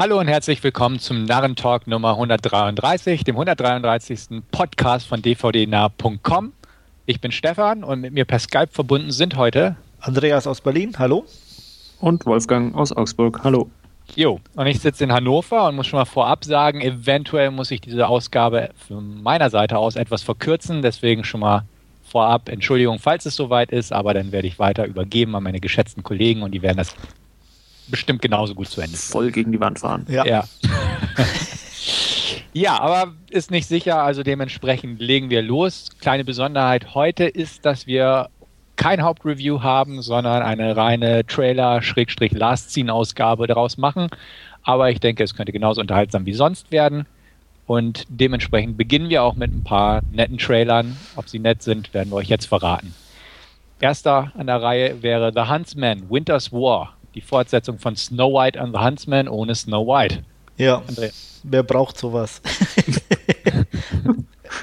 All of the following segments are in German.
Hallo und herzlich willkommen zum Narrentalk Nummer 133, dem 133. Podcast von dvdnah.com. Ich bin Stefan und mit mir per Skype verbunden sind heute Andreas aus Berlin, hallo. Und Wolfgang aus Augsburg, hallo. Jo, und ich sitze in Hannover und muss schon mal vorab sagen, eventuell muss ich diese Ausgabe von meiner Seite aus etwas verkürzen, deswegen schon mal vorab Entschuldigung, falls es soweit ist, aber dann werde ich weiter übergeben an meine geschätzten Kollegen und die werden das bestimmt genauso gut zu Ende. Voll gegen die Wand fahren. Ja. Ja. ja, aber ist nicht sicher, also dementsprechend legen wir los. Kleine Besonderheit heute ist, dass wir kein Hauptreview haben, sondern eine reine Trailer-Last-Scene-Ausgabe daraus machen. Aber ich denke, es könnte genauso unterhaltsam wie sonst werden. Und dementsprechend beginnen wir auch mit ein paar netten Trailern. Ob sie nett sind, werden wir euch jetzt verraten. Erster an der Reihe wäre The Huntsman, Winter's War die Fortsetzung von Snow White and the Huntsman ohne Snow White. Ja, Andrea. wer braucht sowas?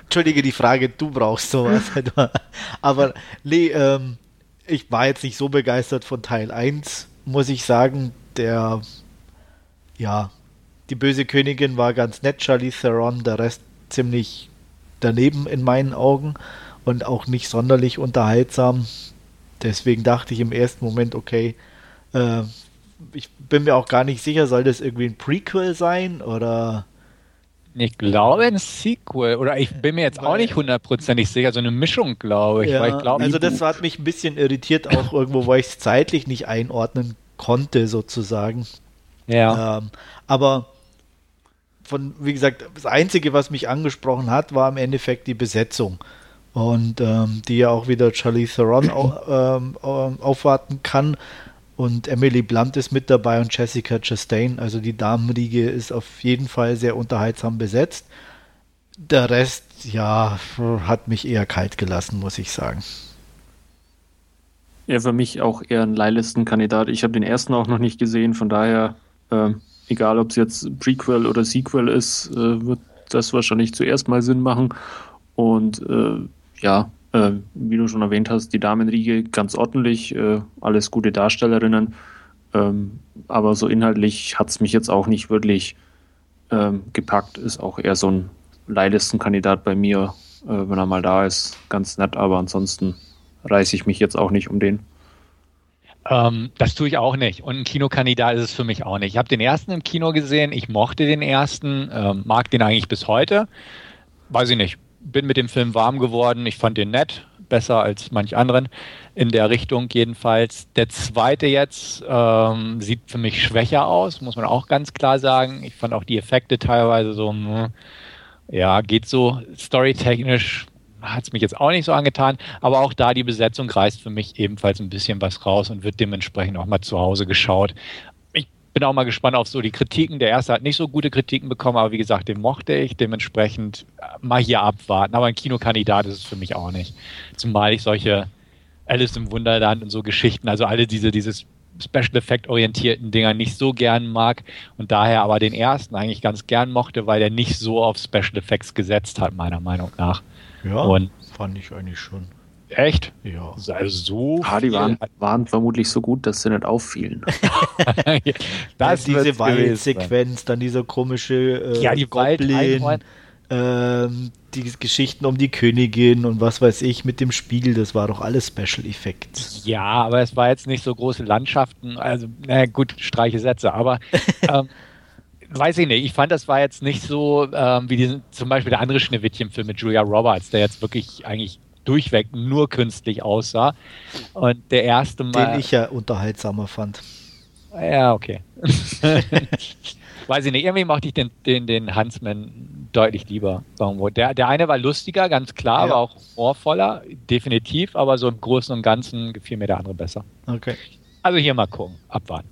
Entschuldige die Frage, du brauchst sowas. Aber nee, ähm, ich war jetzt nicht so begeistert von Teil 1, muss ich sagen. Der, ja, die böse Königin war ganz nett, Charlie Theron, der Rest ziemlich daneben in meinen Augen und auch nicht sonderlich unterhaltsam. Deswegen dachte ich im ersten Moment, okay, äh, ich bin mir auch gar nicht sicher, soll das irgendwie ein Prequel sein oder. Ich glaube ein Sequel. Oder ich bin mir jetzt auch nicht hundertprozentig sicher. So eine Mischung, glaube ich. Ja, ich glaub, also das hat mich ein bisschen irritiert, auch irgendwo, weil ich es zeitlich nicht einordnen konnte, sozusagen. Ja. Ähm, aber von, wie gesagt, das Einzige, was mich angesprochen hat, war im Endeffekt die Besetzung. Und ähm, die ja auch wieder Charlie Theron au, ähm, aufwarten kann. Und Emily Blunt ist mit dabei und Jessica Chastain. Also die Damenriege ist auf jeden Fall sehr unterhaltsam besetzt. Der Rest, ja, hat mich eher kalt gelassen, muss ich sagen. Ja, für mich auch eher ein Leihlistenkandidat. Ich habe den ersten auch noch nicht gesehen, von daher, äh, egal ob es jetzt Prequel oder Sequel ist, äh, wird das wahrscheinlich zuerst mal Sinn machen. Und äh, ja, äh, wie du schon erwähnt hast, die Damenriege ganz ordentlich, äh, alles gute Darstellerinnen. Ähm, aber so inhaltlich hat es mich jetzt auch nicht wirklich ähm, gepackt. Ist auch eher so ein Leihlistenkandidat bei mir, äh, wenn er mal da ist. Ganz nett, aber ansonsten reiße ich mich jetzt auch nicht um den. Ähm, das tue ich auch nicht. Und ein Kinokandidat ist es für mich auch nicht. Ich habe den ersten im Kino gesehen. Ich mochte den ersten, ähm, mag den eigentlich bis heute. Weiß ich nicht bin mit dem Film warm geworden. Ich fand den nett, besser als manch anderen in der Richtung jedenfalls. Der zweite jetzt ähm, sieht für mich schwächer aus, muss man auch ganz klar sagen. Ich fand auch die Effekte teilweise so, mh, hm, ja, geht so storytechnisch hat es mich jetzt auch nicht so angetan, aber auch da die Besetzung reißt für mich ebenfalls ein bisschen was raus und wird dementsprechend auch mal zu Hause geschaut bin auch mal gespannt auf so die Kritiken. Der erste hat nicht so gute Kritiken bekommen, aber wie gesagt, den mochte ich. Dementsprechend mal hier abwarten. Aber ein Kinokandidat ist es für mich auch nicht. Zumal ich solche Alice im Wunderland und so Geschichten, also alle diese, dieses Special Effect orientierten Dinger nicht so gern mag und daher aber den ersten eigentlich ganz gern mochte, weil er nicht so auf Special Effects gesetzt hat, meiner Meinung nach. Ja, und fand ich eigentlich schon. Echt? Ja. Also so. Ah, die waren, waren, vermutlich so gut, dass sie nicht auffielen. das ja, diese Waldsequenz, dann dieser komische äh, ja, die Goblin, ähm, die Geschichten um die Königin und was weiß ich mit dem Spiegel, das war doch alles Special Effects. Ja, aber es war jetzt nicht so große Landschaften, also, na gut, streiche Sätze, aber ähm, weiß ich nicht, ich fand, das war jetzt nicht so ähm, wie diesen, zum Beispiel der andere Schneewittchen-Film mit Julia Roberts, der jetzt wirklich eigentlich durchweg nur künstlich aussah. Und der erste Mal. Den ich ja unterhaltsamer fand. Ja, okay. Weiß ich nicht, irgendwie mochte ich den, den, den Huntsman deutlich lieber. Der, der eine war lustiger, ganz klar, ja. war auch humorvoller, definitiv, aber so im Großen und Ganzen gefiel mir der andere besser. Okay. Also hier mal gucken, abwarten.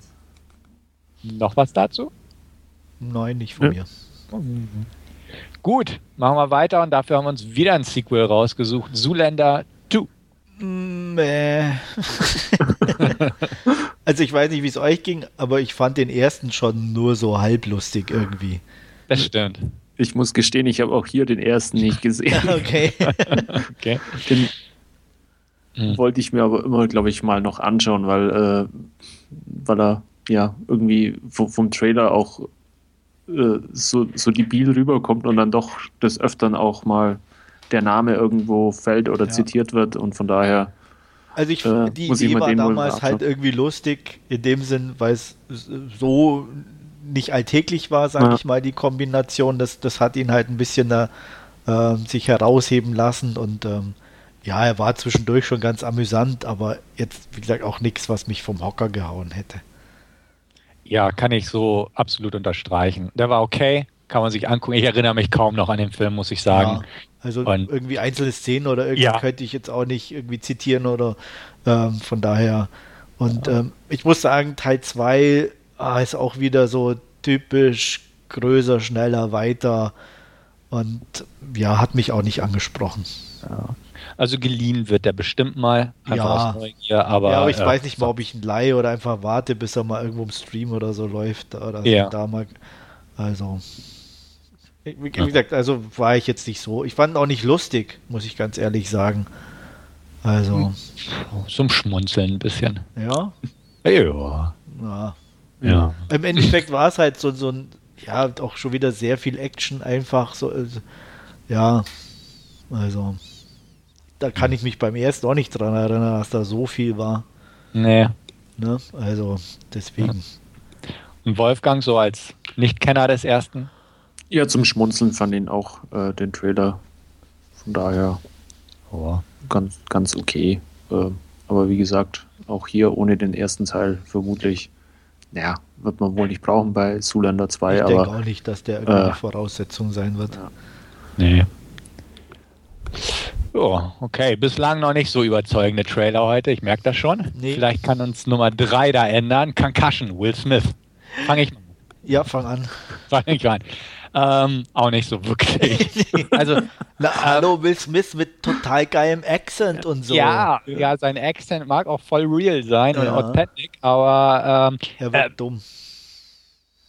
Noch was dazu? Nein, nicht von ja. mir. Mhm. Gut, machen wir weiter und dafür haben wir uns wieder ein Sequel rausgesucht. Zoolander 2. Mäh. also ich weiß nicht, wie es euch ging, aber ich fand den ersten schon nur so halblustig irgendwie. Das stimmt. Ich muss gestehen, ich habe auch hier den ersten nicht gesehen. okay. okay. Den hm. wollte ich mir aber immer, glaube ich, mal noch anschauen, weil, äh, weil er ja irgendwie vom Trailer auch äh, so, so debil rüberkommt und dann doch des Öfteren auch mal der Name irgendwo fällt oder Ja. zitiert wird und von daher Also ich, Äh, die Idee war damals halt irgendwie lustig, in dem Sinn, weil es so nicht alltäglich war, sage Ja. ich mal, die Kombination. Das, das hat ihn halt ein bisschen da, ähm, sich herausheben lassen und ähm, ja, er war zwischendurch schon ganz amüsant, aber jetzt, wie gesagt, auch nichts, was mich vom Hocker gehauen hätte. Ja, kann ich so absolut unterstreichen. Der war okay, kann man sich angucken. Ich erinnere mich kaum noch an den Film, muss ich sagen. Ja, also Und- irgendwie einzelne Szenen oder irgendwie Ja. könnte ich jetzt auch nicht irgendwie zitieren oder ähm, von daher. Und ähm, ich muss sagen, Teil 2 ah, ist auch wieder so typisch größer, schneller, weiter und ja, hat mich auch nicht angesprochen. Also geliehen wird der bestimmt mal. Einfach Ja. aus Neugier, aber, ja, aber ich äh, weiß nicht mal, ob ich ihn leihe oder einfach warte, bis er mal irgendwo im Stream oder so läuft oder Ja. da mal. Also, wie, gesagt, also war ich jetzt nicht so. Ich fand ihn auch nicht lustig, muss ich ganz ehrlich sagen. Also, Zum Schmunzeln ein bisschen. ja, Ja. ja. ja. Im Endeffekt war es halt so, so ein, ja, auch schon wieder sehr viel Action einfach so, äh, ja, also, da kann ich mich beim ersten auch nicht dran erinnern, dass da so viel war, Nee. ne, also, deswegen. Und Wolfgang so als Nichtkenner des ersten? ja zum Schmunzeln fand ihn auch äh, den Trailer. Von daher Oh. ganz, ganz okay. Äh, aber wie gesagt, auch hier ohne den ersten Teil vermutlich, ja, wird man wohl nicht brauchen bei Zoolander 2, Ich denke aber auch nicht, dass der irgendwie äh, eine Voraussetzung sein wird. Ja. Nee. Ja, okay. Bislang noch nicht so überzeugende Trailer heute. Ich merke das schon. Nee. Vielleicht kann uns Nummer 3 da ändern. Concussion, Will Smith. Fange ich, Ja, fang an. fang ich an. Ähm, auch nicht so wirklich. also, Na, hallo, Will Smith mit total geilem Accent und so. ja, ja, sein Accent mag auch voll real sein und Ja. authentic, aber ähm, Er wird äh, dumm.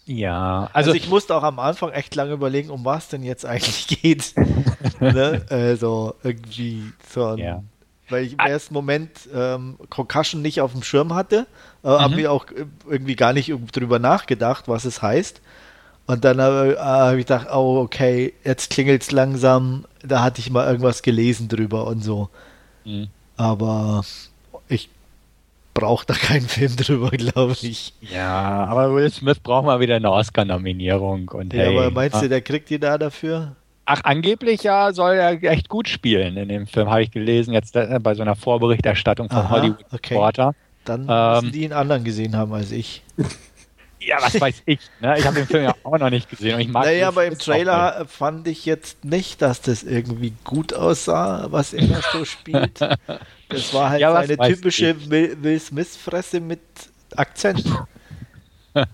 Ja, Also, also, ich musste auch am Anfang echt lange überlegen, um was denn jetzt eigentlich geht. ne? Also irgendwie so ein, Ja. weil ich im ersten Moment ähm, Concussion nicht auf dem Schirm hatte, äh, habe Mhm. mir auch äh, irgendwie gar nicht drüber nachgedacht, was es heißt. Und dann habe äh, hab ich gedacht, oh okay, jetzt klingelt es langsam. Da hatte ich mal irgendwas gelesen drüber und so. Mhm. Aber ich brauche da keinen Film drüber, glaube ich. ja, aber Will Smith braucht mal wieder eine Oscar-Nominierung und Ja, hey, aber meinst ah. du, der kriegt die da dafür? Ach, angeblich ja soll er echt gut spielen in dem Film, habe ich gelesen, jetzt äh, bei so einer Vorberichterstattung von Aha, Hollywood okay. Reporter. Dann Ähm, müssen die einen anderen gesehen haben als ich. Ja, was weiß ich. Ne? Ich habe den Film ja auch noch nicht gesehen und ich mag Naja, aber im Trailer fand ich jetzt nicht, dass das irgendwie gut aussah, was er da so spielt. Das war halt Ja, weiß typische Will, Will Smith-Fresse mit Akzent.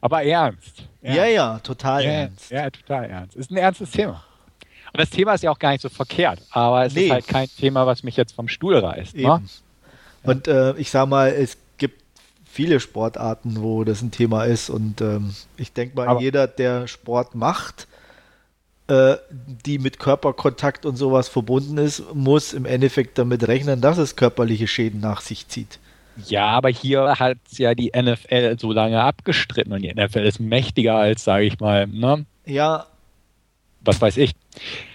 Aber ernst. Ja, ja, total Ja, ernst. ja, total ernst. Ist ein ernstes Thema. Und das Thema ist ja auch gar nicht so verkehrt, aber es Nee. ist halt kein Thema, was mich jetzt vom Stuhl reißt. Ne? Und äh, ich sag mal, es viele Sportarten, wo das ein Thema ist. Und ähm, ich denke mal, Aber- jeder, der Sport macht, äh, die mit Körperkontakt und sowas verbunden ist, muss im Endeffekt damit rechnen, dass es körperliche Schäden nach sich zieht. Ja, aber hier hat ja die NFL so lange abgestritten und die NFL ist mächtiger als, sage ich mal, ne? Ja, was weiß ich.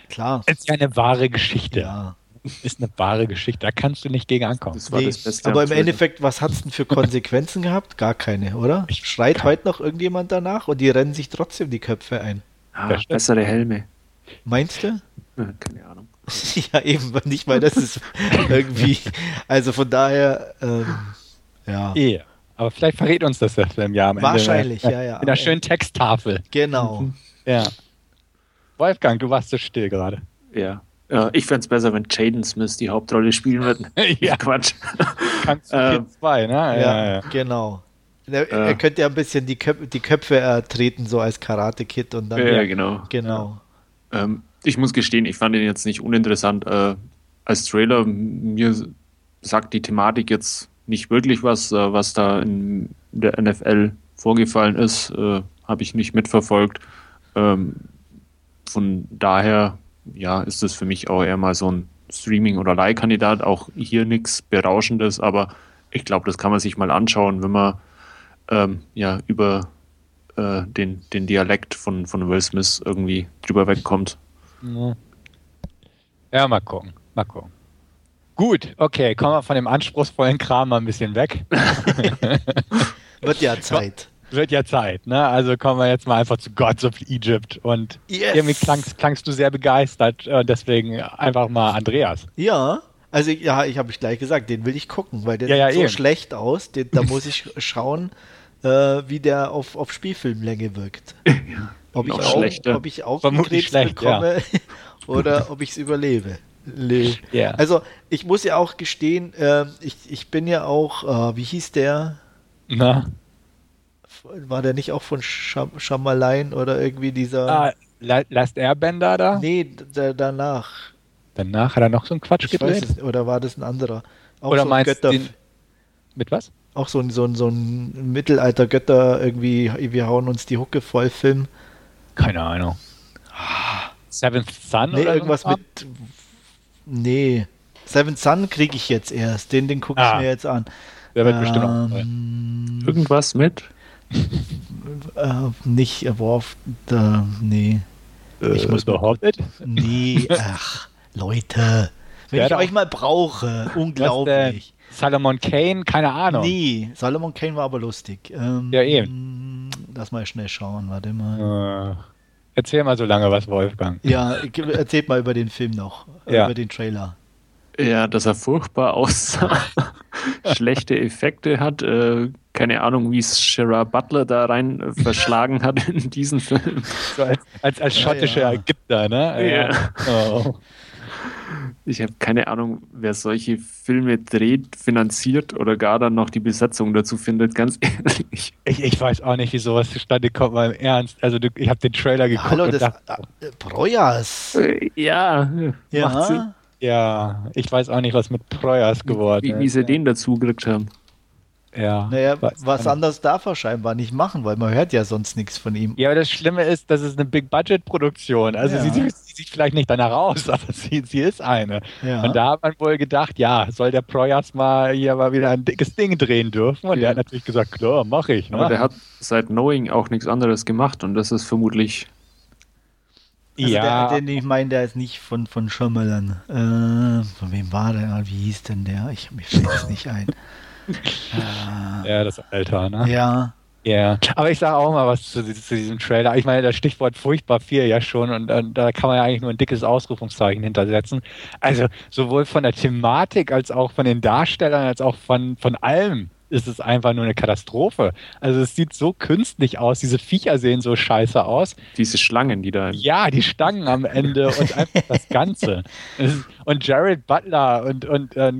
klar. Ist ja eine wahre Geschichte. Ja. Ist eine wahre Geschichte. Da kannst du nicht gegen ankommen. das war Nee, das Beste. aber im. Endeffekt, was hat es denn für Konsequenzen gehabt? Gar keine, oder? Ich- Schreit heute noch irgendjemand danach und die rennen sich trotzdem die Köpfe ein. ah, bessere Helme. Meinst du? Ja, keine Ahnung. ja, eben, nicht mal das ist irgendwie. Also von daher, ähm, ja. Ja. Aber vielleicht verrät uns das der Film ja am Ende. Wahrscheinlich, ja, ja. In einer schönen Texttafel. Genau. Ja. Wolfgang, du warst so still gerade. Ja. Ja ich fände es besser, wenn Jaden Smith die Hauptrolle spielen würde. Ja. Quatsch. Kannst du Ähm, Kid 2, ne? Ja, Ja, ja. genau. Er, Äh. er könnte ja ein bisschen die, Köp die Köpfe ertreten, so als Karate-Kid und dann. Ja, genau. Genau. Ähm, ich muss gestehen, ich fand ihn jetzt nicht uninteressant. Äh, als Trailer, mir sagt die Thematik jetzt nicht wirklich was, äh, was da in der NFL vorgefallen ist, äh, habe ich nicht mitverfolgt. Ähm, von daher, ja, ist es für mich auch eher mal so ein Streaming- oder Leihkandidat. Auch hier nichts Berauschendes, aber ich glaube, das kann man sich mal anschauen, wenn man ähm, ja über äh, den, den Dialekt von, von Will Smith irgendwie drüber wegkommt. Ja, mal gucken. Mal gucken. Gut, okay, kommen wir von dem anspruchsvollen Kram mal ein bisschen weg. Wird ja Zeit. Wird ja Zeit, ne? Also kommen wir jetzt mal einfach zu Gods of Egypt. Und Yes. irgendwie klangst, klangst du sehr begeistert, äh, deswegen einfach mal Andreas. Ja, also ja, ich habe ich gleich gesagt, den will ich gucken, weil der Ja, ja, sieht so eben. schlecht aus. Den, da muss ich schauen, äh, wie der auf, auf Spielfilmlänge wirkt. Ob ich, auch, ob ich auch Vermutlich Krebs schlecht, bekomme oder ob ich es überlebe. Le Ja. Also ich muss ja auch gestehen, äh, ich, ich bin ja auch, äh, wie hieß der? Na? War der nicht auch von Scham Schamalein oder irgendwie dieser? Ah, La- Last Airbender da? Nee, danach. Danach hat er noch so einen Quatsch Ich gedreht. es, oder war das ein anderer? Auch Oder so ein meinst du Götter, den- Mit was? auch so ein, so ein, so ein Mittelalter-Götter irgendwie, wir hauen uns die Hucke voll Film. Keine Ahnung. Seventh Son Nee, oder irgendwas mit. Nee. Seven Sun kriege ich jetzt erst. Den, den gucke ich Ah. mir jetzt an. Der wird bestimmt auch ähm, Irgendwas mit? Äh, nicht Evolved. Äh, nee. Ich Äh, muss The mal- Hobbit? Nee, ach, Leute. Wenn Wer ich da- euch mal brauche, unglaublich. Solomon Kane? Keine Ahnung. Nee, Solomon Kane war aber lustig. Ähm, Ja, eben. Lass mal schnell schauen, warte mal. Äh, erzähl mal so lange was, Wolfgang. Ja, erzählt mal über den Film noch, Ja. über den Trailer. Ja, dass er furchtbar aussah, schlechte Effekte hat, äh, keine Ahnung, wie es Gerard Butler da rein äh, verschlagen hat in diesen Film. So als, als, als Ja, schottischer ja. Ägypter, ne? Ja. Oh. Ich habe keine Ahnung, wer solche Filme dreht, finanziert oder gar dann noch die Besetzung dazu findet, ganz ehrlich. Ich, ich weiß auch nicht, wie sowas zustande kommt, mal im Ernst. Also du, ich habe den Trailer geguckt Hallo, das dachte, äh, Proyas. Äh, Ja, macht Sinn. Ja, ich weiß auch nicht, was mit Proyas geworden Wie, wie ist. sie den dazu gekriegt haben. Ja. naja, was anderes darf er scheinbar nicht machen, weil man hört ja sonst nichts von ihm. Ja, aber das Schlimme ist, das ist eine Big-Budget-Produktion. Also Ja. sie, sieht- sie sieht vielleicht nicht danach aus, aber sie, sie ist eine. Ja. Und da hat man wohl gedacht, ja, soll der Proyas mal hier mal wieder ein dickes Ding drehen dürfen? Und der Ja. hat natürlich gesagt, klar, mach ich. Ne? Aber der hat seit Knowing auch nichts anderes gemacht und das ist vermutlich. Also ja, der, den ich meine, der ist nicht von, von Shyamalan. Äh, von wem war der? Wie hieß denn der? Ich mir fällt es nicht ein. Äh, ja, das Alter, ne? ja. Ja, aber ich sage auch mal was zu, zu diesem Trailer. Ich meine, das Stichwort furchtbar viel ja schon und, äh, da kann man ja eigentlich nur ein dickes Ausrufungszeichen hintersetzen. Also sowohl von der Thematik als auch von den Darstellern als auch von, von allem ist es einfach nur eine Katastrophe. Also es sieht so künstlich aus, diese Viecher sehen so scheiße aus. Diese Schlangen, die da. Ja, die Stangen am Ende und einfach das Ganze. Und Jared Butler und, und äh,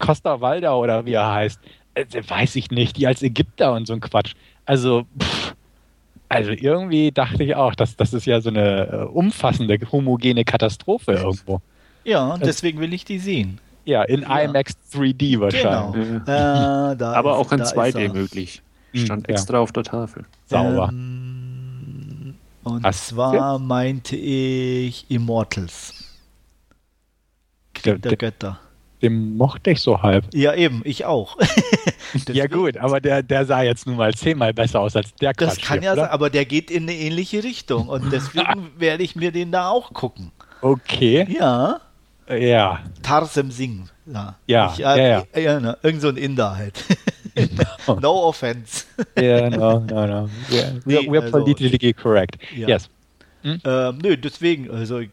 Costa Waldau oder wie er heißt, äh, weiß ich nicht, die als Ägypter und so ein Quatsch. Also, pff, also irgendwie dachte ich auch, dass das ist ja so eine äh, umfassende, homogene Katastrophe irgendwo. Ja, und deswegen will ich die sehen. Ja, in Ja. IMAX 3D wahrscheinlich. Genau. Äh, da Aber ist- auch in da ist 2D er. möglich. Hm, Stand ja. extra auf der Tafel. Sauber. Ähm, und du zwar meinte ich Immortals. Der- Krieg der der- Götter. Den mochte ich so halb. Ja, eben, ich auch. ja gut, aber der, der sah jetzt nun mal zehnmal besser aus als der Das Quatsch kann hier, ja oder? sein, aber der geht in eine ähnliche Richtung und deswegen werde ich mir den da auch gucken. Okay, Ja, ja. Tarsem Singh. Ja, Ja, ich, äh, ja, ja. ja na, irgend so ein Inder halt. no offense. Yeah, no, no, no. We're, Nee, we're, we're also- politically correct. Ja. Yes. ähm, nö, deswegen, also ich-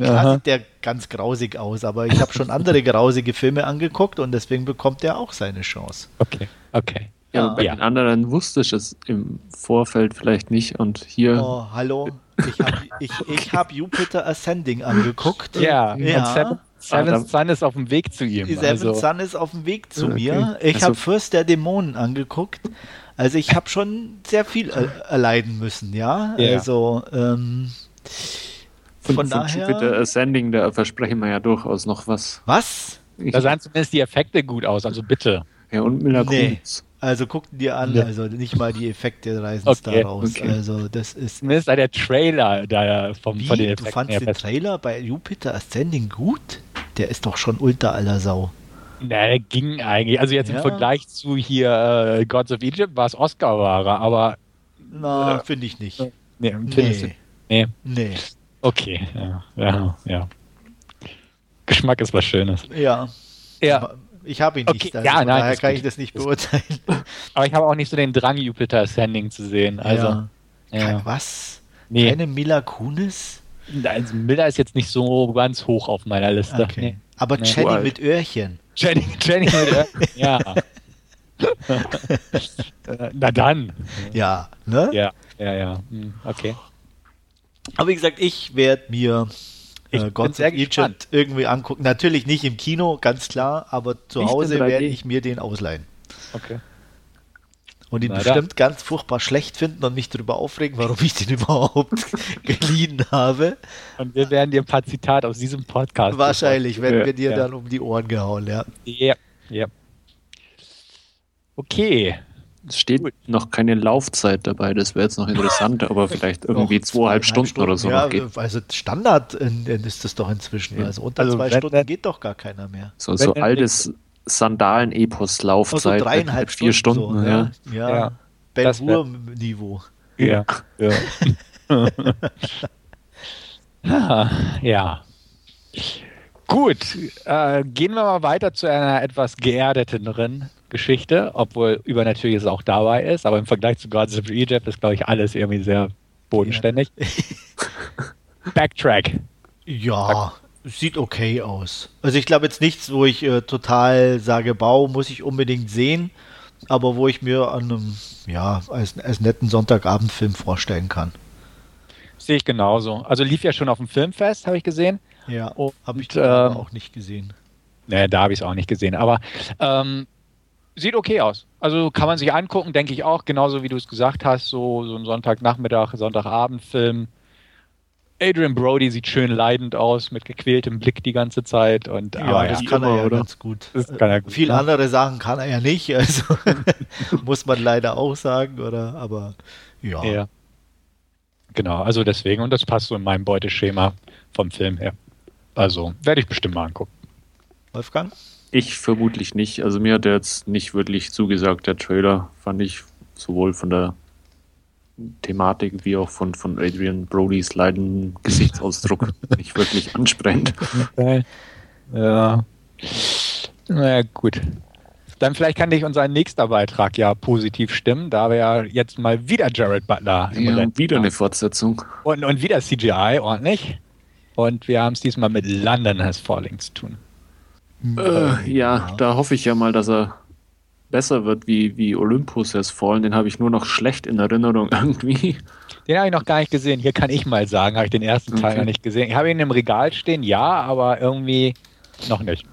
Aha. klar sieht der ganz grausig aus, aber ich habe schon andere grausige Filme angeguckt und deswegen bekommt er auch seine Chance. Okay, okay. Ja, Ja. bei Ja. den anderen wusste ich es im Vorfeld vielleicht nicht und hier. Oh, hallo. Ich habe ich, ich hab Jupiter Ascending angeguckt. Ja, Ja. und Seven, Ah, Son ist auf dem Weg zu ihm. Seven also, Sun ist auf dem Weg zu Okay. mir. Ich Also- habe Fürst der Dämonen angeguckt. Also ich habe schon sehr viel er erleiden müssen, ja. Ja. Also ähm, von, daher. Jupiter Ascending, da versprechen wir ja durchaus noch was. was? Ich, da sahen zumindest die Effekte gut aus, also bitte. ja, und Mila Nee. Kunis. Also guck dir an, Ja. also nicht mal die Effekte reißen Okay, da raus. okay. Also das ist. Zumindest der Trailer da vom, Wie? von den Du Effekten fandst her den. Trailer bei Jupiter Ascending gut? Der ist doch schon ultra aller Sau. Na, der ging eigentlich. Also jetzt Ja. im Vergleich zu hier äh, Gods of Egypt war es Oscar-Ware, aber Na, finde ich nicht. Nee, du- Nee, nee. nee. Okay, ja, ja, ja. Geschmack ist was Schönes. Ja. Ja, Aber Ich habe ihn Okay, nicht, also ja, von nein, daher kann gut. ich das nicht beurteilen. aber ich habe auch nicht so den Drang, Jupiter Ascending zu sehen. Also, ja. ja. Kein, was? Nee. Keine Mila Kunis? also Miller ist jetzt nicht so ganz hoch auf meiner Liste. Okay. Nee. Aber Nee. Jenny mit Öhrchen. Jenny, Jenny mit Ö- ja. Na dann. Ja, ne? Ja, ja, ja. Hm, Okay. Aber wie gesagt, ich werde mir Ich äh, Gods of Egypt gespannt. irgendwie angucken. Natürlich nicht im Kino, ganz klar, aber zu Nicht Hause 3D. werde ich mir den ausleihen. Okay. Und ihn Na bestimmt ganz furchtbar schlecht finden und mich darüber aufregen, warum ich den überhaupt geliehen habe. Und wir werden dir ein paar Zitate aus diesem Podcast. Wahrscheinlich werden Ja, wir dir ja. dann um die Ohren gehauen, ja. Ja, ja. Okay. Es steht noch keine Laufzeit dabei, das wäre jetzt noch interessant, aber vielleicht irgendwie zweieinhalb Stunden, oder so Ja, noch geht. also Standard ist das doch inzwischen. Ja. Also unter Also zwei wenn Stunden dann- geht doch gar keiner mehr. So, Wenn so altes Sandalen-Epos-Laufzeit. Also mit- dreieinhalb mit vier Stunden. so, ja. Ja, Ja. ja. Ben Hur-Niveau. Ja. Ja. Ah, ja. Gut, äh, gehen wir mal weiter zu einer etwas geerdeteren Geschichte, obwohl Übernatürliches auch dabei ist, aber im Vergleich zu Gods of Egypt ist, glaube ich, alles irgendwie sehr bodenständig. Backtrack. Ja, sieht okay aus. Also ich glaube jetzt nichts, wo ich äh, total sage, Bau muss ich unbedingt sehen, aber wo ich mir an einem, ja, als, als netten Sonntagabendfilm vorstellen kann. Sehe ich genauso. Also lief ja schon auf dem Filmfest, habe ich gesehen. Ja, habe ich aber auch nicht gesehen. Nee, da habe ich es auch nicht gesehen. Aber ähm, sieht okay aus. Also kann man sich angucken, denke ich auch, genauso wie du es gesagt hast, so, so ein Sonntagnachmittag, Sonntagabendfilm. Adrian Brody sieht schön leidend aus, mit gequältem Blick die ganze Zeit. Und, Ja, das ja. kann er ja oder? ganz gut. Das kann er gut, Viele ne? andere Sachen kann er ja nicht, also muss man leider auch sagen, oder? Aber ja. ja. Genau, also deswegen, und das passt so in meinem Beuteschema vom Film her. Also werde ich bestimmt mal angucken. Wolfgang? Ich vermutlich nicht. Also mir hat der jetzt nicht wirklich zugesagt, der Trailer. Fand ich sowohl von der Thematik wie auch von, von Adrian Brodys leidenden Gesichtsausdruck nicht wirklich ansprechend. Okay. Ja. Na gut. Dann vielleicht kann dich unser nächster Beitrag ja positiv stimmen, da wir ja jetzt mal wieder Jared Butler Ja, wieder eine Fortsetzung. und, und wieder CGI, ordentlich. Und wir haben es diesmal mit London Has Falling zu tun. Äh, ja, da hoffe ich ja mal, dass er besser wird wie, wie Olympus Has Fallen. Den habe ich nur noch schlecht in Erinnerung irgendwie. Den habe ich noch gar nicht gesehen. Hier kann ich mal sagen, habe ich den ersten Teil Okay. noch nicht gesehen. Ich habe ihn im Regal stehen, ja, aber irgendwie noch nicht.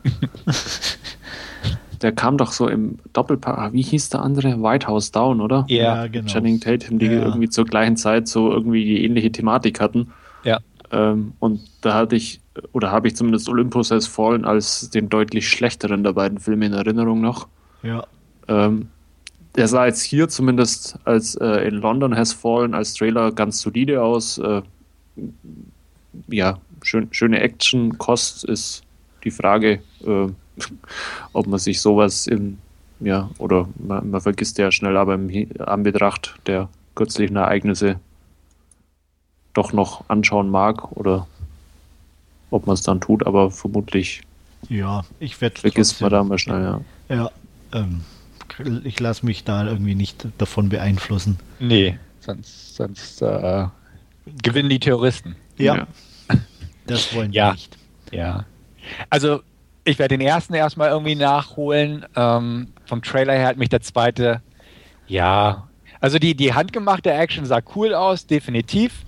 Der kam doch so im Doppelpaar. ah, Wie hieß der andere? White House Down, oder? Ja, genau. Channing Tatum, die Ja. irgendwie zur gleichen Zeit so irgendwie die ähnliche Thematik hatten. Ja. Ähm, und da hatte ich, oder habe ich zumindest Olympus Has Fallen als den deutlich schlechteren der beiden Filme in Erinnerung noch. Ja. Ähm, der sah jetzt hier zumindest als äh, in London Has Fallen als Trailer ganz solide aus. Äh, ja, schön, schöne Action. Kost ist die Frage, äh, ob man sich sowas im, ja, oder man, man vergisst ja schnell, aber im Anbetracht der kürzlichen Ereignisse doch noch anschauen mag oder ob man es dann tut, aber vermutlich Ja, ich werde vergisst man da mal schnell, ja. Ja, ähm, ich lasse mich da irgendwie nicht davon beeinflussen. Nee, sonst, sonst äh, gewinnen die Terroristen. Ja, Ja. das wollen Ja. wir nicht. Ja. Also, ich werde den ersten erstmal irgendwie nachholen. Ähm, vom Trailer her hat mich der zweite, ja. Also, die, die handgemachte Action sah cool aus, definitiv.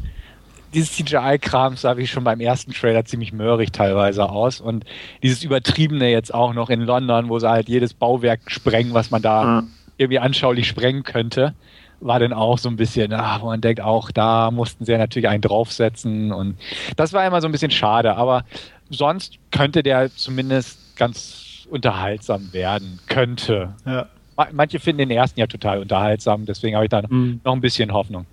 Dieses CGI-Kram sah wie schon beim ersten Trailer ziemlich möhrig teilweise aus. Und dieses Übertriebene jetzt auch noch in London, wo sie halt jedes Bauwerk sprengen, was man da Ah, irgendwie anschaulich sprengen könnte, war dann auch so ein bisschen, wo man denkt, auch da mussten sie ja natürlich einen draufsetzen und das war immer so ein bisschen schade, aber sonst könnte der zumindest ganz unterhaltsam werden, könnte. Ja. Ma- Manche finden den ersten ja total unterhaltsam, deswegen habe ich da hm. noch ein bisschen Hoffnung.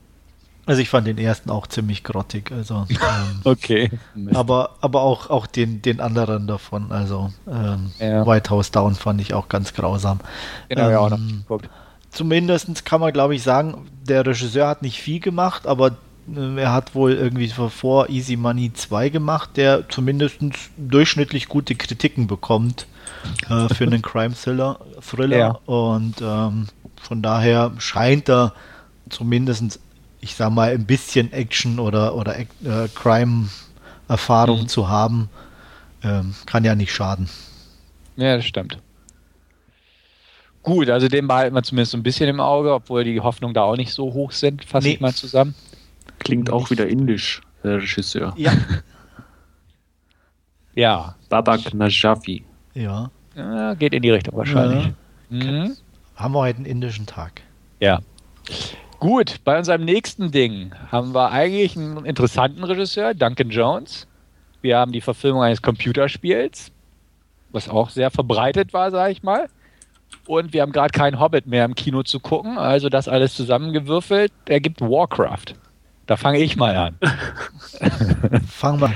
Also ich fand den ersten auch ziemlich grottig. Also, ähm, Okay. aber aber auch, auch den, den anderen davon. Also ähm, Ja. White House Down fand ich auch ganz grausam. Auch noch ähm, geguckt. zumindest kann man, glaube ich, sagen, der Regisseur hat nicht viel gemacht, aber äh, er hat wohl irgendwie vor Easy Money 2 gemacht, der zumindest durchschnittlich gute Kritiken bekommt äh, für einen Crime-Thriller. Thriller. Ja. Und ähm, von daher scheint er zumindest, ich sag mal, ein bisschen Action oder, oder äh, Crime-Erfahrung Mhm. zu haben. Ähm, kann ja nicht schaden. Ja, das stimmt. Gut, also den behalten wir zumindest so ein bisschen im Auge, obwohl die Hoffnungen da auch nicht so hoch sind, fasse Nee. ich mal zusammen. Klingt auch wieder indisch, der Regisseur. Ja. Ja, Babak Najafi. ja. äh, geht in die Richtung wahrscheinlich. Mhm. Haben wir heute einen indischen Tag. Ja. Gut, bei unserem nächsten Ding haben wir eigentlich einen interessanten Regisseur, Duncan Jones. Wir haben die Verfilmung eines Computerspiels, was auch sehr verbreitet war, sage ich mal. Und wir haben gerade keinen Hobbit mehr im Kino zu gucken, also das alles zusammengewürfelt ergibt Warcraft. Da fange ich mal an. Fangen wir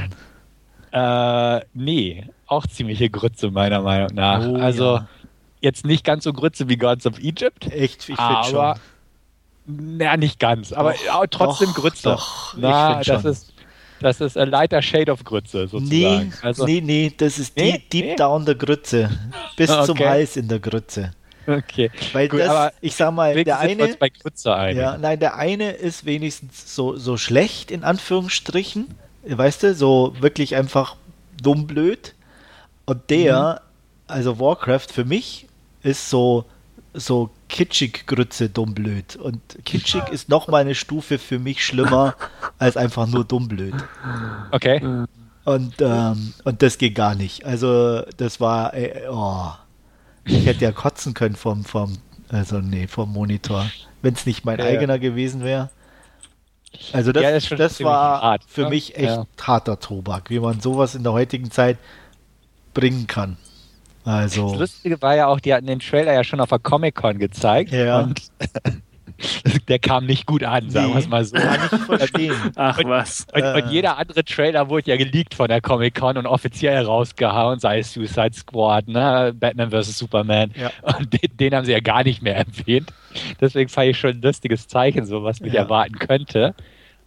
an. Äh, nee, auch ziemliche Grütze meiner Meinung nach. Oh, also ja. jetzt nicht ganz so Grütze wie Gods of Egypt, Echt, ich finde schon. Na, nicht ganz, aber Doch, trotzdem doch, Grütze. doch, ich Na, find das schon. ist das ist ein lighter Shade of Grütze sozusagen. Nee, also, nee, nee, das ist Nee? deep, deep Nee? down der Grütze. Bis Ah, zum okay. Hals in der Grütze. okay. Weil Gut, das, ich sag mal, der eine, bei Grütze ein. ja, nein, der eine ist wenigstens so, so schlecht, in Anführungsstrichen. Weißt du, so wirklich einfach dumm blöd. Und der, Mhm. also Warcraft für mich, ist so, so kitschig Grütze dumm blöd. Und kitschig ist nochmal eine Stufe für mich schlimmer als einfach nur dumm blöd. Okay. Und, ähm, und das geht gar nicht. Also, das war, äh, oh, ich hätte ja kotzen können vom, vom, also nee, vom Monitor, wenn es nicht mein Ja, ja. eigener gewesen wäre. Also das, Ja, das das, war hart, für ne? mich echt Ja. harter Tobak, wie man sowas in der heutigen Zeit bringen kann. Das Also, Lustige war ja auch, die hatten den Trailer ja schon auf der Comic-Con gezeigt Ja. und der kam nicht gut an, sagen wir es mal so. kann ich verstehen. Ach Und- was. Und, Äh. und jeder andere Trailer wurde ja geleakt von der Comic-Con und offiziell rausgehauen, sei es Suicide Squad, ne? Batman vs. Superman. Ja. Und den, den haben sie ja gar nicht mehr erwähnt. Deswegen fand ich schon ein lustiges Zeichen, so was mich Ja. erwarten könnte.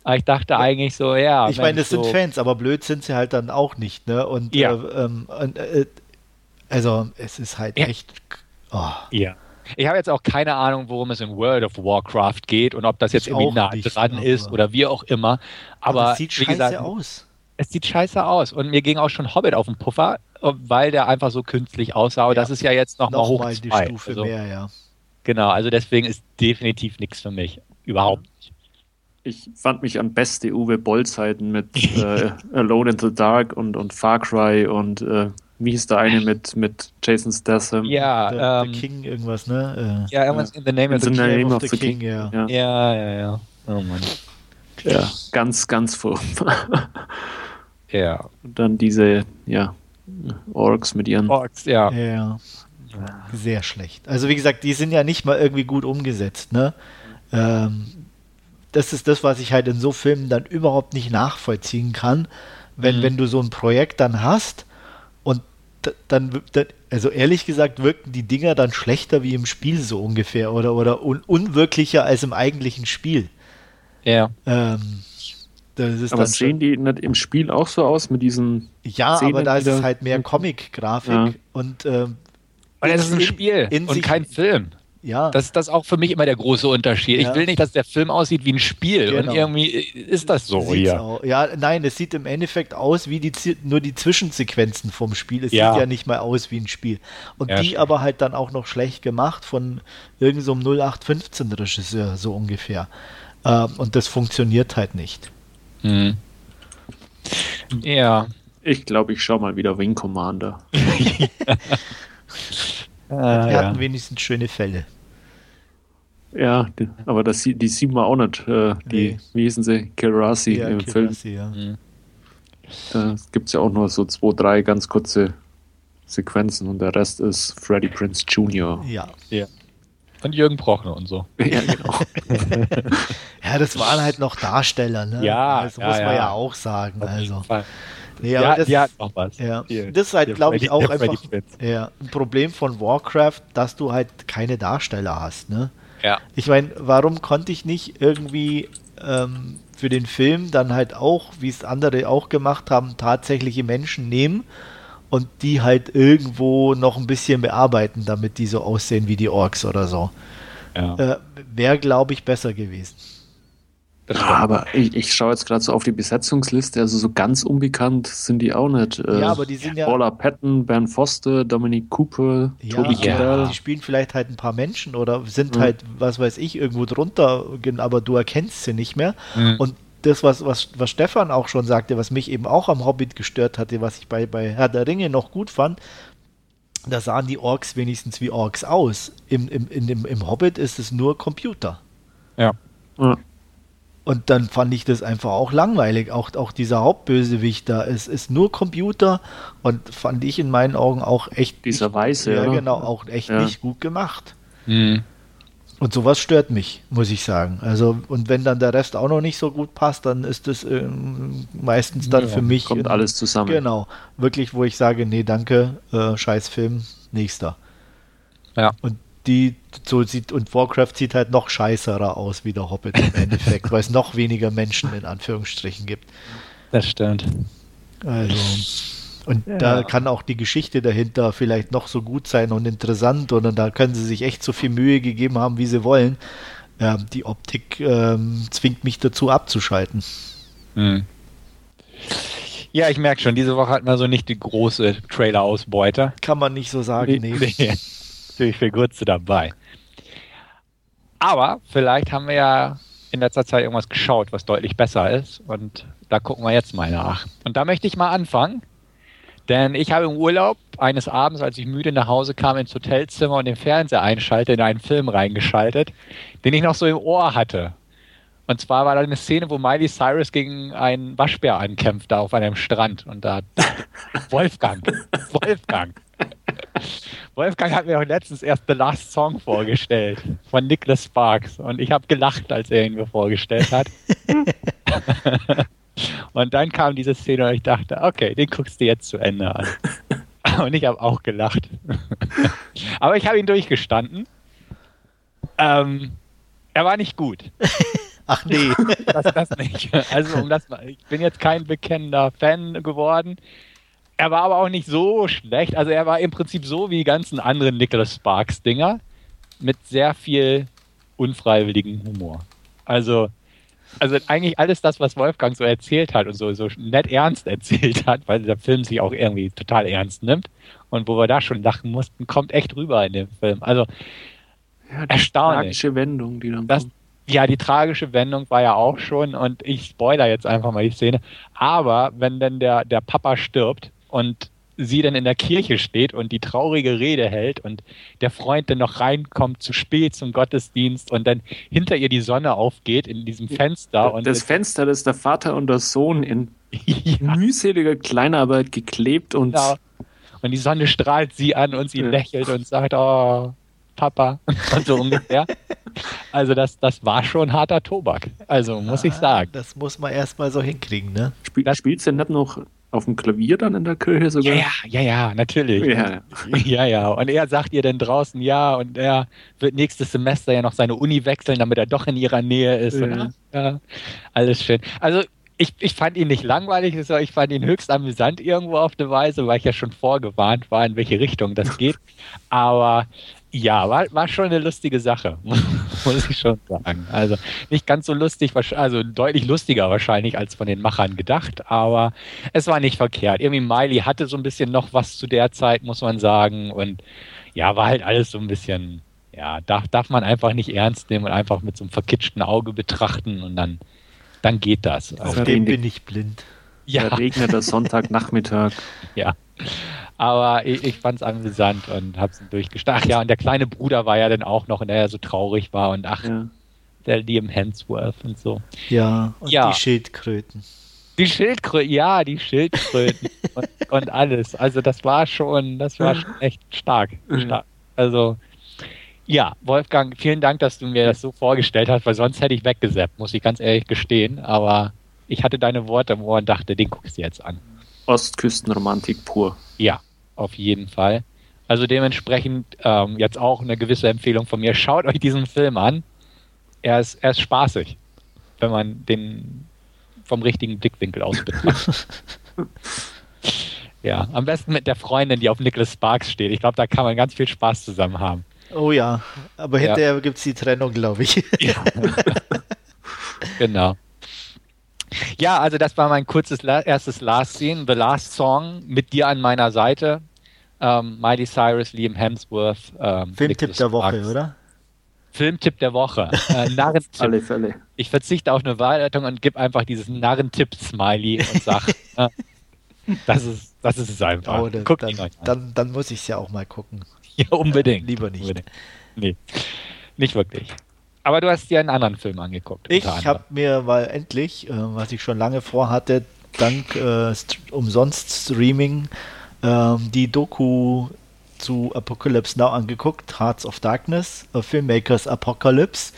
Aber ich dachte eigentlich so, ja. Ich meine, das sind so, Fans, aber blöd sind sie halt dann auch nicht, ne? Und, Ja. äh, ähm, und äh, also, es ist halt Ja. echt. Oh. Ja. Ich habe jetzt auch keine Ahnung, worum es in World of Warcraft geht und ob das jetzt Ich irgendwie nah nicht, dran aber- ist oder wie auch immer. Aber, es sieht wie scheiße gesagt, aus. es sieht scheiße aus. Und mir ging auch schon Hobbit auf den Puffer, weil der einfach so künstlich aussah. Und Ja. das ist ja jetzt nochmal hoch Nochmal die zwei. Stufe Also, mehr, ja. Genau, also deswegen ist definitiv nichts für mich. Überhaupt nicht. Ich fand mich an beste Uwe Boll-Zeiten mit äh, Alone in the Dark und, und Far Cry und äh, wie hieß der eine mit, mit Jason Statham? Ja, Der, ähm, der King irgendwas, ne? ja, irgendwas in the name In of the the name King of the King. ja. Ja, Ja, ja, ja. Oh Mann. ja, ganz, ganz furchtbar. Ja. Und dann diese, ja, Orks mit ihren. Orks, ja. Ja. Sehr schlecht. Also wie gesagt, die sind ja nicht mal irgendwie gut umgesetzt, ne? Ähm, das ist das, was ich halt in so Filmen dann überhaupt nicht nachvollziehen kann, wenn, Mhm. wenn du so ein Projekt dann hast dann, dann, also ehrlich gesagt, wirken die Dinger dann schlechter wie im Spiel so ungefähr oder, oder un unwirklicher als im eigentlichen Spiel. Ja. Ähm, das ist Aber dann sehen die nicht im Spiel auch so aus mit diesen. Ja, Szenen aber da ist es halt mehr Comic-Grafik Ja. und ähm, Und es ist ein in- Spiel in und sich- kein Film. Ja, Das ist das auch für mich immer der große Unterschied. Ja. Ich will nicht, dass der Film aussieht wie ein Spiel. Genau. Und irgendwie ist das so sieht's hier. auch. ja, nein, es sieht im Endeffekt aus wie die nur die Zwischensequenzen vom Spiel. Es Ja. sieht ja nicht mal aus wie ein Spiel. Und Ja, die stimmt. aber halt dann auch noch schlecht gemacht von irgendeinem so einem 0815 Regisseur so ungefähr. Ähm, und das funktioniert halt nicht. Mhm. Ja. Ich glaube, ich schaue mal wieder Wing Commander. Ah, Wir ja. hatten wenigstens schöne Fälle. Ja, die, aber das, die sieht man auch nicht. Äh, die, Nee. wie hießen sie? Kilrasi Ja, im Kid Film. Ja. Mhm. Da gibt es ja auch nur so zwei, drei ganz kurze Sequenzen und der Rest ist Freddie Prince Jr. ja. Und Jürgen Prochner und so. ja, genau. Ja, das waren halt noch Darsteller, ne? Ja, das ja, muss man ja. ja auch sagen. Auf jeden Also. Ja, aber das, die hat noch was. Ja, Die- das ist halt, glaube ich, auch einfach ja, ein Problem von Warcraft, dass du halt keine Darsteller hast. Ne? Ja. Ich meine, warum konnte ich nicht irgendwie ähm, für den Film dann halt auch, wie es andere auch gemacht haben, tatsächliche Menschen nehmen und die halt irgendwo noch ein bisschen bearbeiten, damit die so aussehen wie die Orks oder so. Ja. Äh, Wäre, glaube ich, besser gewesen. Das Ja, aber ich, ich schaue jetzt gerade so auf die Besetzungsliste, also so ganz unbekannt sind die auch nicht. Äh, Ja, aber die sind ja- Paula Patton, Ben Foster, Dominic Cooper, Ja, Toby Ja. Die spielen vielleicht halt ein paar Menschen oder sind Mhm. halt, was weiß ich, irgendwo drunter, aber du erkennst sie nicht mehr. Mhm. Und das, was, was, was Stefan auch schon sagte, was mich eben auch am Hobbit gestört hatte, was ich bei, bei Herr der Ringe noch gut fand, da sahen die Orks wenigstens wie Orks aus. Im, im, in dem, Im Hobbit ist es nur Computer. ja. Ja. Und dann fand ich das einfach auch langweilig. Auch, auch dieser Hauptbösewicht da, es ist nur Computer und fand ich in meinen Augen auch echt. Dieser nicht, Weiße, Ja, oder? genau, auch echt Ja. nicht gut gemacht. Mhm. Und sowas stört mich, muss ich sagen. Also, und wenn dann der Rest auch noch nicht so gut passt, dann ist das ähm, meistens dann Ja, für mich. Kommt in- alles zusammen. Genau. Wirklich, wo ich sage, nee, danke, äh, scheiß Film, nächster. Ja. Und die so sieht, und Warcraft sieht halt noch scheißerer aus wie der Hobbit im Endeffekt, weil es noch weniger Menschen in Anführungsstrichen gibt. Das stimmt. Also. Und Ja. da kann auch die Geschichte dahinter vielleicht noch so gut sein und interessant und da können sie sich echt so viel Mühe gegeben haben, wie sie wollen. Ähm, die Optik ähm, zwingt mich dazu abzuschalten. Mhm. Ja, ich merke schon, diese Woche hatten wir so nicht die große Trailer-Ausbeute. Kann man nicht so sagen, nee. Nee. Natürlich für kurze dabei. Aber vielleicht haben wir ja in letzter Zeit irgendwas geschaut, was deutlich besser ist. Und da gucken wir jetzt mal nach. Und da möchte ich mal anfangen. Denn ich habe im Urlaub eines Abends, als ich müde nach Hause kam, ins Hotelzimmer und den Fernseher einschalte, in einen Film reingeschaltet, den ich noch so im Ohr hatte. Und zwar war da eine Szene, wo Miley Cyrus gegen einen Waschbär ankämpfte auf einem Strand. Und da Wolfgang, Wolfgang. Wolfgang hat mir auch letztens erst The Last Song vorgestellt von Nicholas Sparks und ich habe gelacht, als er ihn mir vorgestellt hat. und dann kam diese Szene und ich dachte, okay, den guckst du jetzt zu Ende an. Und ich habe auch gelacht. Aber ich habe ihn durchgestanden. Ähm, er war nicht gut. Ach nee. Das, das nicht. Also um das mal, ich bin jetzt kein bekennender Fan geworden. Er war aber auch nicht so schlecht. Also er war im Prinzip so wie die ganzen anderen Nicholas Sparks Dinger mit sehr viel unfreiwilligen Humor. Also also eigentlich alles das, was Wolfgang so erzählt hat und so, so nett ernst erzählt hat, weil der Film sich auch irgendwie total ernst nimmt und wo wir da schon lachen mussten, kommt echt rüber in dem Film. Also Ja, die Erstaunlich. tragische Wendung, die dann Das, kommt. ja, die tragische Wendung war ja auch schon und ich spoiler jetzt einfach mal die Szene. Aber wenn dann der, der Papa stirbt und sie dann in der Kirche steht und die traurige Rede hält und der Freund dann noch reinkommt zu spät zum Gottesdienst und dann hinter ihr die Sonne aufgeht in diesem Fenster und das Fenster, das der Vater und der Sohn in ja, mühseliger Kleinarbeit geklebt und genau. und die Sonne strahlt sie an und sie Ja. lächelt und sagt, oh, Papa und so ungefähr. Also das, das war schon harter Tobak. Also muss ich sagen. Das muss man erstmal so hinkriegen, ne? Spiel, Das- spielst du nicht noch auf dem Klavier dann in der Kirche sogar? ja, ja, ja, natürlich. Ja. Ja, ja. Und er sagt ihr dann draußen ja und er wird nächstes Semester ja noch seine Uni wechseln, damit er doch in ihrer Nähe ist. Und, Ja. ach, ja, alles schön. Also ich, ich fand ihn nicht langweilig, sondern ich fand ihn höchst amüsant irgendwo auf eine Weise, weil ich ja schon vorgewarnt war, in welche Richtung das geht. Aber ja, war, war schon eine lustige Sache, muss ich schon sagen. Also nicht ganz so lustig, also deutlich lustiger wahrscheinlich als von den Machern gedacht, aber es war nicht verkehrt. Irgendwie Miley hatte so ein bisschen noch was zu der Zeit, muss man sagen. Und ja, war halt alles so ein bisschen, ja, darf, darf man einfach nicht ernst nehmen und einfach mit so einem verkitschten Auge betrachten und dann, dann geht das. Auf Also, dem bin ich blind. ja, Der regnet der Sonntagnachmittag. ja. Aber ich, ich fand es amüsant und hab's durchgestanden. Ach ja, und der kleine Bruder war ja dann auch noch, der er so traurig war und ach, Ja. der Liam Hemsworth und so. Ja, und Ja. die Schildkröten. Die Schildkröten, ja, die Schildkröten und, und alles. Also das war schon, das war schon echt stark. Stark. Also ja, Wolfgang, vielen Dank, dass du mir das so vorgestellt hast, weil sonst hätte ich weggesappt, muss ich ganz ehrlich gestehen. Aber ich hatte deine Worte im Ohr und dachte, den guckst du jetzt an. Ostküstenromantik pur. Ja, auf jeden Fall. Also dementsprechend ähm, jetzt auch eine gewisse Empfehlung von mir. Schaut euch diesen Film an. Er ist, er ist spaßig, wenn man den vom richtigen Blickwinkel aus betrachtet. ja, am besten mit der Freundin, die auf Nicholas Sparks steht. Ich glaube, da kann man ganz viel Spaß zusammen haben. Oh ja, aber hinterher ja. gibt es die Trennung, glaube ich. Ja. genau. Ja, also das war mein kurzes erstes Last Scene, The Last Song, mit dir an meiner Seite. Ähm, Miley Cyrus, Liam Hemsworth. Ähm, Filmtipp der Woche, oder? Filmtipp der Woche. Äh, Narrentipp. Alle Fälle. Ich verzichte auf eine Wahlleitung und gebe einfach dieses Narrentipp-Smiley und sage, äh, das, ist, das ist es einfach. Oh, dann, dann, dann, dann, muss ich es ja auch mal gucken. Ja, unbedingt. Lieber nicht. Unbedingt. Nee, nicht wirklich. Aber du hast dir einen anderen Film angeguckt. Ich habe mir mal endlich, äh, was ich schon lange vorhatte, dank äh, umsonst Streaming, äh, die Doku zu Apocalypse Now angeguckt, Hearts of Darkness, A Filmmakers Apocalypse.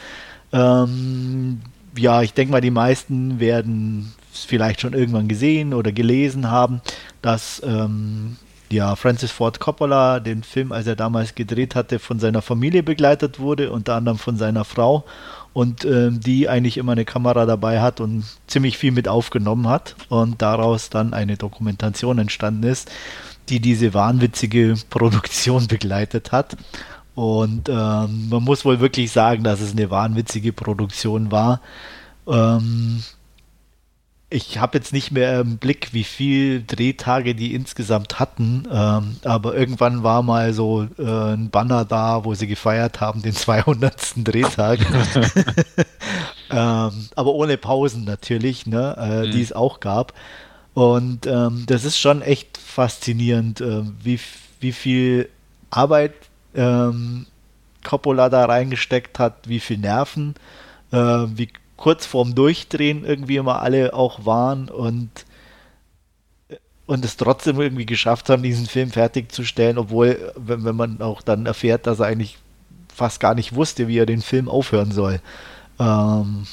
Ähm, ja, ich denke mal, die meisten werden es vielleicht schon irgendwann gesehen oder gelesen haben, dass ähm, ja, Francis Ford Coppola den Film, als er damals gedreht hatte, von seiner Familie begleitet wurde, unter anderem von seiner Frau und ähm, die eigentlich immer eine Kamera dabei hat und ziemlich viel mit aufgenommen hat und daraus dann eine Dokumentation entstanden ist, die diese wahnwitzige Produktion begleitet hat. Und ähm, man muss wohl wirklich sagen, dass es eine wahnwitzige Produktion war. Ähm, ich habe jetzt nicht mehr im Blick, wie viel Drehtage die insgesamt hatten, ähm, aber irgendwann war mal so äh, ein Banner da, wo sie gefeiert haben, den 200. Drehtag. ähm, aber ohne Pausen natürlich, ne, äh, mhm. die es auch gab. Und ähm, das ist schon echt faszinierend, äh, wie, wie viel Arbeit ähm, Coppola da reingesteckt hat, wie viel Nerven, äh, wie kurz vorm Durchdrehen irgendwie immer alle auch waren und und es trotzdem irgendwie geschafft haben, diesen Film fertigzustellen, obwohl, wenn, wenn man auch dann erfährt, dass er eigentlich fast gar nicht wusste, wie er den Film aufhören soll. Ähm,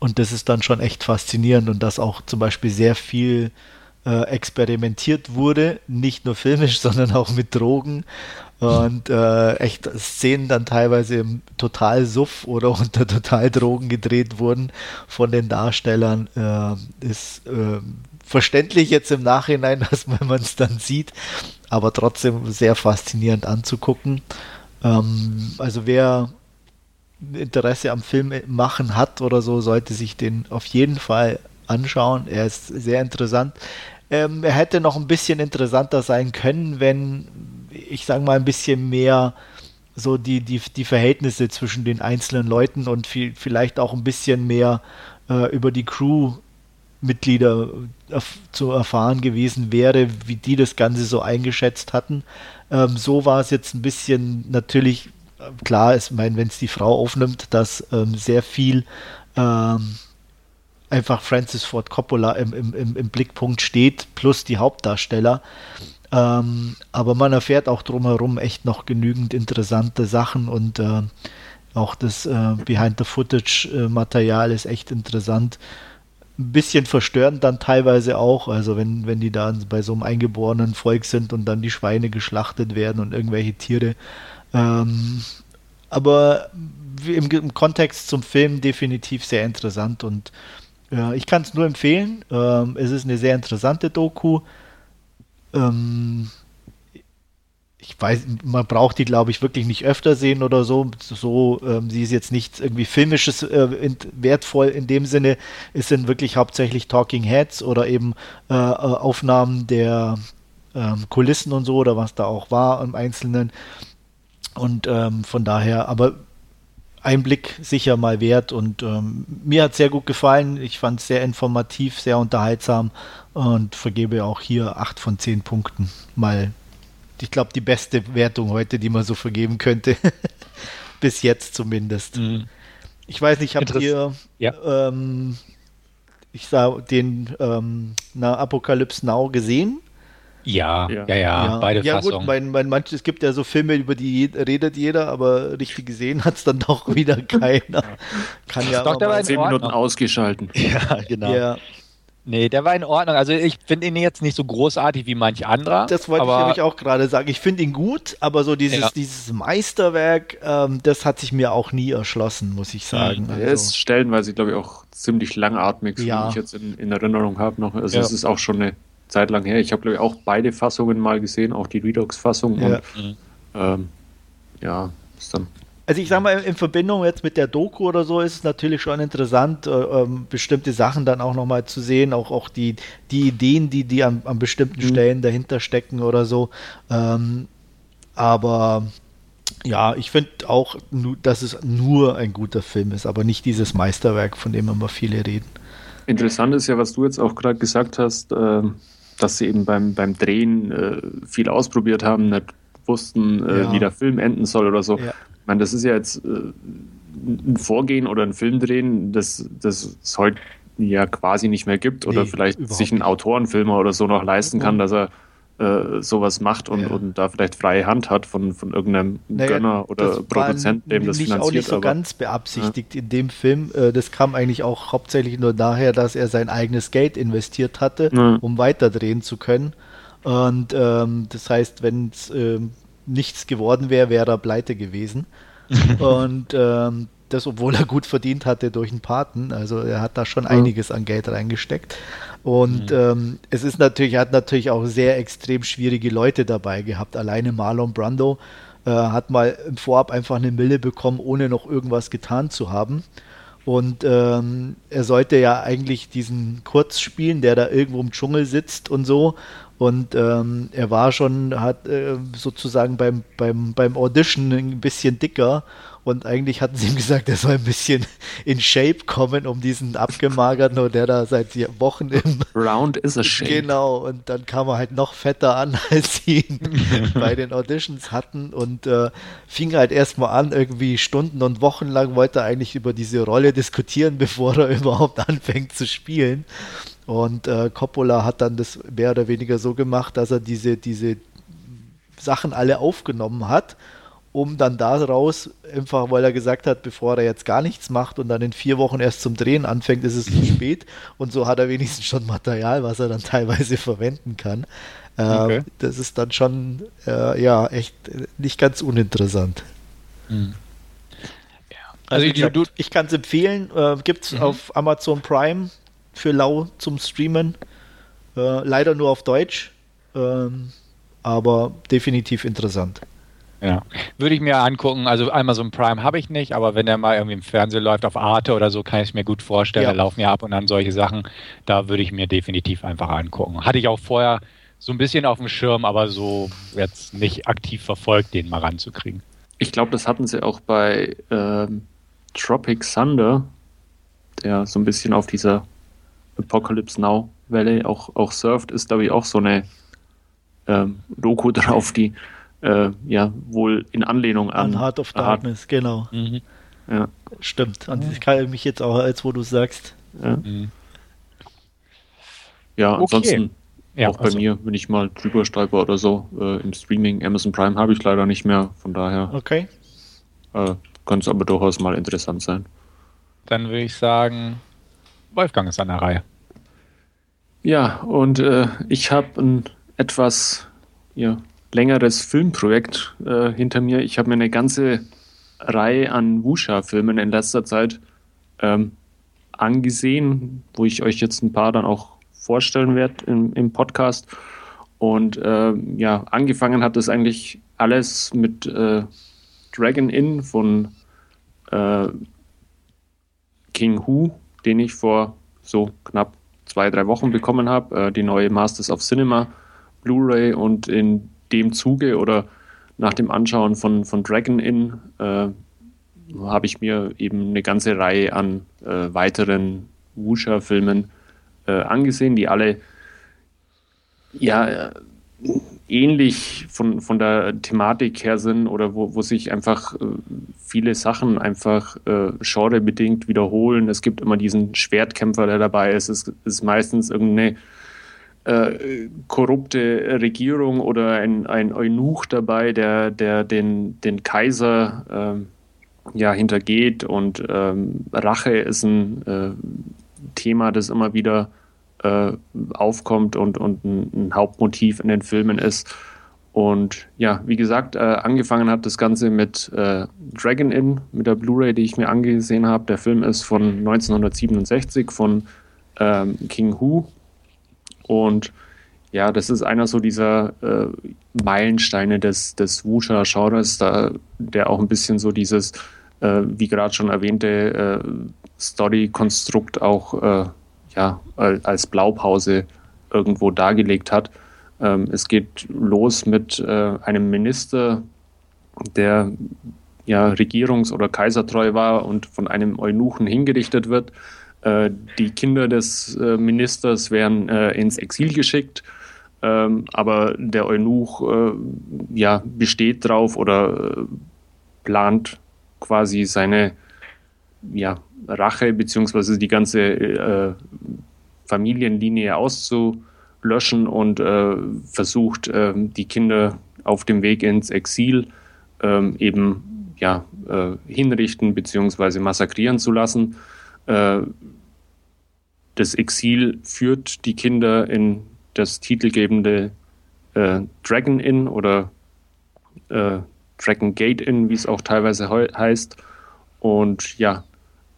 und das ist dann schon echt faszinierend und dass auch zum Beispiel sehr viel äh, experimentiert wurde, nicht nur filmisch, sondern auch mit Drogen und äh, echt Szenen dann teilweise im Totalsuff oder unter Totaldrogen gedreht wurden von den Darstellern, äh, ist äh, verständlich jetzt im Nachhinein, dass man es dann sieht, aber trotzdem sehr faszinierend anzugucken. Ähm, also wer Interesse am Film machen hat oder so, sollte sich den auf jeden Fall anschauen. Er ist sehr interessant. Ähm, er hätte noch ein bisschen interessanter sein können, wenn ich sage mal, ein bisschen mehr so die, die, die Verhältnisse zwischen den einzelnen Leuten und viel, vielleicht auch ein bisschen mehr äh, über die Crew-Mitglieder äh, zu erfahren gewesen wäre, wie die das Ganze so eingeschätzt hatten. Ähm, so war es jetzt ein bisschen natürlich, äh, klar, ich meine, wenn es die Frau aufnimmt, dass ähm, sehr viel ähm, einfach Francis Ford Coppola im, im, im Blickpunkt steht, plus die Hauptdarsteller. Ähm, aber man erfährt auch drumherum echt noch genügend interessante Sachen und äh, auch das äh, Behind-the-Footage-Material ist echt interessant. Ein bisschen verstörend dann teilweise auch, also wenn, wenn die da bei so einem eingeborenen Volk sind und dann die Schweine geschlachtet werden und irgendwelche Tiere. Ähm, aber im, im, Kontext zum Film definitiv sehr interessant und äh, ich kann es nur empfehlen. Ähm, es ist eine sehr interessante Doku ähm, ich weiß, man braucht die, glaube ich, wirklich nicht öfter sehen oder so. So, ähm, sie ist jetzt nicht irgendwie filmisches äh, in, wertvoll in dem Sinne. Es sind wirklich hauptsächlich Talking Heads oder eben äh, äh Aufnahmen der ähm, Kulissen und so oder was da auch war im Einzelnen. Und ähm, von daher, aber Einblick sicher mal wert und ähm, mir hat sehr gut gefallen. Ich fand es sehr informativ, sehr unterhaltsam und vergebe auch hier 8 von 10 Punkten. Mal, ich glaube, die beste Wertung heute, die man so vergeben könnte. Bis jetzt zumindest. Mhm. Ich weiß nicht, habt ihr ja. ähm, ich sah den ähm, na, Apocalypse Now gesehen? Ja, ja, ja, ja, beide ja, Fassungen. Ja gut, mein, mein, manch, es gibt ja so Filme, über die redet jeder, aber richtig gesehen hat es dann doch wieder keiner. Kann ja Dr. mal zehn Minuten ausgeschalten. Ja, genau. Ja. Nee, der war in Ordnung. Also ich finde ihn jetzt nicht so großartig wie manch anderer. Das wollte ich nämlich auch gerade sagen. Ich finde ihn gut, aber so dieses, ja. dieses Meisterwerk, ähm, das hat sich mir auch nie erschlossen, muss ich sagen. Mhm. Er ist stellenweise, glaube ich, auch ziemlich langatmig, ja. wie ich jetzt in, in Erinnerung habe noch. Also ja. es ist auch schon eine Zeit lang her. Ich habe, glaube ich, auch beide Fassungen mal gesehen, auch die Redux-Fassung. Ja. Und, ähm, ja, ist dann also ich sage mal, in Verbindung jetzt mit der Doku oder so ist es natürlich schon interessant, äh, ähm, bestimmte Sachen dann auch nochmal zu sehen, auch, auch die, die Ideen, die, die an, an bestimmten mhm. Stellen dahinter stecken oder so. Ähm, aber ja, ich finde auch, dass es nur ein guter Film ist, aber nicht dieses Meisterwerk, von dem immer viele reden. Interessant ist ja, was du jetzt auch gerade gesagt hast, äh, dass sie eben beim, beim Drehen äh, viel ausprobiert haben, nicht wussten, äh, ja. wie der Film enden soll oder so. Ja. Ich meine, das ist ja jetzt äh, ein Vorgehen oder ein Film drehen, das, das es heute ja quasi nicht mehr gibt oder nee, vielleicht sich ein Autorenfilmer oder so noch leisten kann, dass er äh, sowas macht und, ja. und da vielleicht freie Hand hat von, von irgendeinem naja, Gönner oder Produzent, dem das finanziert. auch nicht so aber, ganz beabsichtigt ja. in dem Film. Äh, das kam eigentlich auch hauptsächlich nur daher, dass er sein eigenes Geld investiert hatte, ja. um weiterdrehen zu können. Und ähm, das heißt, wenn es ähm, nichts geworden wäre, wäre er pleite gewesen. und ähm, das, obwohl er gut verdient hatte durch den Paten. Also er hat da schon einiges an Geld reingesteckt. Und mhm. ähm, es ist natürlich, er hat natürlich auch sehr extrem schwierige Leute dabei gehabt. Alleine Marlon Brando äh, hat mal im Vorab einfach eine Mille bekommen, ohne noch irgendwas getan zu haben. Und ähm, er sollte ja eigentlich diesen Kurz spielen, der da irgendwo im Dschungel sitzt und so. Und ähm, er war schon, hat äh, sozusagen beim, beim, beim Audition ein bisschen dicker. Und eigentlich hatten sie ihm gesagt, er soll ein bisschen in Shape kommen, um diesen abgemagerten, der da seit Wochen im Round is a shape. Genau, und dann kam er halt noch fetter an, als sie ihn bei den Auditions hatten und äh, fing halt erstmal an, irgendwie Stunden und Wochen lang wollte er eigentlich über diese Rolle diskutieren, bevor er überhaupt anfängt zu spielen. Und äh, Coppola hat dann das mehr oder weniger so gemacht, dass er diese, diese Sachen alle aufgenommen hat, um dann daraus, einfach weil er gesagt hat, bevor er jetzt gar nichts macht und dann in vier Wochen erst zum Drehen anfängt, ist es zu spät. Und so hat er wenigstens schon Material, was er dann teilweise verwenden kann. Äh, okay. Das ist dann schon, äh, ja, echt nicht ganz uninteressant. Mhm. Also, also ich, ich kann es empfehlen. Äh, Gibt es mhm. auf Amazon Prime für Lau zum Streamen. Äh, leider nur auf Deutsch, ähm, aber definitiv interessant. Ja, würde ich mir angucken. Also Amazon Prime habe ich nicht, aber wenn der mal irgendwie im Fernsehen läuft auf Arte oder so, kann ich es mir gut vorstellen. Ja. Da laufen ja ab und an solche Sachen. Da würde ich mir definitiv einfach angucken. Hatte ich auch vorher so ein bisschen auf dem Schirm, aber so jetzt nicht aktiv verfolgt, den mal ranzukriegen. Ich glaube, das hatten sie auch bei ähm, Tropic Thunder, der so ein bisschen auf dieser Apocalypse Now Welle auch, auch surft, ist, glaube ich, auch so eine ähm, Doku drauf, die äh, ja wohl in Anlehnung an, an Heart of Darkness, Heart. genau. Mhm. Ja. Stimmt. Und ich kann mich jetzt auch, als wo du sagst. Ja, mhm. ja okay. ansonsten ja, auch bei also. mir, wenn ich mal drüber streibe oder so, äh, im Streaming, Amazon Prime habe ich leider nicht mehr, von daher. Okay. Äh, könnte es aber durchaus mal interessant sein. Dann würde ich sagen, Wolfgang ist an der Reihe. Ja, und äh, ich habe ein etwas ja, längeres Filmprojekt äh, hinter mir. Ich habe mir eine ganze Reihe an Wuxia-Filmen in letzter Zeit ähm, angesehen, wo ich euch jetzt ein paar dann auch vorstellen werde im, im Podcast. Und äh, ja, angefangen hat das eigentlich alles mit äh, Dragon Inn von äh, King Hu, den ich vor so knapp zwei, drei Wochen bekommen habe, äh, die neue Masters of Cinema Blu-ray und in dem Zuge oder nach dem Anschauen von, von Dragon Inn äh, habe ich mir eben eine ganze Reihe an äh, weiteren Wuxia-Filmen äh, angesehen, die alle ja ähnlich von, von der Thematik her sind oder wo, wo sich einfach äh, viele Sachen einfach äh, genrebedingt wiederholen. Es gibt immer diesen Schwertkämpfer, der dabei ist. Es ist meistens irgendeine äh, korrupte Regierung oder ein, ein Eunuch dabei, der, der den, den Kaiser äh, ja, hintergeht und ähm, Rache ist ein äh, Thema, das immer wieder äh, aufkommt und, und ein, ein, Hauptmotiv in den Filmen ist. Und ja, wie gesagt, äh, angefangen hat das Ganze mit äh, Dragon Inn, mit der Blu-ray, die ich mir angesehen habe. Der Film ist von 1967 von ähm, King Hu. Und ja, das ist einer so dieser äh, Meilensteine des, des Wuxia-Genres, der auch ein bisschen so dieses, äh, wie gerade schon erwähnte, äh, Story-Konstrukt auch äh, ja, als Blaupause irgendwo dargelegt hat. Ähm, es geht los mit äh, einem Minister, der ja regierungs- oder kaisertreu war und von einem Eunuchen hingerichtet wird. Äh, die Kinder des Ministers werden ins Exil geschickt ähm, aber der Eunuch äh, ja, besteht drauf oder äh, plant quasi seine ja, Rache beziehungsweise die ganze äh, Familienlinie auszulöschen und äh, versucht, die Kinder auf dem Weg ins Exil ähm, eben ja, äh, hinrichten beziehungsweise massakrieren zu lassen. Äh, das Exil führt die Kinder in das titelgebende äh, Dragon Inn oder äh, Dragon Gate Inn, wie es auch teilweise he heißt. Und ja,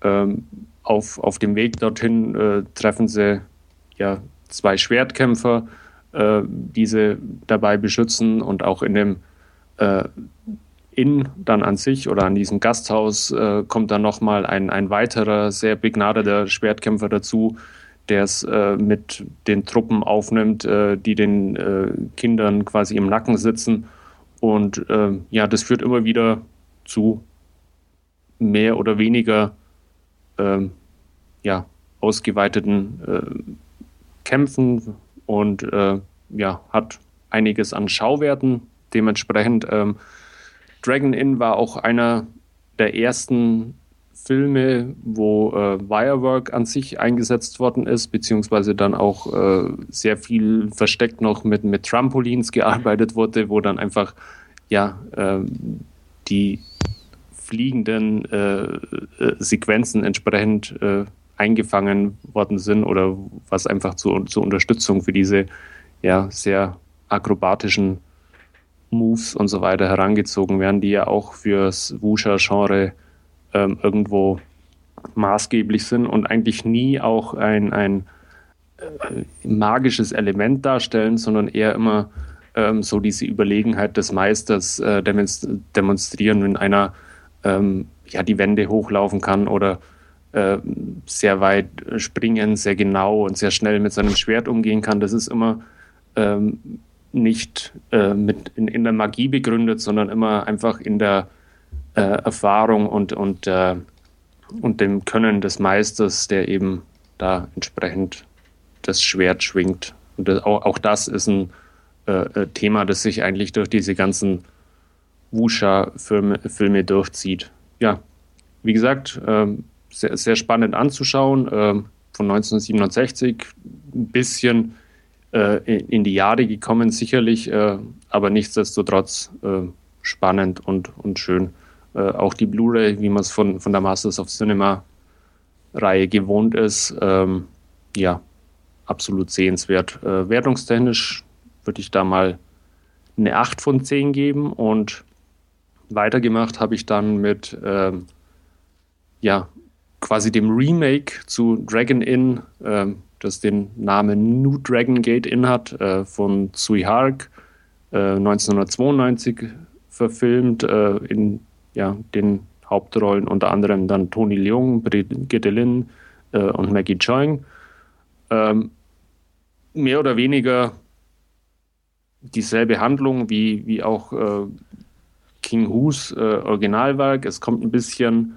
ähm, auf, auf dem Weg dorthin äh, treffen sie ja zwei Schwertkämpfer, äh, die sie dabei beschützen und auch in dem äh, Inn dann an sich oder an diesem Gasthaus äh, kommt dann nochmal ein, ein weiterer sehr begnadeter Schwertkämpfer dazu, der es äh, mit den Truppen aufnimmt, äh, die den äh, Kindern quasi im Nacken sitzen. Und äh, ja, das führt immer wieder zu mehr oder weniger ähm, ja, ausgeweiteten äh, Kämpfen und ja, hat einiges an Schauwerten. Dementsprechend ähm, Dragon Inn war auch einer der ersten Filme, wo äh, Wirework an sich eingesetzt worden ist, beziehungsweise dann auch äh, sehr viel versteckt noch mit, mit Trampolins gearbeitet wurde, wo dann einfach ja äh, die fliegenden äh, äh, Sequenzen entsprechend äh, eingefangen worden sind oder was einfach zu, zur Unterstützung für diese ja sehr akrobatischen Moves und so weiter herangezogen werden, die ja auch fürs Wuxia-Genre ähm, irgendwo maßgeblich sind und eigentlich nie auch ein, ein äh, magisches Element darstellen, sondern eher immer ähm, so diese Überlegenheit des Meisters äh, demonstrieren, wenn einer ähm, ja die Wände hochlaufen kann oder äh, sehr weit springen, sehr genau und sehr schnell mit seinem Schwert umgehen kann. Das ist immer ähm, nicht äh, mit in, in, der Magie begründet, sondern immer einfach in der äh, Erfahrung und, und, äh, und dem Können des Meisters, der eben da entsprechend das Schwert schwingt. Und das, auch, auch, das ist ein äh, äh Thema, das sich eigentlich durch diese ganzen Wusha-Filme Filme durchzieht. Ja, wie gesagt, ähm, sehr, sehr spannend anzuschauen. Ähm, von 1967 ein bisschen in die Jahre gekommen, sicherlich, äh, aber nichtsdestotrotz äh, spannend und, und schön. Äh, auch die Blu-ray, wie man es von, von der Masters of Cinema Reihe gewohnt ist, ähm, ja, absolut sehenswert. Äh, wertungstechnisch würde ich da mal eine 8 von 10 geben und weitergemacht habe ich dann mit, ähm, ja, quasi dem Remake zu Dragon Inn, ähm, das den Namen New Dragon Gate Inn hat, äh, von Tsui Hark, äh, 1992 verfilmt, äh, in ja, den Hauptrollen unter anderem dann Tony Leung, Brigitte Lin äh, und Maggie Choing. Ähm, mehr oder weniger dieselbe Handlung wie, wie auch äh, King Hus äh, Originalwerk. Es kommt ein bisschen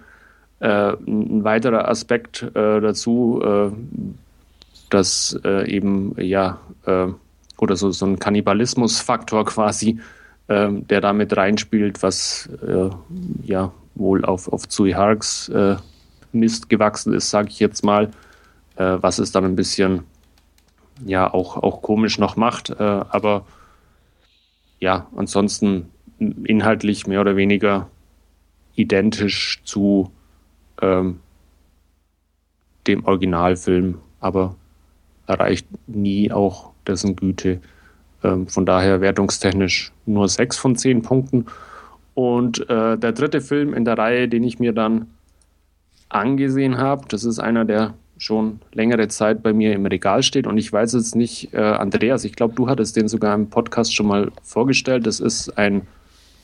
äh, ein weiterer Aspekt äh, dazu, äh, dass eben ja oder so, so ein Kannibalismusfaktor quasi ähm, der damit reinspielt, was äh, ja wohl auf, auf Zui Harks äh, Mist gewachsen ist, sage ich jetzt mal, äh, was es dann ein bisschen ja auch, auch komisch noch macht, äh, aber ja, ansonsten inhaltlich mehr oder weniger identisch zu ähm, dem Originalfilm, aber erreicht nie auch dessen Güte. Ähm, von daher wertungstechnisch nur 6 von 10 Punkten. Und äh, der dritte Film in der Reihe, den ich mir dann angesehen habe, das ist einer, der schon längere Zeit bei mir im Regal steht. Und ich weiß jetzt nicht, äh, Andreas, ich glaube, du hattest den sogar im Podcast schon mal vorgestellt. Das ist ein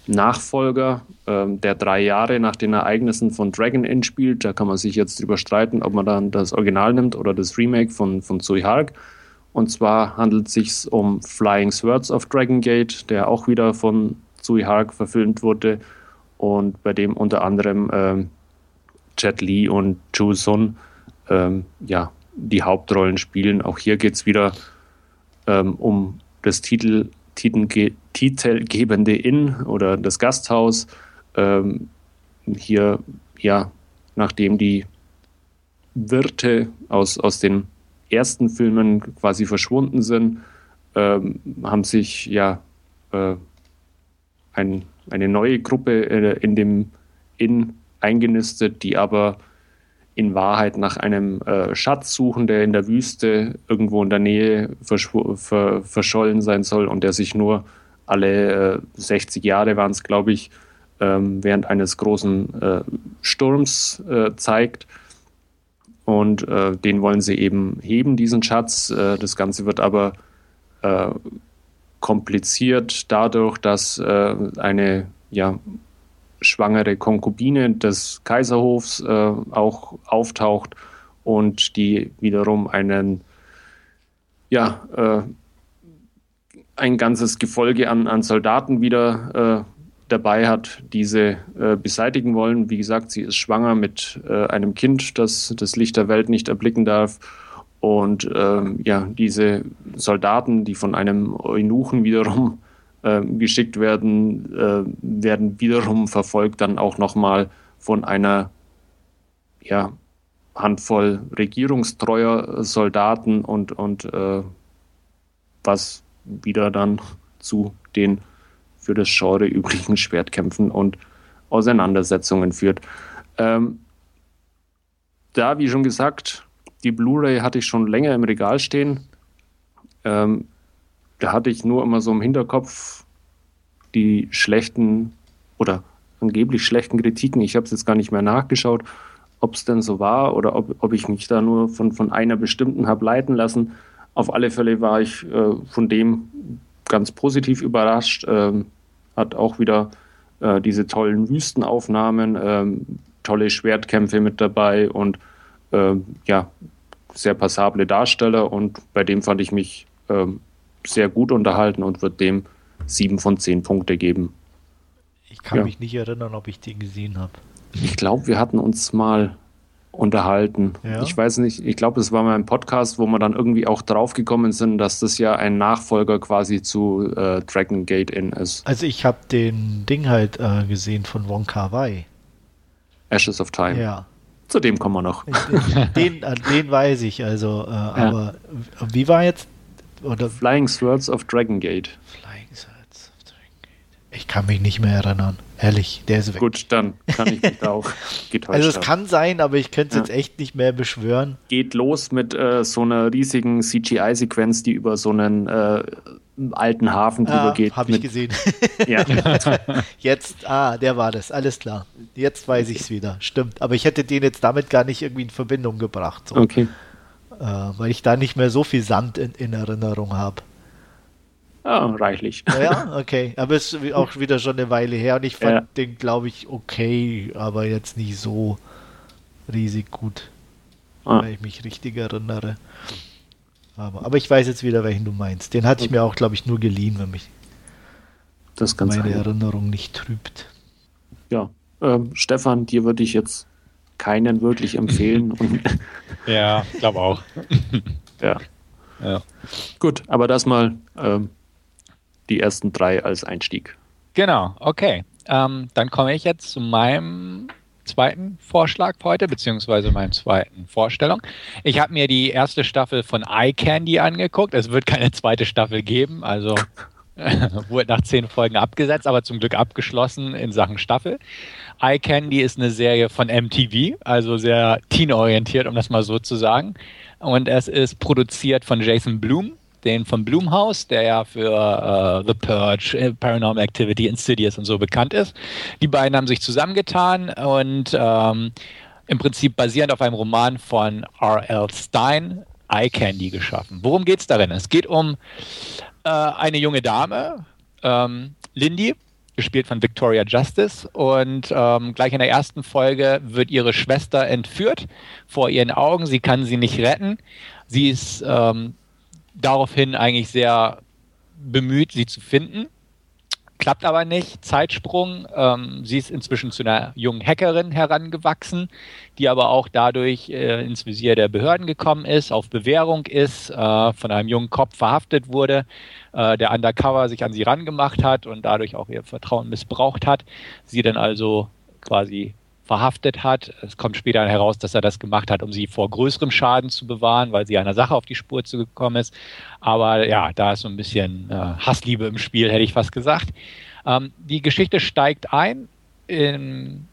Nachfolger, äh, der drei Jahre nach den Ereignissen von Dragon Inn spielt. Da kann man sich jetzt drüber streiten, ob man dann das Original nimmt oder das Remake von, von Tsui Hark. Und zwar handelt es sich um Flying Swords of Dragon Gate, der auch wieder von Tsui Hark verfilmt wurde und bei dem unter anderem ähm, Jet Li und Chu Sun ähm, ja, die Hauptrollen spielen. Auch hier geht es wieder ähm, um das Titel, Titel, titelgebende Inn oder das Gasthaus. Ähm, hier, ja, nachdem die Wirte aus, aus den ersten Filmen quasi verschwunden sind, ähm, haben sich ja äh, ein, eine neue Gruppe äh, in dem Inn eingenistet, die aber in Wahrheit nach einem äh, Schatz suchen, der in der Wüste irgendwo in der Nähe ver verschollen sein soll und der sich nur alle äh, 60 Jahre waren es, glaube ich, ähm, während eines großen äh, Sturms äh, zeigt. Und äh, den wollen sie eben heben, diesen Schatz. Äh, das Ganze wird aber kompliziert dadurch, dass eine ja, schwangere Konkubine des Kaiserhofs äh, auch auftaucht und die wiederum einen, ja, äh, ein ganzes Gefolge an, an Soldaten wieder äh, dabei hat, diese äh, beseitigen wollen. Wie gesagt, sie ist schwanger mit äh, einem Kind, das das Licht der Welt nicht erblicken darf. Und ähm, ja, diese Soldaten, die von einem Eunuchen wiederum äh, geschickt werden, äh, werden wiederum verfolgt dann auch nochmal von einer ja, Handvoll regierungstreuer Soldaten und, und äh, was wieder dann zu den für das Genre übrigen Schwertkämpfen und Auseinandersetzungen führt. Ähm, da, wie schon gesagt, die Blu-ray hatte ich schon länger im Regal stehen. Ähm, da hatte ich nur immer so im Hinterkopf die schlechten oder angeblich schlechten Kritiken. Ich habe es jetzt gar nicht mehr nachgeschaut, ob es denn so war oder ob, ob ich mich da nur von, von einer bestimmten habe leiten lassen. Auf alle Fälle war ich äh, von dem ganz positiv überrascht. Ähm, hat auch wieder äh, diese tollen Wüstenaufnahmen, ähm, tolle Schwertkämpfe mit dabei und äh, ja, sehr passable Darsteller. Und bei dem fand ich mich ähm, sehr gut unterhalten und wird dem sieben von zehn Punkte geben. Ich kann ja. mich nicht erinnern, ob ich den gesehen habe. Ich glaube, wir hatten uns mal unterhalten. Ja. Ich weiß nicht, ich glaube, es war mal ein Podcast, wo wir dann irgendwie auch draufgekommen sind, dass das ja ein Nachfolger quasi zu äh, Dragon Gate Inn ist. Also ich habe den Ding halt äh, gesehen von Wong Kar Wai. Ashes of Time. Ja. Zu dem kommen wir noch. Den, den, den weiß ich, also, äh, ja. aber wie war jetzt oder Flying Swords of Dragon Gate. Flying Swords of Dragon Gate. Ich kann mich nicht mehr erinnern. Ehrlich, der ist weg. Gut, dann kann ich mich da auch getäuscht Also es kann sein, aber ich könnte es ja. jetzt echt nicht mehr beschwören. Geht los mit äh, so einer riesigen CGI-Sequenz, die über so einen äh, alten Hafen drüber ah, geht. Habe ich gesehen. ja. jetzt, ah, der war das, alles klar. Jetzt weiß ich es wieder. Stimmt. Aber ich hätte den jetzt damit gar nicht irgendwie in Verbindung gebracht. So. Okay äh, weil ich da nicht mehr so viel Sand in, in Erinnerung habe. Ja, reichlich. Ja, okay. Aber es ist auch wieder schon eine Weile her und ich fand ja. den, glaube ich, okay, aber jetzt nicht so riesig gut, ah. wenn ich mich richtig erinnere. Aber, aber ich weiß jetzt wieder, welchen du meinst. Den hatte ich mir auch, glaube ich, nur geliehen, wenn mich meine sein. Erinnerung nicht trübt. Ja, ähm, Stefan, dir würde ich jetzt keinen wirklich empfehlen. ja, ich glaube auch. ja. ja. Gut, aber das mal ähm, die ersten drei als Einstieg. Genau, okay. Ähm, dann komme ich jetzt zu meinem zweiten Vorschlag heute, beziehungsweise meiner zweiten Vorstellung. Ich habe mir die erste Staffel von Eye Candy angeguckt. Es wird keine zweite Staffel geben, also wurde nach zehn Folgen abgesetzt, aber zum Glück abgeschlossen in Sachen Staffel. Eye Candy ist eine Serie von MTV, also sehr teenorientiert, um das mal so zu sagen. und es ist produziert von Jason Blum, den von Blumhouse, der ja für äh, The Purge, äh, Paranormal Activity, Insidious und so bekannt ist. Die beiden haben sich zusammengetan und ähm, im Prinzip basierend auf einem Roman von R.L. Stein, Eye Candy geschaffen. Worum geht es darin? Es geht um äh, eine junge Dame, ähm, Lindy, gespielt von Victoria Justice. Und ähm, gleich in der ersten Folge wird ihre Schwester entführt vor ihren Augen. Sie kann sie nicht retten. Sie ist ähm, daraufhin eigentlich sehr bemüht, sie zu finden. Klappt aber nicht. Zeitsprung. Ähm, sie ist inzwischen zu einer jungen Hackerin herangewachsen, die aber auch dadurch äh, ins Visier der Behörden gekommen ist, auf Bewährung ist, äh, von einem jungen Kopf verhaftet wurde, äh, der undercover sich an sie rangemacht hat und dadurch auch ihr Vertrauen missbraucht hat. Sie dann also quasi verhaftet hat. Es kommt später heraus, dass er das gemacht hat, um sie vor größerem Schaden zu bewahren, weil sie einer Sache auf die Spur zugekommen ist. Aber ja, da ist so ein bisschen äh, Hassliebe im Spiel, hätte ich fast gesagt. Ähm, die Geschichte steigt ein in,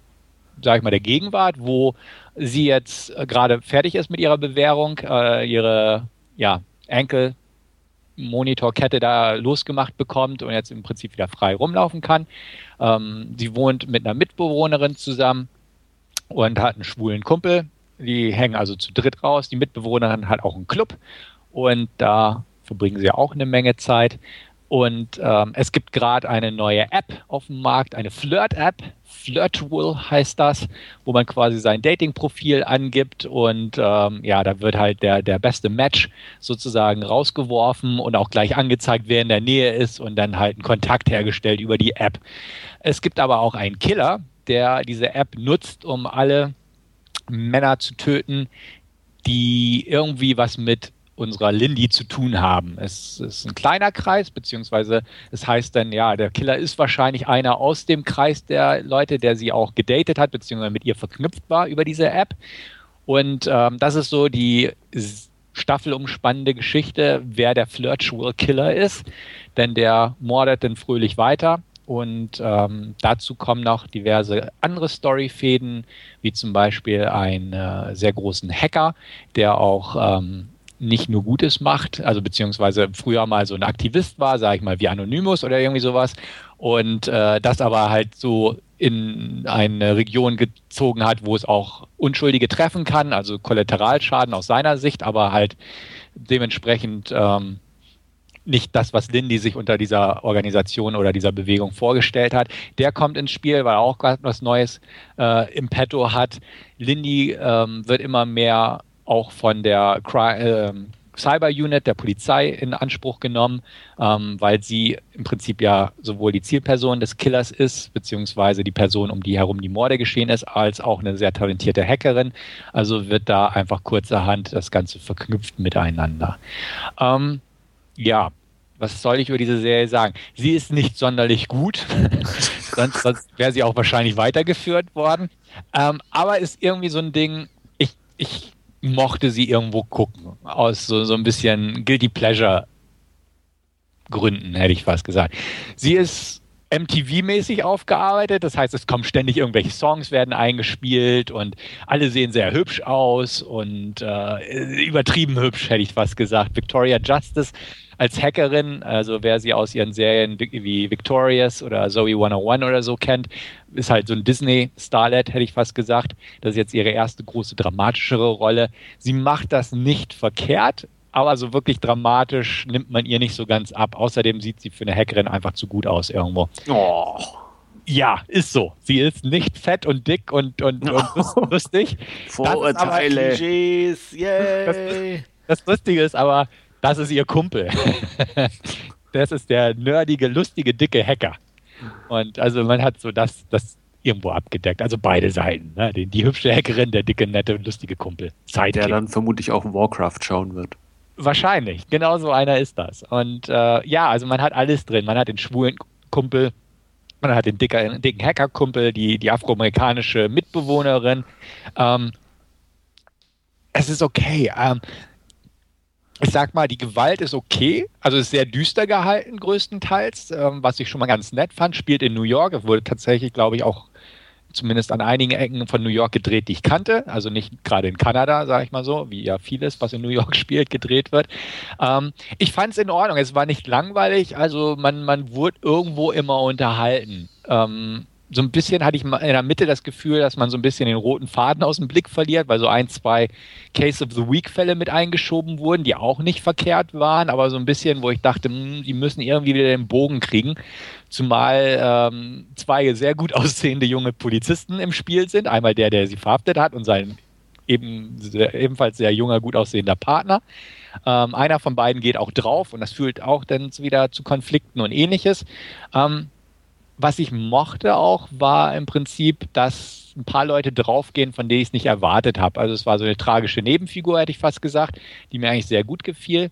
sag ich mal, der Gegenwart, wo sie jetzt äh, gerade fertig ist mit ihrer Bewährung, äh, ihre ja, Enkel Monitorkette da losgemacht bekommt und jetzt im Prinzip wieder frei rumlaufen kann. Ähm, sie wohnt mit einer Mitbewohnerin zusammen und hat einen schwulen Kumpel. Die hängen also zu dritt raus. Die Mitbewohnerin hat auch einen Club und da verbringen sie auch eine Menge Zeit. Und ähm, es gibt gerade eine neue App auf dem Markt, eine Flirt-App. Flirtwell heißt das, wo man quasi sein Dating-Profil angibt und ähm, ja, da wird halt der, der beste Match sozusagen rausgeworfen und auch gleich angezeigt, wer in der Nähe ist und dann halt ein Kontakt hergestellt über die App. Es gibt aber auch einen Killer, der diese App nutzt, um alle Männer zu töten, die irgendwie was mit unserer Lindy zu tun haben. Es ist ein kleiner Kreis, beziehungsweise es heißt dann, ja, der Killer ist wahrscheinlich einer aus dem Kreis der Leute, der sie auch gedatet hat, beziehungsweise mit ihr verknüpft war über diese App. Und ähm, das ist so die staffelumspannende Geschichte, wer der Flirt-Killer ist. Denn der mordet dann fröhlich weiter und ähm, dazu kommen noch diverse andere Storyfäden, wie zum Beispiel einen äh, sehr großen Hacker, der auch ähm, nicht nur Gutes macht, also beziehungsweise früher mal so ein Aktivist war, sage ich mal, wie Anonymous oder irgendwie sowas, und äh, das aber halt so in eine Region gezogen hat, wo es auch Unschuldige treffen kann, also Kollateralschaden aus seiner Sicht, aber halt dementsprechend ähm, nicht das, was Lindy sich unter dieser Organisation oder dieser Bewegung vorgestellt hat. Der kommt ins Spiel, weil er auch gerade was Neues äh, im Petto hat. Lindy ähm, wird immer mehr auch von der äh, Cyber Unit der Polizei in Anspruch genommen, ähm, weil sie im Prinzip ja sowohl die Zielperson des Killers ist, beziehungsweise die Person, um die herum die Morde geschehen ist, als auch eine sehr talentierte Hackerin. Also wird da einfach kurzerhand das Ganze verknüpft miteinander. Ähm, ja, was soll ich über diese Serie sagen? Sie ist nicht sonderlich gut, sonst, sonst wäre sie auch wahrscheinlich weitergeführt worden. Ähm, aber ist irgendwie so ein Ding, ich, ich mochte sie irgendwo gucken, aus so, so ein bisschen Guilty Pleasure Gründen, hätte ich fast gesagt. Sie ist MTV-mäßig aufgearbeitet. Das heißt, es kommen ständig irgendwelche Songs, werden eingespielt und alle sehen sehr hübsch aus und äh, übertrieben hübsch, hätte ich fast gesagt. Victoria Justice als Hackerin, also wer sie aus ihren Serien wie Victorious oder Zoe 101 oder so kennt, ist halt so ein Disney-Starlet, hätte ich fast gesagt. Das ist jetzt ihre erste große dramatischere Rolle. Sie macht das nicht verkehrt, aber so wirklich dramatisch nimmt man ihr nicht so ganz ab. Außerdem sieht sie für eine Hackerin einfach zu gut aus irgendwo. Oh. Ja, ist so. Sie ist nicht fett und dick und, und, und lustig. Vorurteile. Das, das, das Lustige ist aber, das ist ihr Kumpel. das ist der nerdige, lustige, dicke Hacker. Und also man hat so das, das irgendwo abgedeckt. Also beide Seiten. Ne? Die, die, hübsche Hackerin, der dicke, nette, lustige Kumpel. Sidekick. Der dann vermutlich auch Warcraft schauen wird. Wahrscheinlich, genau so einer ist das. Und äh, ja, also man hat alles drin. Man hat den schwulen Kumpel, man hat den dicker, dicken Hackerkumpel, die, die afroamerikanische Mitbewohnerin. Ähm, es ist okay. Ähm, ich sag mal, die Gewalt ist okay, also ist sehr düster gehalten größtenteils, ähm, was ich schon mal ganz nett fand. Spielt in New York, es wurde tatsächlich, glaube ich, auch zumindest an einigen Ecken von New York gedreht, die ich kannte. Also nicht gerade in Kanada, sage ich mal so, wie ja vieles, was in New York spielt, gedreht wird. Ähm, ich fand es in Ordnung. Es war nicht langweilig. Also man, man wurde irgendwo immer unterhalten. Ähm, so ein bisschen hatte ich in der Mitte das Gefühl, dass man so ein bisschen den roten Faden aus dem Blick verliert, weil so ein, zwei Case of the Week-Fälle mit eingeschoben wurden, die auch nicht verkehrt waren, aber so ein bisschen, wo ich dachte, mh, hm, die müssen irgendwie wieder den Bogen kriegen. Zumal ähm, zwei sehr gut aussehende junge Polizisten im Spiel sind. Einmal der, der sie verhaftet hat und sein eben, ebenfalls sehr junger, gut aussehender Partner. Ähm, einer von beiden geht auch drauf und das führt auch dann wieder zu Konflikten und ähnliches. Ähm, was ich mochte auch, war im Prinzip, dass ein paar Leute draufgehen, von denen ich es nicht erwartet habe. Also es war so eine tragische Nebenfigur, hätte ich fast gesagt, die mir eigentlich sehr gut gefiel.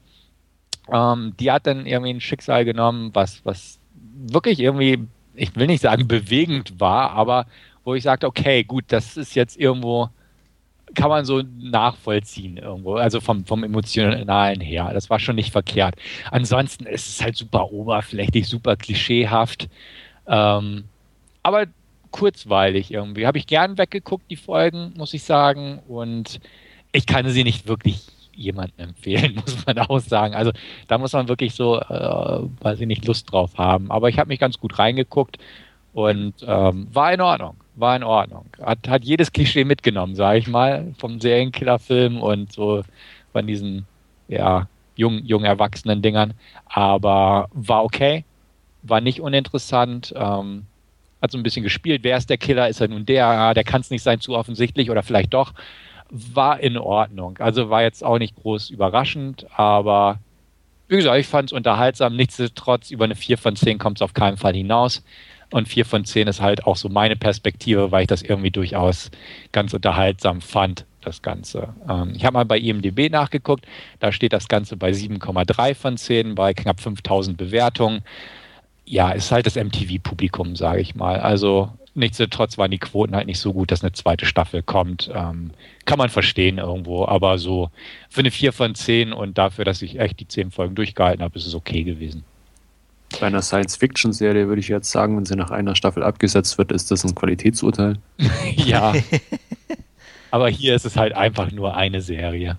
Ähm, die hat dann irgendwie ein Schicksal genommen, was, was wirklich irgendwie, ich will nicht sagen bewegend war, aber wo ich sagte, okay, gut, das ist jetzt irgendwo, kann man so nachvollziehen irgendwo, also vom, vom emotionalen her. Das war schon nicht verkehrt. Ansonsten ist es halt super oberflächlich, super klischeehaft. Ähm, aber kurzweilig irgendwie. Habe ich gern weggeguckt, die Folgen, muss ich sagen. Und ich kann sie nicht wirklich jemandem empfehlen, muss man auch sagen. Also da muss man wirklich so, äh, weiß ich nicht, Lust drauf haben. Aber ich habe mich ganz gut reingeguckt und ähm, war in Ordnung. War in Ordnung. Hat, hat jedes Klischee mitgenommen, sage ich mal, vom Serienkillerfilm und so von diesen, ja, jungen, jungen erwachsenen Dingern. Aber war okay war nicht uninteressant. Ähm, hat so ein bisschen gespielt. Wer ist der Killer? Ist er nun der? Ja, der kann es nicht sein, zu offensichtlich oder vielleicht doch. War in Ordnung. Also war jetzt auch nicht groß überraschend, aber wie gesagt, ich fand es unterhaltsam. Nichtsdestotrotz, über eine 4 von 10 kommt es auf keinen Fall hinaus. Und 4 von 10 ist halt auch so meine Perspektive, weil ich das irgendwie durchaus ganz unterhaltsam fand, das Ganze. Ähm, ich habe mal bei IMDB nachgeguckt, da steht das Ganze bei 7,3 von 10, bei knapp 5000 Bewertungen ja, ist halt das MTV-Publikum, sage ich mal. Also nichtsdestotrotz waren die Quoten halt nicht so gut, dass eine zweite Staffel kommt. Ähm, kann man verstehen irgendwo, aber so für eine 4 von 10 und dafür, dass ich echt die 10 Folgen durchgehalten habe, ist es okay gewesen. Bei einer Science-Fiction-Serie würde ich jetzt sagen, wenn sie nach einer Staffel abgesetzt wird, ist das ein Qualitätsurteil. ja. aber hier ist es halt einfach nur eine Serie.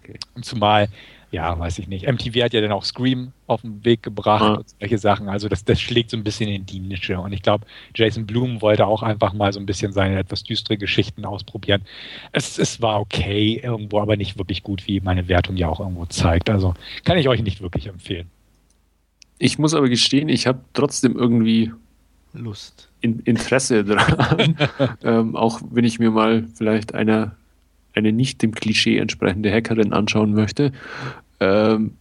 Okay. Zumal ja, weiß ich nicht. MTV hat ja dann auch Scream auf den Weg gebracht ja. und solche Sachen. Also das, das schlägt so ein bisschen in die Nische. Und ich glaube, Jason Blum wollte auch einfach mal so ein bisschen seine etwas düstere Geschichten ausprobieren. Es, es war okay irgendwo, aber nicht wirklich gut, wie meine Wertung ja auch irgendwo zeigt. Also kann ich euch nicht wirklich empfehlen. Ich muss aber gestehen, ich habe trotzdem irgendwie Lust. In, Interesse dran. ähm, auch wenn ich mir mal vielleicht einer eine nicht dem Klischee entsprechende Hackerin anschauen möchte. Ähm,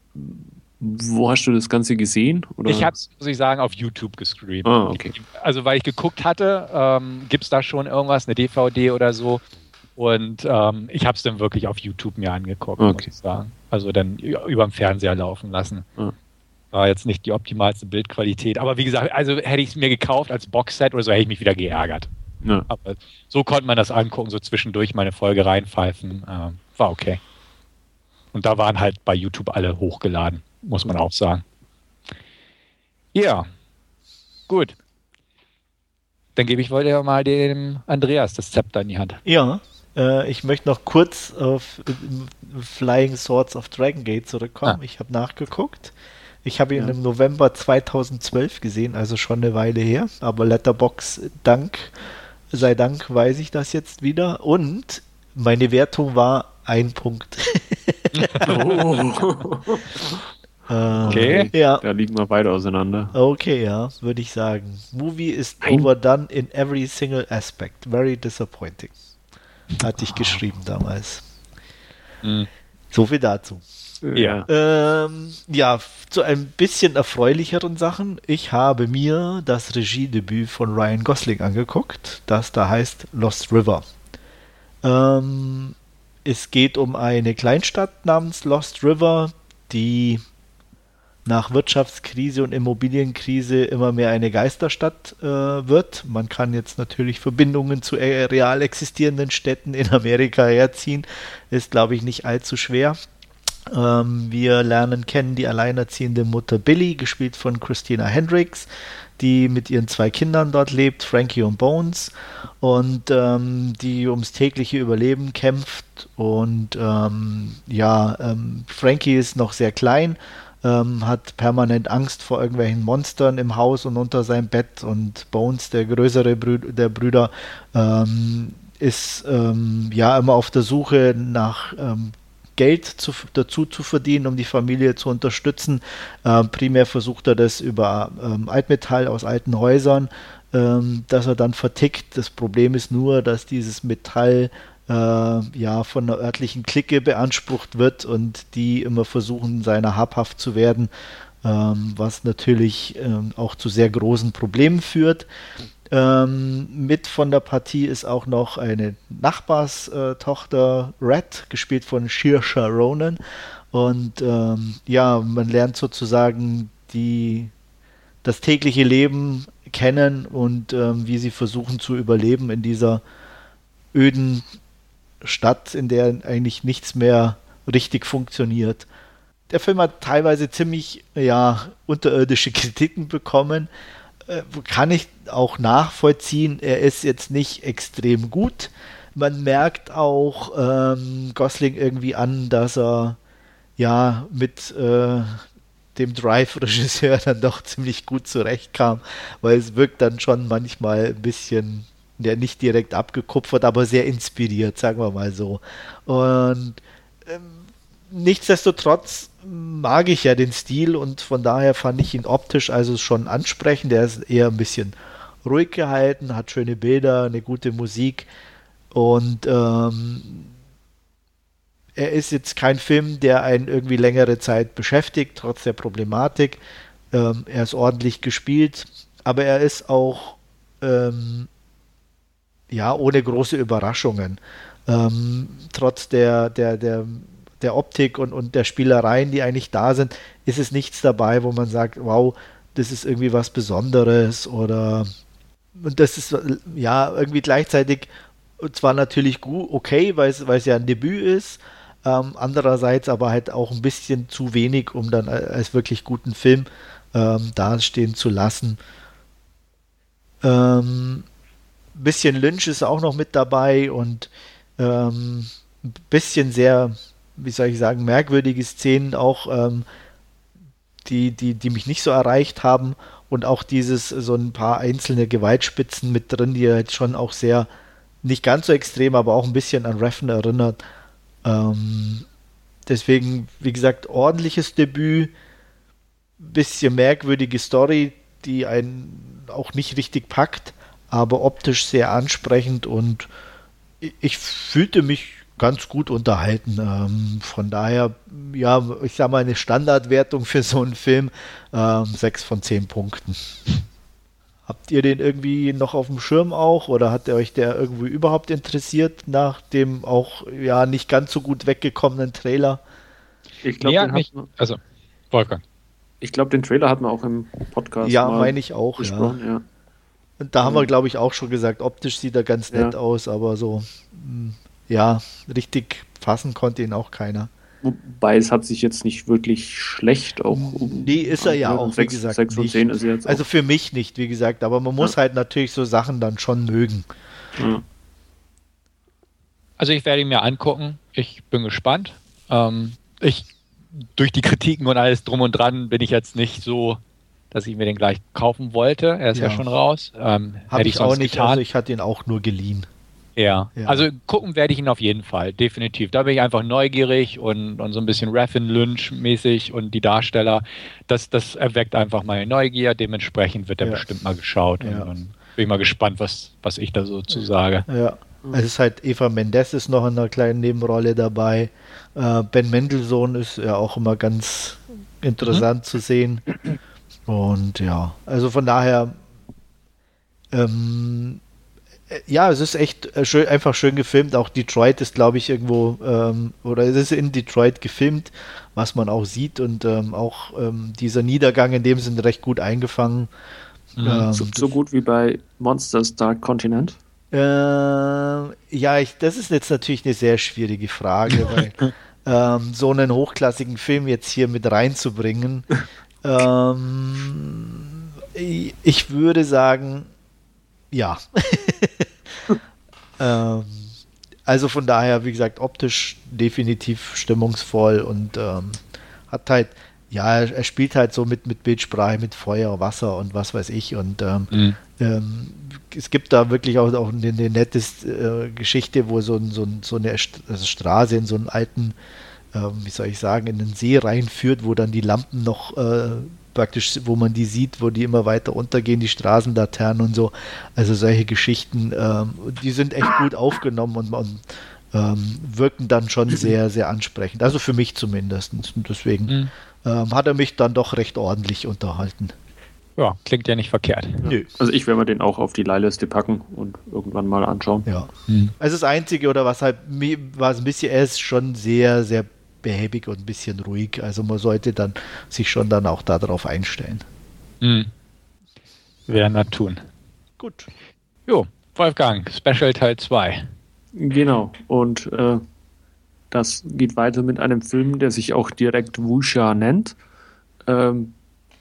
wo hast du das Ganze gesehen? Oder? Ich habe es, muss ich sagen, auf YouTube gestreamt. Ah, okay. Also, weil ich geguckt hatte, ähm, gibt es da schon irgendwas, eine DVD oder so? Und ähm, ich habe es dann wirklich auf YouTube mir angeguckt, okay. muss ich sagen. Also dann über dem Fernseher laufen lassen. Ah. War jetzt nicht die optimalste Bildqualität. Aber wie gesagt, also hätte ich es mir gekauft als Boxset oder so, hätte ich mich wieder geärgert. Ja. Aber so konnte man das angucken, so zwischendurch meine Folge reinpfeifen. Äh, war okay. Und da waren halt bei YouTube alle hochgeladen, muss man auch sagen. Ja, gut. Dann gebe ich heute mal dem Andreas das Zepter in die Hand. Ja, äh, ich möchte noch kurz auf äh, Flying Swords of Dragon Gate zurückkommen. Ah. Ich habe nachgeguckt. Ich habe ihn ja. im November 2012 gesehen, also schon eine Weile her. Aber Letterbox Dank sei Dank weiß ich das jetzt wieder. Und meine Wertung war ein Punkt. oh. okay, ja. da liegen wir beide auseinander. Okay, ja, würde ich sagen. Movie ist ein overdone in every single aspect. Very disappointing. Hatte ich geschrieben damals. Mhm. So viel dazu. Ja. Ähm, ja, zu ein bisschen erfreulicheren Sachen. Ich habe mir das Regiedebüt von Ryan Gosling angeguckt, das da heißt Lost River. Ähm, es geht um eine Kleinstadt namens Lost River, die nach Wirtschaftskrise und Immobilienkrise immer mehr eine Geisterstadt äh, wird. Man kann jetzt natürlich Verbindungen zu real existierenden Städten in Amerika herziehen. Ist, glaube ich, nicht allzu schwer. Ähm, wir lernen kennen die alleinerziehende Mutter Billy, gespielt von Christina Hendricks, die mit ihren zwei Kindern dort lebt, Frankie und Bones, und ähm, die ums tägliche Überleben kämpft. Und ähm, ja, ähm, Frankie ist noch sehr klein, ähm, hat permanent Angst vor irgendwelchen Monstern im Haus und unter seinem Bett. Und Bones, der größere Brü der Brüder, ähm, ist ja immer auf der Suche nach Geld zu, dazu zu verdienen, um die Familie zu unterstützen. Ähm, primär versucht er das über ähm, Altmetall aus alten Häusern, ähm, dass er dann vertickt. Das Problem ist nur, dass dieses Metall äh, ja von einer örtlichen Clique beansprucht wird und die immer versuchen, seiner habhaft zu werden, ähm, was natürlich ähm, auch zu sehr großen Problemen führt. Ähm, mit von der Partie ist auch noch eine Nachbarstochter Red, gespielt von Shirsha Ronan. Und ähm, ja, man lernt sozusagen die, das tägliche Leben kennen und ähm, wie sie versuchen zu überleben in dieser öden Stadt, in der eigentlich nichts mehr richtig funktioniert. Der Film hat teilweise ziemlich ja, unterirdische Kritiken bekommen. Äh, kann ich auch nachvollziehen. Er ist jetzt nicht extrem gut. Man merkt auch ähm, Gosling irgendwie an, dass er ja mit äh, dem Drive-Regisseur dann doch ziemlich gut zurechtkam, weil es wirkt dann schon manchmal ein bisschen, ja, nicht direkt abgekupfert, aber sehr inspiriert, sagen wir mal so. Und ähm, nichtsdestotrotz mag ich ja den Stil und von daher fand ich ihn optisch also schon ansprechend. Der ist eher ein bisschen ruhig gehalten, hat schöne Bilder, eine gute Musik und ähm, er ist jetzt kein Film, der einen irgendwie längere Zeit beschäftigt, trotz der Problematik. Ähm, er ist ordentlich gespielt, aber er ist auch ähm, ja ohne große Überraschungen. Ähm, trotz der, der, der der Optik und, und der Spielereien, die eigentlich da sind, ist es nichts dabei, wo man sagt, wow, das ist irgendwie was Besonderes oder und das ist ja irgendwie gleichzeitig zwar natürlich gut, okay, weil es, ja ein Debüt ist, ähm, andererseits aber halt auch ein bisschen zu wenig, um dann als wirklich guten Film ähm, dastehen zu lassen. Ähm, bisschen Lynch ist auch noch mit dabei und ähm, ein bisschen sehr wie soll ich sagen, merkwürdige Szenen auch, ähm, die, die, die mich nicht so erreicht haben und auch dieses, so ein paar einzelne Gewaltspitzen mit drin, die jetzt schon auch sehr, nicht ganz so extrem, aber auch ein bisschen an Reffen erinnert. Ähm, deswegen, wie gesagt, ordentliches Debüt, bisschen merkwürdige Story, die einen auch nicht richtig packt, aber optisch sehr ansprechend und ich fühlte mich ganz gut unterhalten. Ähm, von daher, ja, ich sag mal, eine Standardwertung für so einen Film, ähm, 6 von 10 Punkten. Habt ihr den irgendwie noch auf dem Schirm auch oder hat euch der irgendwie überhaupt interessiert nach dem auch ja nicht ganz so gut weggekommenen Trailer? Ich glaube, ja, nicht. Also, Wolfgang. Ich glaube, den Trailer hat man auch im Podcast. Ja, meine ich auch. Ja. ja. Und da haben wir, glaube ich, auch schon gesagt, optisch sieht er ganz nett ja. aus, aber so hm, ja, richtig fassen konnte ihn auch keiner. Wobei es hat sich jetzt nicht wirklich schlecht auch. Um, nee, ist er ja auch, 6, wie gesagt. 6 von 10 ist er jetzt also für mich nicht, wie gesagt, aber man muss ja. halt natürlich so Sachen dann schon mögen. Ja. Also ich werde ihn mir angucken. Ich bin gespannt. Ähm, ich durch die Kritiken und alles drum und dran bin ich jetzt nicht so, dass ich mir den gleich kaufen wollte. Er ist ja, ja schon raus. Ähm, Habe ich auch nicht. Getan. Also ich hatte ihn auch nur geliehen. Ja. ja. also gucken werde ich ihn auf jeden Fall, definitiv. Da bin ich einfach neugierig und, und so ein bisschen Raffin Lynch mäßig und die Darsteller. Das, das erweckt einfach meine Neugier. Dementsprechend wird er ja. bestimmt mal geschaut. Ja. Und dann bin ich mal gespannt, was, was ich da so zu sage. Ja. Es ist halt Eva Mendes ist noch in einer kleinen Nebenrolle dabei. Äh, ben Mendelssohn ist ja auch immer ganz interessant mhm. zu sehen. Und ja, also von daher ähm, äh, ja, es ist echt äh, schön, einfach schön gefilmt. Auch Detroit ist, glaube ich, irgendwo, ähm, oder es ist in Detroit gefilmt, was man auch sieht. Und ähm, auch ähm, dieser Niedergang in dem sind recht gut eingefangen. Mhm. Ähm, so, so, gut wie bei Monsters Dark Continent? Äh, ja, ich, das ist jetzt natürlich eine sehr schwierige Frage, weil ähm, so einen hochklassigen Film jetzt hier mit reinzubringen. ähm, ich würde sagen, ja. ähm, also von daher, wie gesagt, optisch definitiv stimmungsvoll und ähm, hat halt, ja, er, spielt halt so mit, mit Bildsprache, mit Feuer, Wasser und was weiß ich. Und ähm, mhm. ähm, es gibt da wirklich auch, auch eine, eine nette äh, Geschichte, wo so, so, so eine also Straße in so einen alten, äh, wie soll ich sagen, in den See reinführt, wo dann die Lampen noch äh, praktisch, wo man die sieht, wo die immer weiter untergehen, die Straßenlaternen und so. Also solche Geschichten, ähm, die sind echt gut aufgenommen und, und ähm, wirken dann schon sehr, sehr ansprechend. Also für mich zumindest. Und deswegen mhm. ähm, hat er mich dann doch recht ordentlich unterhalten. Ja, klingt ja nicht verkehrt. Nö. Also ich werde mir den auch auf die Leihliste packen und irgendwann mal anschauen. Ja. Mhm. Also das Einzige, oder was halt, was ein bisschen, er ist schon sehr, sehr behäbig und ein bisschen ruhig. Also man sollte dann sich schon dann auch darauf einstellen. Mhm. Werden wir tun. Gut. Jo, Wolfgang, Special Teil 2. Genau, und äh, das geht weiter mit einem Film, der sich auch direkt Wuxia nennt, ähm,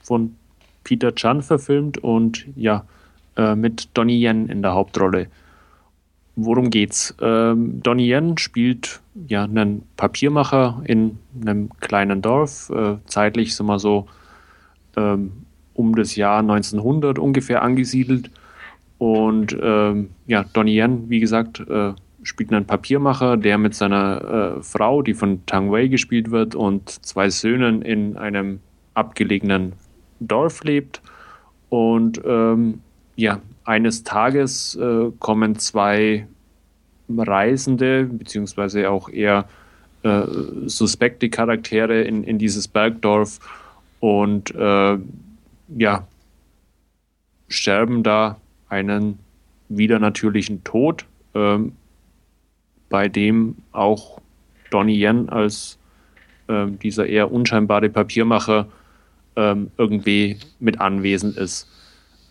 von Peter Chan verfilmt und ja, äh, mit Donnie Yen in der Hauptrolle worum geht's? Ähm, Donnie Yen spielt ja einen Papiermacher in einem kleinen Dorf, äh, zeitlich sind wir so ähm, um das Jahr 1900 ungefähr angesiedelt. Und ähm, ja, Donnie Yen, wie gesagt, äh, spielt einen Papiermacher, der mit seiner äh, Frau, die von Tang Wei gespielt wird, und zwei Söhnen in einem abgelegenen Dorf lebt. Und ähm, ja, eines Tages äh, kommen zwei Reisende, beziehungsweise auch eher äh, suspekte Charaktere in, in dieses Bergdorf und äh, ja, sterben da einen widernatürlichen Tod, äh, bei dem auch Donnie Yen als äh, dieser eher unscheinbare Papiermacher ähm, irgendwie mit anwesend ist.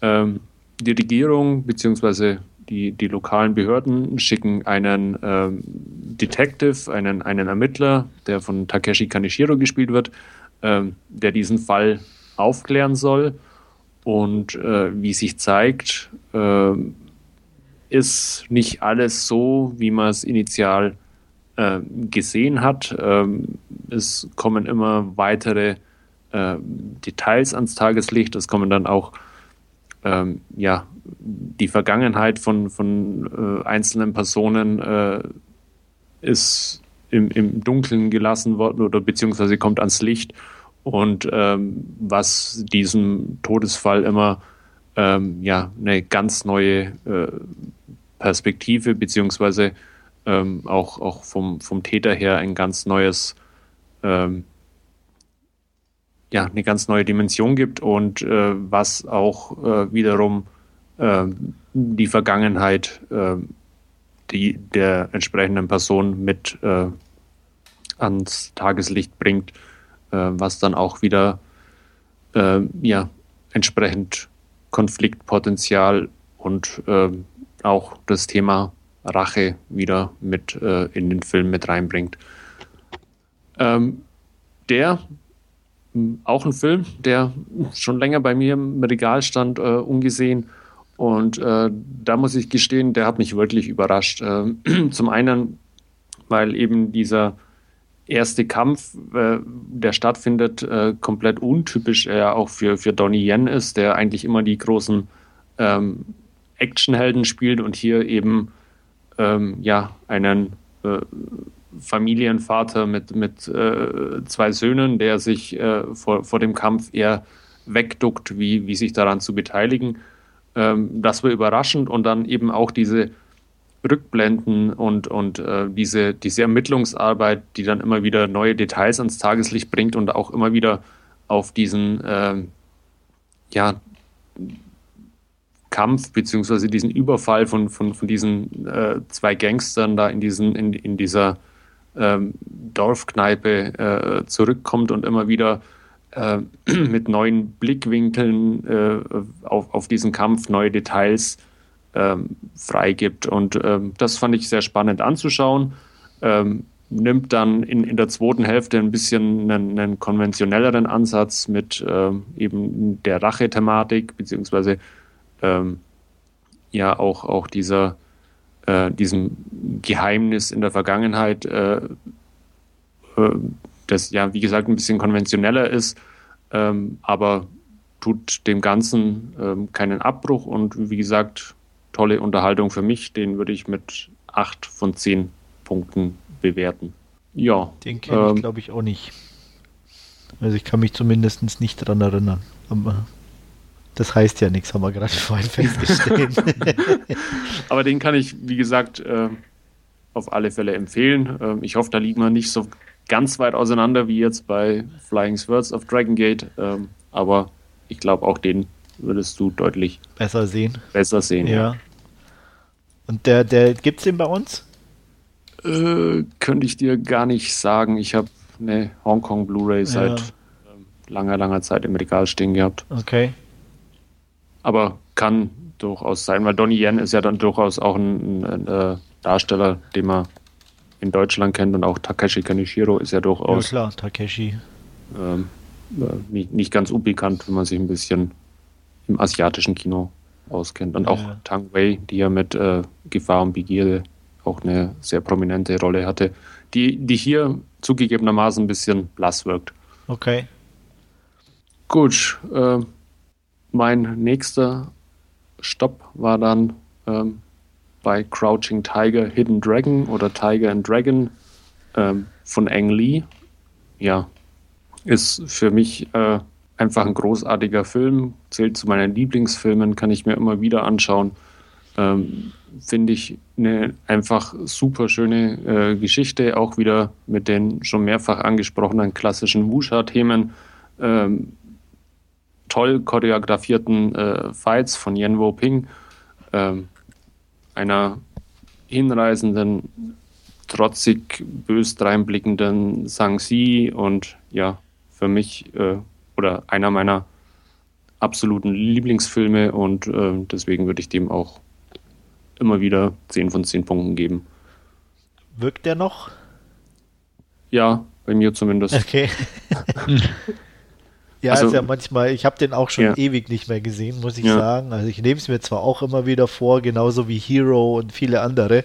Ähm, die Regierung bzw. Die, die lokalen Behörden schicken einen ähm, Detective, einen, einen Ermittler, der von Takeshi Kaneshiro gespielt wird, ähm, der diesen Fall aufklären soll. Und äh, wie sich zeigt, äh, ist nicht alles so, wie man es initial äh, gesehen hat. Ähm, es kommen immer weitere äh, Details ans Tageslicht. Es kommen dann auch ähm, ja, die Vergangenheit von, von äh, einzelnen Personen äh, ist im, im Dunkeln gelassen worden oder beziehungsweise kommt ans Licht. Und ähm, was diesem Todesfall immer ähm, ja, eine ganz neue äh, Perspektive beziehungsweise ähm, auch, auch vom, vom Täter her ein ganz neues ähm, ja, eine ganz neue Dimension gibt und äh, was auch äh, wiederum äh, die Vergangenheit äh, die, der entsprechenden Person mit äh, ans Tageslicht bringt, äh, was dann auch wieder ja, entsprechend Konfliktpotenzial und auch das Thema Rache wieder mit in den Film mit reinbringt. Ähm, der auch ein Film, der schon länger bei mir im Regal stand, äh, ungesehen. Und äh, da muss ich gestehen, der hat mich wirklich überrascht. Äh, zum einen, weil eben dieser erste Kampf, äh, der stattfindet, äh, komplett untypisch er auch für, für Donnie Yen ist, der eigentlich immer die großen ähm, Actionhelden spielt und hier eben ähm, ja einen äh, Familienvater mit, mit äh, zwei Söhnen, der sich äh, vor, vor dem Kampf eher wegduckt, wie, wie sich daran zu beteiligen. Ähm, das war überraschend und dann eben auch diese Rückblenden und, und äh, diese, diese Ermittlungsarbeit, die dann immer wieder neue Details ans Tageslicht bringt und auch immer wieder auf diesen ähm, ja, Kampf beziehungsweise diesen Überfall von, von, von diesen äh, zwei Gangstern da in, diesen, in, in dieser ähm, Dorfkneipe äh, zurückkommt und immer wieder äh, mit neuen Blickwinkeln äh, auf, auf diesen Kampf neue Details ähm, freigibt. Und ähm, das fand ich sehr spannend anzuschauen. Ähm, nimmt dann in, in der zweiten Hälfte ein bisschen einen, einen konventionelleren Ansatz mit ähm, eben der Rache-Thematik, beziehungsweise ähm, ja auch, auch dieser, äh, diesem Geheimnis in der Vergangenheit, äh, äh, das ja, wie gesagt, ein bisschen konventioneller ist, ähm, aber tut dem Ganzen ähm, keinen Abbruch und wie gesagt, tolle Unterhaltung für mich. Den würde ich mit 8 von 10 Punkten bewerten. Ja. Den kenne ähm, ich, glaube ich, auch nicht. Also ich kann mich zumindest nicht daran erinnern. Aber das heißt ja nichts, haben wir gerade vorhin festgestellt. Aber den kann ich, wie gesagt, äh, auf alle Fälle empfehlen. Ähm, ich hoffe, da liegen wir nicht so ganz weit auseinander wie jetzt bei Flying Swords of Dragon Gate. Ähm, aber ich glaube, auch den würdest du deutlich besser sehen. Besser sehen, ja. ja. Und der, der gibt es den bei uns? Äh, könnte ich dir gar nicht sagen. Ich habe eine Hongkong Blu-ray ja. seit ähm, langer, langer Zeit im Regal stehen gehabt. Okay. Aber kann durchaus sein, weil Donnie Yen ist ja dann durchaus auch ein, ein, ein äh, Darsteller, den man in Deutschland kennt und auch Takeshi Kanishiro ist ja durchaus. Ja klar, Takeshi. Ähm, äh, nicht, nicht ganz unbekannt, wenn man sich ein bisschen im asiatischen Kino auskennt. Und ja. auch Tang Wei, die ja mit äh, Gefahr und Begierde auch eine sehr prominente Rolle hatte, die, die hier zugegebenermaßen ein bisschen blass wirkt. Okay. Gut, äh, mein nächster Stopp war dann ähm, bei Crouching Tiger, Hidden Dragon oder Tiger and Dragon ähm, von Ang Lee. Ja, ist für mich äh, einfach ein großartiger Film, zählt zu meinen Lieblingsfilmen, kann ich mir immer wieder anschauen. Ähm, Finde ich eine einfach super schöne äh, Geschichte, auch wieder mit den schon mehrfach angesprochenen klassischen Wuxia-Themen. Ähm, toll choreografierten äh, Fights von Yen Wo Ping, ähm, einer hinreißenden, trotzig bös dreinblickenden Sang Si und ja, für mich äh, oder einer meiner absoluten Lieblingsfilme und äh, deswegen würde ich dem auch immer wieder 10 von 10 Punkten geben. Wirkt der noch? Ja, bei mir zumindest. Okay. ja, also, ist ja manchmal, ich habe den auch schon ja. ewig nicht mehr gesehen, muss ich ja. sagen. Also ich nehme es mir zwar auch immer wieder vor, genauso wie Hero und viele andere,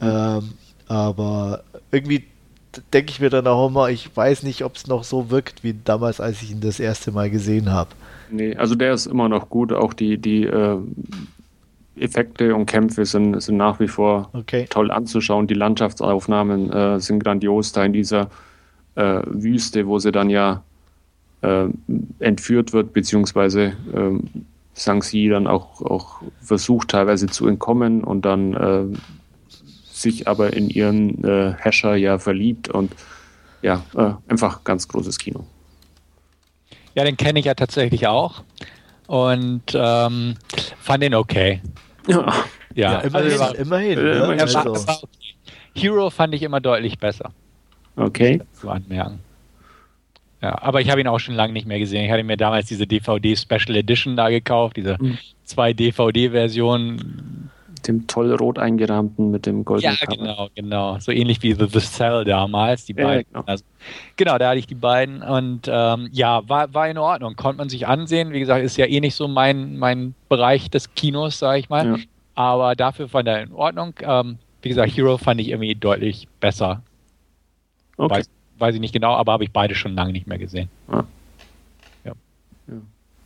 ähm, aber irgendwie denke ich mir dann auch immer, ich weiß nicht, ob es noch so wirkt wie damals, als ich ihn das erste Mal gesehen habe. Nee, also der ist immer noch gut. Auch die, die äh, Effekte und Kämpfe sind, sind nach wie vor okay. toll anzuschauen. Die Landschaftsaufnahmen äh, sind grandios da in dieser äh, Wüste, wo sie dann ja äh, entführt wird, beziehungsweise ähm, Sang-Si dann auch, auch versucht teilweise zu entkommen und dann äh, sich aber in ihren äh, Hasher ja verliebt und ja, äh, einfach ganz großes Kino. Ja, den kenne ich ja tatsächlich auch und ähm, fand den okay. Ja, ja, ja immerhin. Also war, immerhin, äh, immerhin also. war, war okay. Hero fand ich immer deutlich besser. Okay. Zu anmerken. Ja, aber ich habe ihn auch schon lange nicht mehr gesehen. Ich hatte mir damals diese DVD Special Edition da gekauft, diese mhm. zwei DVD-Versionen dem toll rot eingerahmten mit dem goldenen Ja, Cover. genau, genau. So ähnlich wie The, The Cell damals, die beiden. Ja, genau. Also, genau, da hatte ich die beiden und ähm, ja, war, war in Ordnung. Konnte man sich ansehen. Wie gesagt, ist ja eh nicht so mein, mein Bereich des Kinos, sage ich mal. Ja. Aber dafür fand er in Ordnung. Ähm, wie gesagt, Hero fand ich irgendwie deutlich besser. Okay. Weiß, weiß ich nicht genau, aber habe ich beide schon lange nicht mehr gesehen. Ja. ja.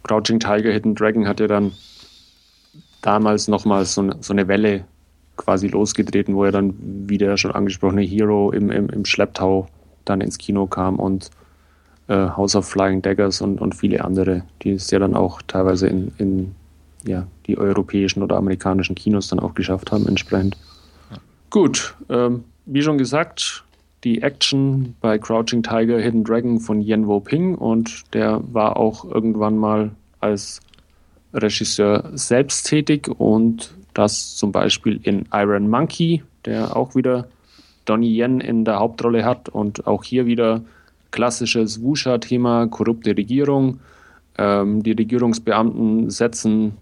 Crouching Tiger, Hidden Dragon hat ja dann damals nochmal so, so eine Welle quasi losgetreten, wo er dann, wie der schon angesprochene Hero im, im, im Schlepptau dann ins Kino kam und äh, House of Flying Daggers und, und viele andere, die es ja dann auch teilweise in, in ja, die europäischen oder amerikanischen Kinos dann auch geschafft haben, entsprechend. Ja. Gut, ähm, wie schon gesagt, die Action bei Crouching Tiger, Hidden Dragon von Yen Wo Ping. Und der war auch irgendwann mal als Regisseur selbst tätig. Und das zum Beispiel in Iron Monkey, der auch wieder Donnie Yen in der Hauptrolle hat. Und auch hier wieder klassisches Wuxia-Thema, korrupte Regierung. Ähm, die Regierungsbeamten setzen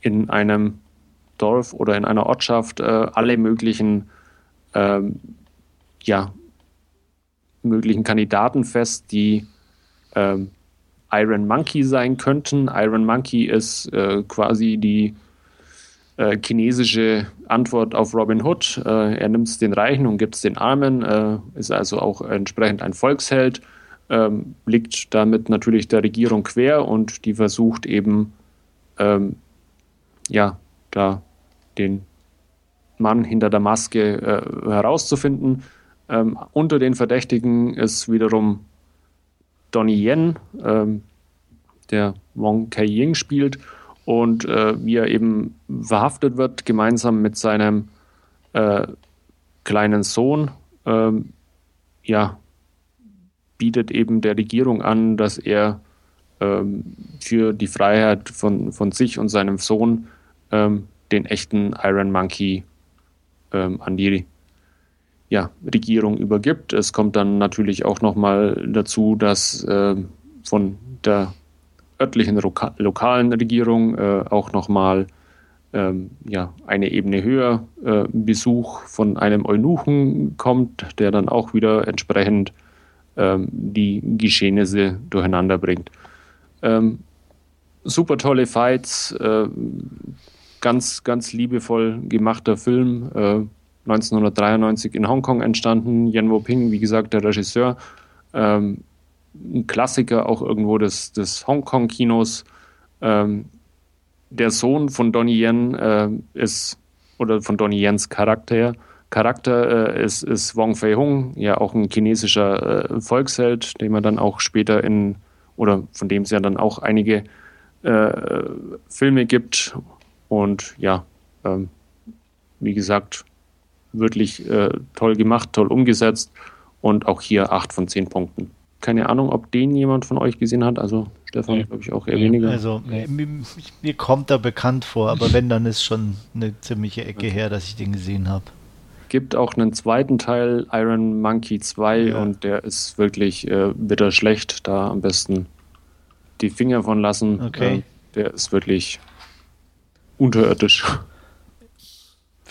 in einem Dorf oder in einer Ortschaft äh, alle möglichen ähm, ja, möglichen Kandidaten fest, die ähm, Iron Monkey sein könnten. Iron Monkey ist äh, quasi die äh, chinesische Antwort auf Robin Hood. Äh, er nimmt den Reichen und gibt es den Armen, äh, ist also auch entsprechend ein Volksheld, ähm, liegt damit natürlich der Regierung quer und die versucht eben, ähm, ja, da den Mann hinter der Maske äh, herauszufinden. Ähm, unter den Verdächtigen ist wiederum Donnie Yen, ähm, der Wong Kai-Ying spielt und äh, wie er eben verhaftet wird, gemeinsam mit seinem äh, kleinen Sohn, ähm, ja, bietet eben der Regierung an, dass er ähm, für die Freiheit von, von sich und seinem Sohn ähm, den echten Iron Monkey ähm, an die ja, Regierung übergibt. Es kommt dann natürlich auch nochmal dazu, dass äh, von der örtlichen Loka lokalen Regierung äh, auch nochmal ähm, ja, eine Ebene höher äh, Besuch von einem Eunuchen kommt, der dann auch wieder entsprechend ähm, die Geschehnisse durcheinander bringt. Ähm, super tolle Fights, äh, ganz, ganz liebevoll gemachter Film. Äh, 1993 in Hongkong entstanden. Yen Wo-ping, wie gesagt, der Regisseur. Ähm, ein Klassiker auch irgendwo des, des Hongkong-Kinos. Ähm, der Sohn von Donnie Yen äh, ist, oder von Donnie Yens Charakter, Charakter äh, ist, ist Wong Fei-hung, ja auch ein chinesischer äh, Volksheld, den man dann auch später in, oder von dem es ja dann auch einige äh, Filme gibt. Und ja, ähm, wie gesagt, wirklich äh, toll gemacht, toll umgesetzt und auch hier 8 von 10 Punkten. Keine Ahnung, ob den jemand von euch gesehen hat. Also Stefan, nee. glaube ich, auch eher nee. weniger. Also nee. mir, mir, kommt er bekannt vor, aber wenn, dann ist schon eine ziemliche Ecke okay. her, dass ich den gesehen habe. Gibt auch einen zweiten Teil, Iron Monkey 2, ja. und der ist wirklich äh, bitter schlecht. Da am besten die Finger von lassen. Okay. Äh, der ist wirklich unterirdisch.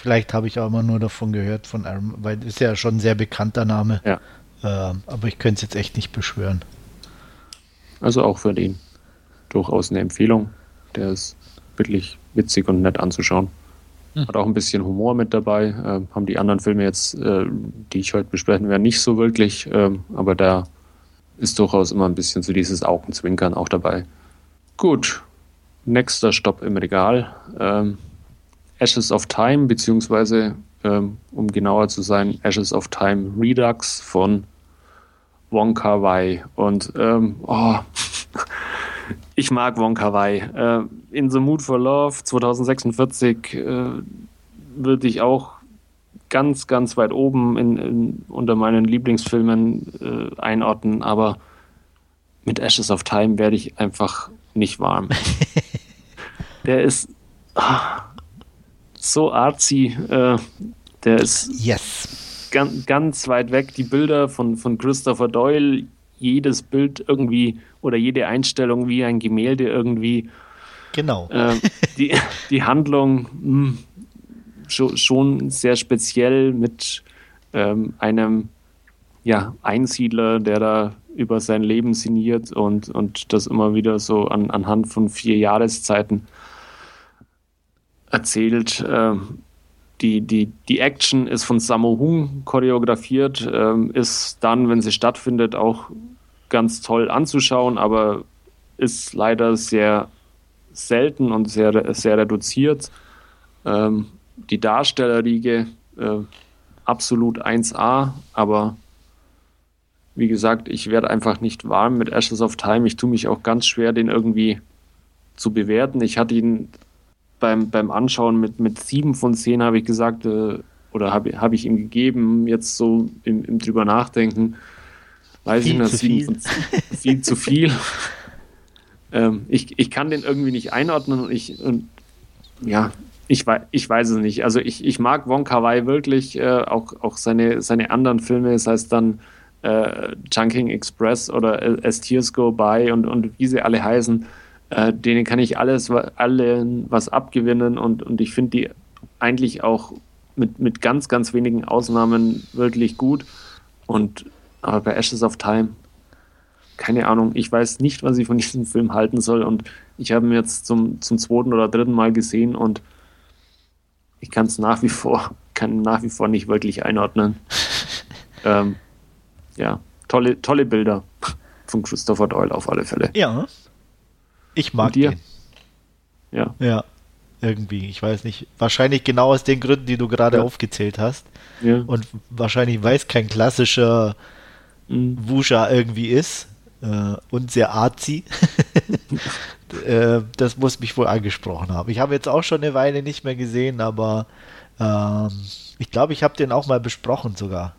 Vielleicht habe ich auch immer nur davon gehört, von Iron, weil ist ja schon ein sehr bekannter Name. Ja. Äh, aber ich könnte es jetzt echt nicht beschwören. Also auch für den durchaus eine Empfehlung. Der ist wirklich witzig und nett anzuschauen. Hm. Hat auch ein bisschen Humor mit dabei. Äh, haben die anderen Filme jetzt, äh, die ich heute besprechen werde, nicht so wirklich. Äh, aber da ist durchaus immer ein bisschen so dieses Augenzwinkern auch dabei. Gut. Nächster Stopp im Regal. Ähm, Ashes of Time, beziehungsweise, ähm, um genauer zu sein, Ashes of Time Redux von Wong Kar Wai. Und ähm, oh, ich mag Wong Kar Wai. Äh, In the Mood for Love 2046 äh, würde ich auch ganz, ganz weit oben in, in, unter meinen Lieblingsfilmen äh, einordnen, aber mit Ashes of Time werde ich einfach nicht warm. Der ist. Ah, so artsy. Äh, der ist yes. ganz, ganz weit weg. Die Bilder von, von Christopher Doyle, jedes Bild irgendwie oder jede Einstellung wie ein Gemälde irgendwie. Genau. Äh, die, die Handlung mh, hm, schon, schon sehr speziell mit ähm, einem ja, Einsiedler, der da über sein Leben sinniert und, und das immer wieder so an, anhand von vier Jahreszeiten erzählt. Ähm, die, die, die Action ist von Sammo Hung choreografiert, ähm, ist dann, wenn sie stattfindet, auch ganz toll anzuschauen, aber ist leider sehr selten und sehr, sehr reduziert. Ähm, die Darstellerriege äh, absolut 1A, aber wie gesagt, ich werde einfach nicht warm mit Ashes of Time. Ich tue mich auch ganz schwer, den irgendwie zu bewerten. Ich hatte ihn beim, beim Anschauen mit, mit sieben von zehn habe ich gesagt, äh, oder habe hab ich ihm gegeben, jetzt so im, im drüber nachdenken, weiß viel ich nicht, sieben viel. von zehn, viel zu viel. ähm, ich, ich kann den irgendwie nicht einordnen und ich, und ja, ich, weiß, ich weiß es nicht. Also ich, ich mag Wong Kar Wai wirklich, äh, auch, auch seine, seine anderen Filme, das heißt dann äh, Chunking Express oder As Tears Go By und, und wie sie alle heißen äh, denen kann ich alles, allen was abgewinnen und, und ich finde die eigentlich auch mit, mit ganz, ganz wenigen Ausnahmen wirklich gut. Und Aber bei Ashes of Time, keine Ahnung, ich weiß nicht, was ich von diesem Film halten soll. Und ich habe ihn jetzt zum, zum zweiten oder dritten Mal gesehen und ich kann es nach wie vor, kann nach wie vor nicht wirklich einordnen. ähm, ja, tolle, tolle Bilder von Christopher Doyle auf alle Fälle. Ja. Ich mag den. Ja. Ja. Irgendwie, ich weiß nicht. Wahrscheinlich genau aus den Gründen, die du gerade Ja. aufgezählt hast. Ja. Und wahrscheinlich, weil es kein klassischer Mhm. Wusha irgendwie ist äh, und sehr arzi. äh, das muss mich wohl angesprochen haben. Ich habe jetzt auch schon eine Weile nicht mehr gesehen, aber ähm, ich glaube, ich habe den auch mal besprochen sogar.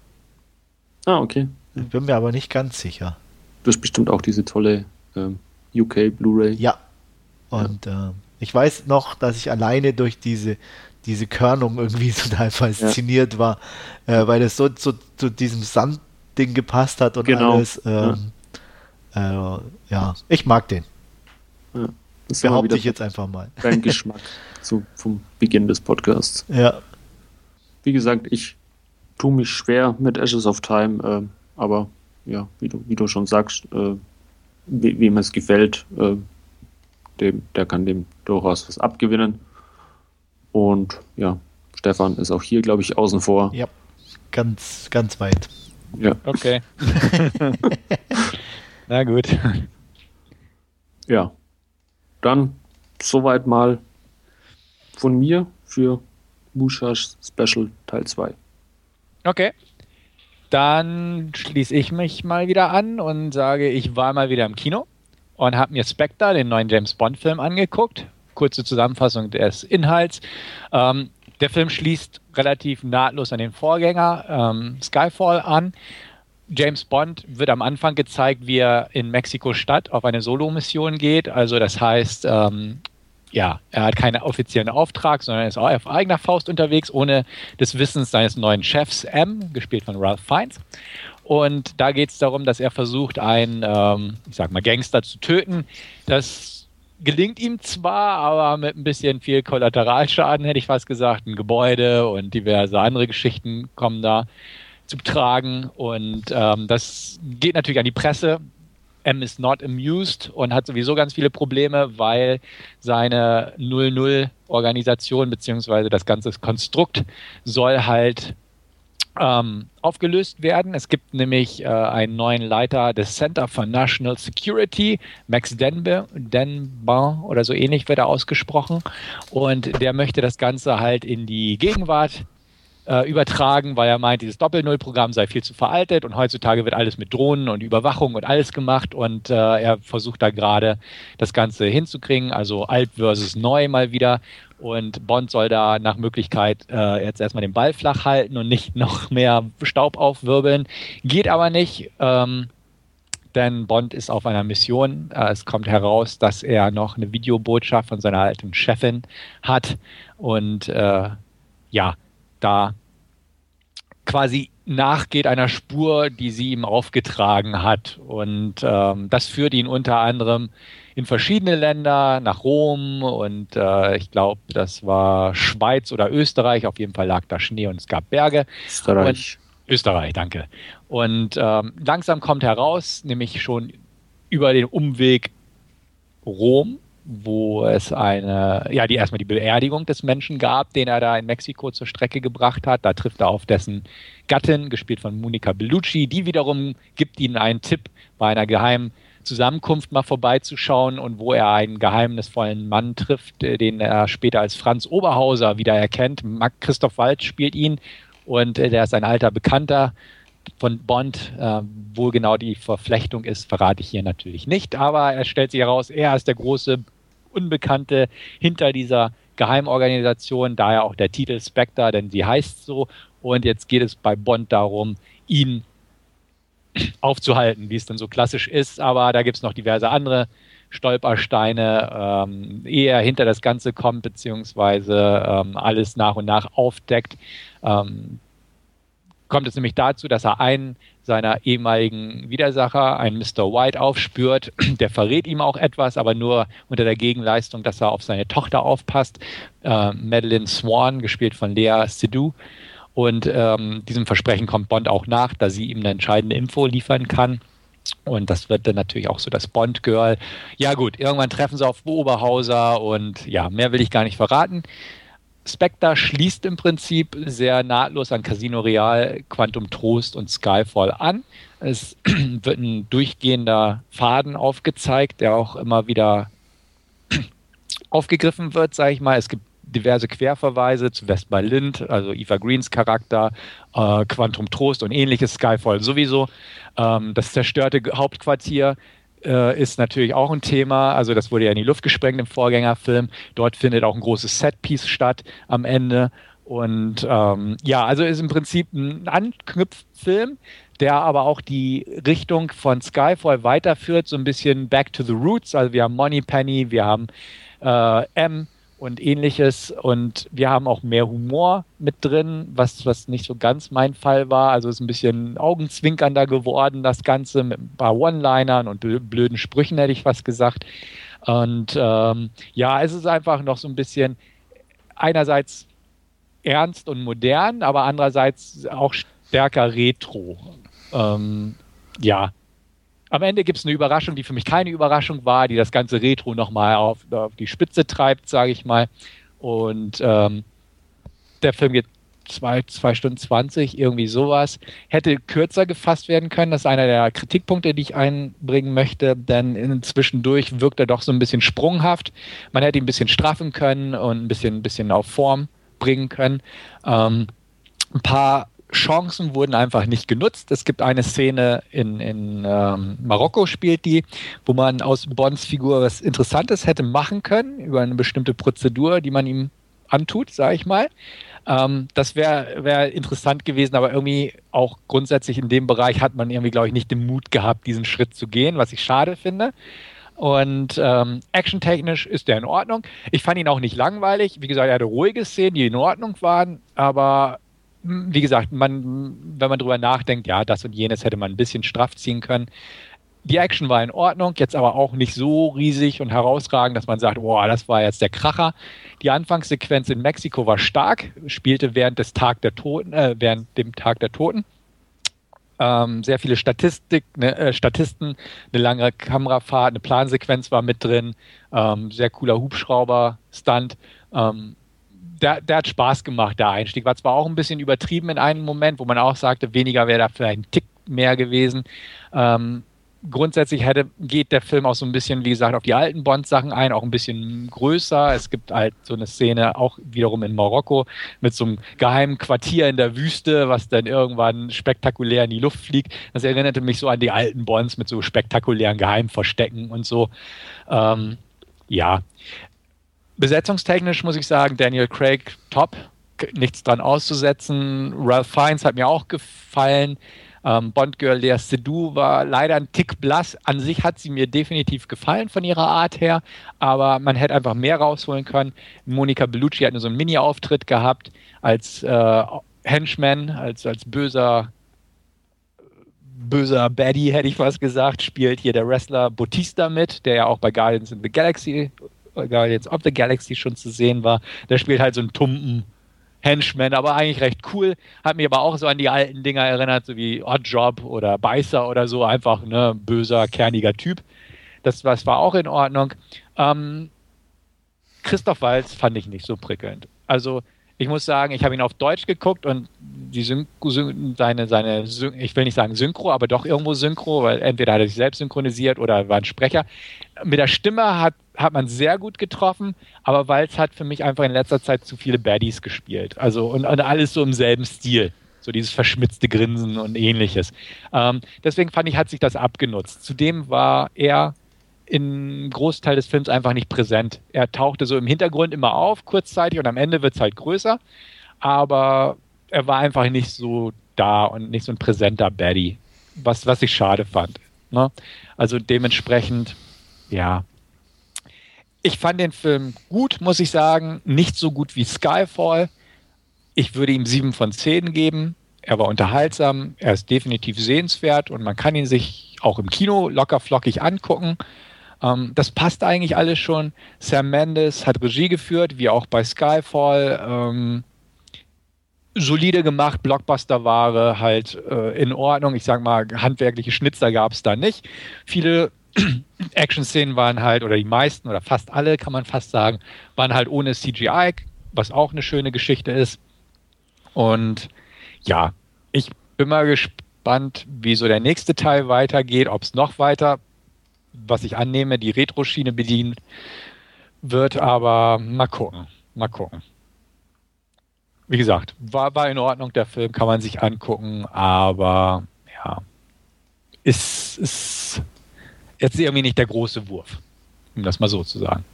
Ah, okay. Ich bin mir aber nicht ganz sicher. Du hast bestimmt auch diese tolle ähm, UK Blu-ray. Ja. Und äh, ich weiß noch, dass ich alleine durch diese, diese Körnung irgendwie total fasziniert war, äh, weil es so zu, zu diesem Sandding gepasst hat und Genau. alles. Ähm, äh, ja, ich mag den. Ja. Das Behaupte ich jetzt einfach mal. dein Geschmack zu, vom Beginn des Podcasts. Ja, Wie gesagt, ich tue mich schwer mit Ashes of Time, ähm, aber ja, wie du, wie du schon sagst, äh, we, wem es gefällt, äh, dem, der kann dem durchaus was abgewinnen. Und ja, Stefan ist auch hier, glaube ich, außen vor. ja, ganz, ganz weit. Ja, Okay. Na gut. ja. Dann soweit mal von mir für Mushas Special Teil 2. Okay. Dann schließe ich mich mal wieder an und sage, ich war mal wieder im Kino und habe mir Spectre, den neuen James Bond-Film, angeguckt. Kurze Zusammenfassung des Inhalts. Ähm, der Film schließt relativ nahtlos an den Vorgänger ähm, Skyfall an. James Bond wird am Anfang gezeigt, wie er in Mexiko-Stadt auf eine Solo-Mission geht. Also das heißt, ähm, ja, er hat keinen offiziellen Auftrag, sondern ist auf eigener Faust unterwegs, ohne des Wissens seines neuen Chefs M, gespielt von Ralph Fiennes. Und da geht es darum, dass er versucht, einen, ähm, ich sag mal, Gangster zu töten. Das gelingt ihm zwar, aber mit ein bisschen viel Kollateralschaden, hätte ich fast gesagt. Ein Gebäude und diverse andere Geschichten kommen da zu tragen. Und ähm, das geht natürlich an die Presse. M is not amused und hat sowieso ganz viele Probleme, weil seine 00-Organisation beziehungsweise das ganze Konstrukt soll halt ähm, aufgelöst werden. Es gibt nämlich äh, einen neuen Leiter des Center for National Security, Max Denbe, Denban oder so ähnlich wird er ausgesprochen. Und der möchte das Ganze halt in die Gegenwart äh, übertragen, weil er meint, dieses Doppel-Null-Programm sei viel zu veraltet und heutzutage wird alles mit Drohnen und Überwachung und alles gemacht und äh, er versucht da gerade das Ganze hinzukriegen, also alt versus neu mal wieder. Und Bond soll da nach Möglichkeit äh, jetzt erstmal den Ball flach halten und nicht noch mehr Staub aufwirbeln. Geht aber nicht. Ähm, denn Bond ist auf einer Mission. Äh, es kommt heraus, dass er noch eine Videobotschaft von seiner alten Chefin hat. Und äh, ja, da quasi nachgeht einer Spur, die sie ihm aufgetragen hat. Und ähm, das führt ihn unter anderem in verschiedene Länder, nach Rom und äh, ich glaube, das war Schweiz oder Österreich. Auf jeden Fall lag da Schnee und es gab Berge. Österreich. Österreich, danke. Und ähm, langsam kommt heraus, nämlich schon über den Umweg Rom, wo es eine, ja, die erstmal die Beerdigung des Menschen gab, den er da in Mexiko zur Strecke gebracht hat. Da trifft er auf dessen Gattin, gespielt von Monica Bellucci. Die wiederum gibt ihnen einen Tipp, bei einer geheimen Zusammenkunft mal vorbeizuschauen und wo er einen geheimnisvollen Mann trifft, äh, den er später als Franz Oberhauser wieder erkennt. Christoph Waltz spielt ihn und äh, der ist ein alter Bekannter von Bond. Äh, wo genau die Verflechtung ist, verrate ich hier natürlich nicht, aber er stellt sich heraus, er ist der große Unbekannte hinter dieser Geheimorganisation, daher auch der Titel Spectre, denn sie heißt so. Und jetzt geht es bei Bond darum, ihn aufzuhalten, wie es dann so klassisch ist. Aber da gibt es noch diverse andere Stolpersteine, ähm, ehe er hinter das Ganze kommt, beziehungsweise ähm, alles nach und nach aufdeckt. Ähm, kommt es nämlich dazu, dass er einen seiner ehemaligen Widersacher, einen Mr. White, aufspürt. Der verrät ihm auch etwas, aber nur unter der Gegenleistung, dass er auf seine Tochter aufpasst. Äh, Madeline Swan, gespielt von Lea Seydoux. Und ähm, diesem Versprechen kommt Bond auch nach, da sie ihm eine entscheidende Info liefern kann. Und das wird dann natürlich auch so das Bond-Girl. Ja gut, irgendwann treffen sie auf Oberhauser und ja, mehr will ich gar nicht verraten. Spectre schließt im Prinzip sehr nahtlos an Casino Real, Quantum Trost und Skyfall an. Es wird ein durchgehender Faden aufgezeigt, der auch immer wieder aufgegriffen wird, sage ich mal. Es gibt diverse Querverweise zu West-Berlin, also Eva Greens Charakter, äh, Quantum Trost und ähnliches, Skyfall sowieso. Ähm, das zerstörte Hauptquartier äh, ist natürlich auch ein Thema. Also das wurde ja in die Luft gesprengt im Vorgängerfilm. Dort findet auch ein großes Setpiece statt am Ende. Und ähm, ja, also ist im Prinzip ein Anknüpffilm, der aber auch die Richtung von Skyfall weiterführt, so ein bisschen back to the roots. Also wir haben Money Penny, wir haben äh, M, und ähnliches. Und wir haben auch mehr Humor mit drin, was, was nicht so ganz mein Fall war. Also ist ein bisschen augenzwinkernder geworden, das Ganze mit ein paar One-Linern und blöden Sprüchen, hätte ich fast gesagt. Und ähm, ja, es ist einfach noch so ein bisschen einerseits ernst und modern, aber andererseits auch stärker retro. Ähm, ja, am Ende gibt es eine Überraschung, die für mich keine Überraschung war, die das ganze Retro nochmal auf, auf die Spitze treibt, sage ich mal. Und ähm, der Film geht zwei, zwei Stunden 20, irgendwie sowas. Hätte kürzer gefasst werden können. Das ist einer der Kritikpunkte, die ich einbringen möchte, denn inzwischendurch wirkt er doch so ein bisschen sprunghaft. Man hätte ihn ein bisschen straffen können und ein bisschen, ein bisschen auf Form bringen können. Ähm, ein paar Chancen wurden einfach nicht genutzt. Es gibt eine Szene in, in ähm, Marokko, spielt die, wo man aus Bonds Figur was Interessantes hätte machen können über eine bestimmte Prozedur, die man ihm antut, sage ich mal. Ähm, das wäre wär interessant gewesen, aber irgendwie auch grundsätzlich in dem Bereich hat man irgendwie, glaube ich, nicht den Mut gehabt, diesen Schritt zu gehen, was ich schade finde. Und ähm, actiontechnisch ist der in Ordnung. Ich fand ihn auch nicht langweilig. Wie gesagt, er hatte ruhige Szenen, die in Ordnung waren, aber wie gesagt, man, wenn man drüber nachdenkt, ja, das und jenes hätte man ein bisschen straff ziehen können. Die Action war in Ordnung, jetzt aber auch nicht so riesig und herausragend, dass man sagt, boah, das war jetzt der Kracher. Die Anfangssequenz in Mexiko war stark, spielte während des Tag der Toten, äh, während dem Tag der Toten. Ähm, sehr viele Statistik, ne, äh, Statisten, eine lange Kamerafahrt, eine Plansequenz war mit drin, ähm, sehr cooler Hubschrauber-Stunt. Ähm, der, der, hat Spaß gemacht, der Einstieg. War zwar auch ein bisschen übertrieben in einem Moment, wo man auch sagte, weniger wäre da vielleicht ein Tick mehr gewesen. Ähm, grundsätzlich hätte, geht der Film auch so ein bisschen, wie gesagt, auf die alten Bond-Sachen ein, auch ein bisschen größer. Es gibt halt so eine Szene auch wiederum in Marokko mit so einem geheimen Quartier in der Wüste, was dann irgendwann spektakulär in die Luft fliegt. Das erinnerte mich so an die alten Bonds mit so spektakulären Geheimverstecken und so. Ähm, ja, Besetzungstechnisch muss ich sagen, Daniel Craig top, nichts dran auszusetzen. Ralph Fiennes hat mir auch gefallen. Ähm, Bond-Girl Lea Seydoux war leider ein Tick blass. An sich hat sie mir definitiv gefallen von ihrer Art her, aber man hätte einfach mehr rausholen können. Monica Bellucci hat nur so einen Mini-Auftritt gehabt als äh, Henchman, als, als böser böser Baddie, hätte ich fast gesagt, spielt hier der Wrestler Bautista mit, der ja auch bei Guardians in the Galaxy Guardians of the Galaxy schon zu sehen war. Der spielt halt so einen tumpen Henchman, aber eigentlich recht cool. Hat mich aber auch so an die alten Dinger erinnert, so wie Oddjob oder Beißer oder so. Einfach ne böser, kerniger Typ. Das, das war auch in Ordnung. Ähm, Christoph Walz fand ich nicht so prickelnd. Also ich muss sagen, ich habe ihn auf Deutsch geguckt und die Synchro, seine, seine, ich will nicht sagen Synchro, aber doch irgendwo Synchro, weil entweder hat er sich selbst synchronisiert oder war ein Sprecher. Mit der Stimme hat, hat man sehr gut getroffen, aber Walz hat für mich einfach in letzter Zeit zu viele Baddies gespielt. Also und, und alles so im selben Stil. So dieses verschmitzte Grinsen und ähnliches. Ähm, deswegen fand ich, hat sich das abgenutzt. Zudem war er im Großteil des Films einfach nicht präsent. Er tauchte so im Hintergrund immer auf, kurzzeitig, und am Ende wird es halt größer. Aber er war einfach nicht so da und nicht so ein präsenter Baddie, was, was ich schade fand. Ne? Also dementsprechend, ja. Ich fand den Film gut, muss ich sagen. Nicht so gut wie Skyfall. Ich würde ihm sieben von zehn geben. Er war unterhaltsam, er ist definitiv sehenswert und man kann ihn sich auch im Kino locker flockig angucken. Ähm, das passt eigentlich alles schon. Sam Mendes hat Regie geführt, wie auch bei Skyfall. Ähm, solide gemacht, Blockbuster-Ware halt äh, in Ordnung. Ich sag mal, handwerkliche Schnitzer gab es da nicht. Viele Action-Szenen waren halt, oder die meisten oder fast alle, kann man fast sagen, waren halt ohne CGI, was auch eine schöne Geschichte ist. Und ja, ich bin mal gespannt, wie so der nächste Teil weitergeht, ob es noch weiter, was ich annehme, die Retro-Schiene bedient wird, aber mal gucken, mal gucken. Wie gesagt, war, war in Ordnung, der Film kann man sich angucken, aber ja, ist, ist jetzt irgendwie nicht der große Wurf, um das mal so zu sagen.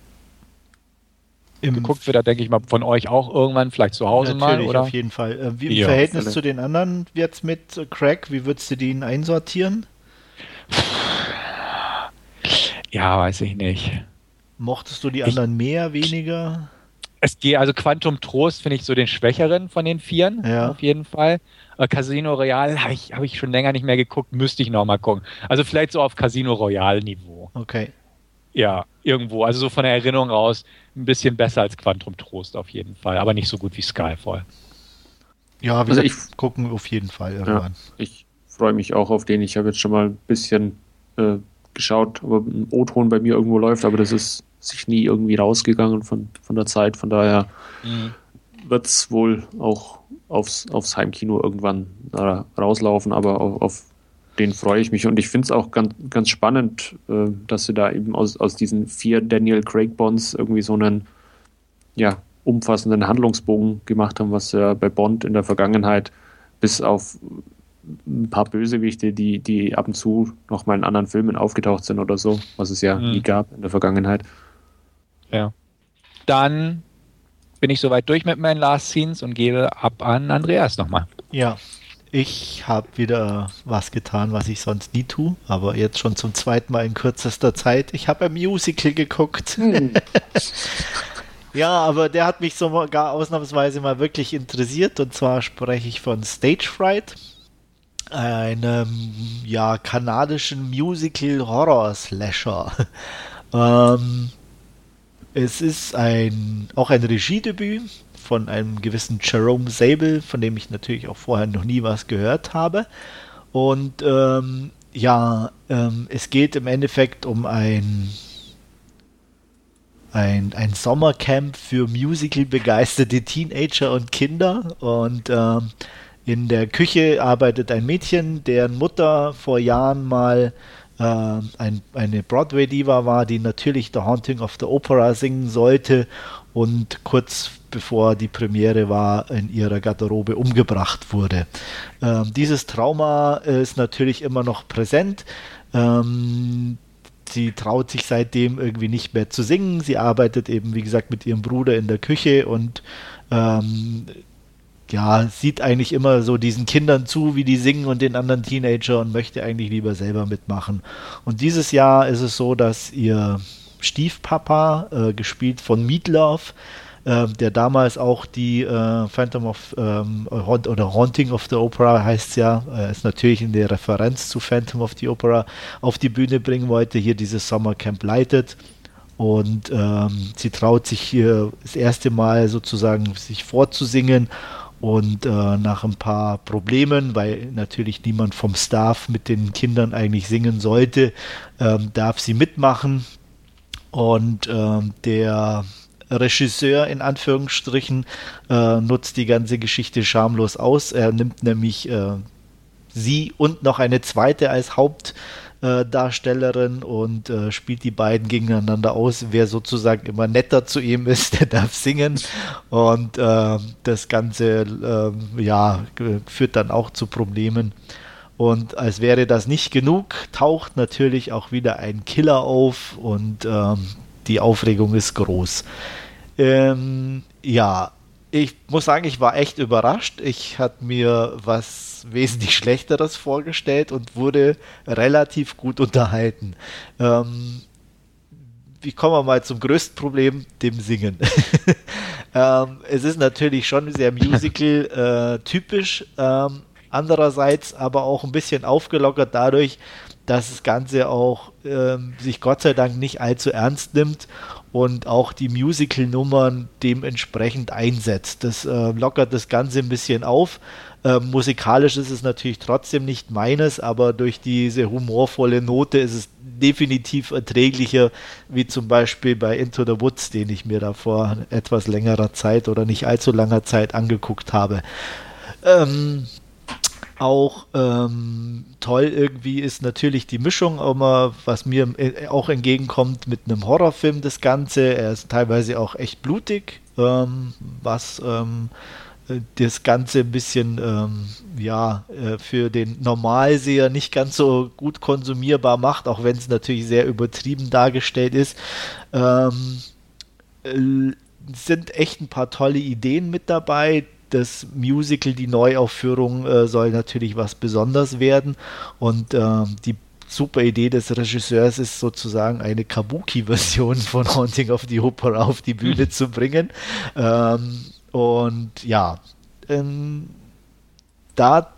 Im Geguckt wird er, denke ich mal, von euch auch irgendwann, vielleicht zu Hause mal, oder? auf jeden Fall. Äh, wie im ja, Verhältnis vielleicht. zu den anderen jetzt mit Crack, wie würdest du den einsortieren? Ja, weiß ich nicht. Mochtest du die anderen ich, mehr, weniger? Es geht, also Quantum Trost finde ich so den schwächeren von den Vieren, ja. auf jeden Fall. Äh, Casino Royale habe ich, hab ich schon länger nicht mehr geguckt, müsste ich nochmal gucken. Also vielleicht so auf Casino Royale Niveau. Okay. Ja, irgendwo. Also so von der Erinnerung raus ein bisschen besser als Quantum Trost auf jeden Fall, aber nicht so gut wie Skyfall. Ja, wir also ich gucken auf jeden Fall irgendwann. Ja, ich freue mich auch auf den. Ich habe jetzt schon mal ein bisschen äh, geschaut, ob ein O-Ton bei mir irgendwo läuft, aber das ist sich nie irgendwie rausgegangen von, von der Zeit. Von daher mhm. wird es wohl auch aufs, aufs Heimkino irgendwann rauslaufen, aber auf, auf den freue ich mich und ich finde es auch ganz, ganz spannend, äh, dass sie da eben aus, aus diesen vier Daniel Craig Bonds irgendwie so einen ja, umfassenden Handlungsbogen gemacht haben, was ja bei Bond in der Vergangenheit bis auf ein paar Bösewichte, die, die ab und zu noch mal in anderen Filmen aufgetaucht sind oder so, was es ja mhm. nie gab in der Vergangenheit. Ja. Dann bin ich soweit durch mit meinen Last Scenes und gebe ab an Andreas nochmal. Ja, ich habe wieder was getan, was ich sonst nie tue, aber jetzt schon zum zweiten Mal in kürzester Zeit. Ich habe ein Musical geguckt. Hm. ja, aber der hat mich sogar ausnahmsweise mal wirklich interessiert. Und zwar spreche ich von Stage Fright, einem ja kanadischen Musical Horror Slasher. ähm, es ist ein auch ein Regiedebüt von einem gewissen Jerome Sable, von dem ich natürlich auch vorher noch nie was gehört habe. Und ähm, ja, ähm, es geht im Endeffekt um ein, ein, ein Sommercamp für Musical-begeisterte Teenager und Kinder. Und ähm, in der Küche arbeitet ein Mädchen, deren Mutter vor Jahren mal äh, ein, eine Broadway-Diva war, die natürlich The Haunting of the Opera singen sollte und kurz bevor die Premiere war, in ihrer Garderobe umgebracht wurde. Ähm, dieses Trauma ist natürlich immer noch präsent. Ähm, sie traut sich seitdem irgendwie nicht mehr zu singen. Sie arbeitet eben, wie gesagt, mit ihrem Bruder in der Küche und ähm, ja, sieht eigentlich immer so diesen Kindern zu, wie die singen und den anderen Teenager und möchte eigentlich lieber selber mitmachen. Und dieses Jahr ist es so, dass ihr Stiefpapa, äh, gespielt von Meatloaf, äh, der damals auch die äh, Phantom of ähm, oder Haunting of the Opera heißt ja, äh, ist natürlich in der Referenz zu Phantom of the Opera auf die Bühne bringen wollte, hier dieses Sommercamp leitet. Und ähm, sie traut sich hier das erste Mal sozusagen sich vorzusingen und äh, nach ein paar Problemen, weil natürlich niemand vom Staff mit den Kindern eigentlich singen sollte, ähm, darf sie mitmachen. Und ähm, der Regisseur in Anführungsstrichen äh, nutzt die ganze Geschichte schamlos aus. Er nimmt nämlich äh, sie und noch eine zweite als Hauptdarstellerin und äh, spielt die beiden gegeneinander aus. Wer sozusagen immer netter zu ihm ist, der darf singen. Und äh, das Ganze äh, ja, führt dann auch zu Problemen. Und als wäre das nicht genug, taucht natürlich auch wieder ein Killer auf und ähm, die Aufregung ist groß. Ähm, ja, ich muss sagen, ich war echt überrascht. Ich hatte mir was wesentlich Schlechteres vorgestellt und wurde relativ gut unterhalten. Ähm, ich komme mal zum größten Problem, dem Singen. ähm, es ist natürlich schon sehr musical-typisch, äh, ähm, andererseits aber auch ein bisschen aufgelockert dadurch, dass das Ganze auch ähm, sich Gott sei Dank nicht allzu ernst nimmt und auch die Musical-Nummern dementsprechend einsetzt. Das äh, lockert das Ganze ein bisschen auf. Ähm, musikalisch ist es natürlich trotzdem nicht meines, aber durch diese humorvolle Note ist es definitiv erträglicher, wie zum Beispiel bei Into the Woods, den ich mir da vor etwas längerer Zeit oder nicht allzu langer Zeit angeguckt habe. Ähm, auch ähm, toll irgendwie ist natürlich die Mischung, immer, was mir äh, auch entgegenkommt mit einem Horrorfilm das Ganze. Er ist teilweise auch echt blutig, ähm, was ähm, äh, das Ganze ein bisschen ähm, ja, äh, für den Normalseher nicht ganz so gut konsumierbar macht, auch wenn es natürlich sehr übertrieben dargestellt ist. Ähm, äh, sind echt ein paar tolle Ideen mit dabei das Musical, die Neuaufführung äh, soll natürlich was Besonderes werden und äh, die super Idee des Regisseurs ist sozusagen eine Kabuki-Version von Haunting of the Opera auf die Bühne zu bringen. Ähm, und ja, ähm, da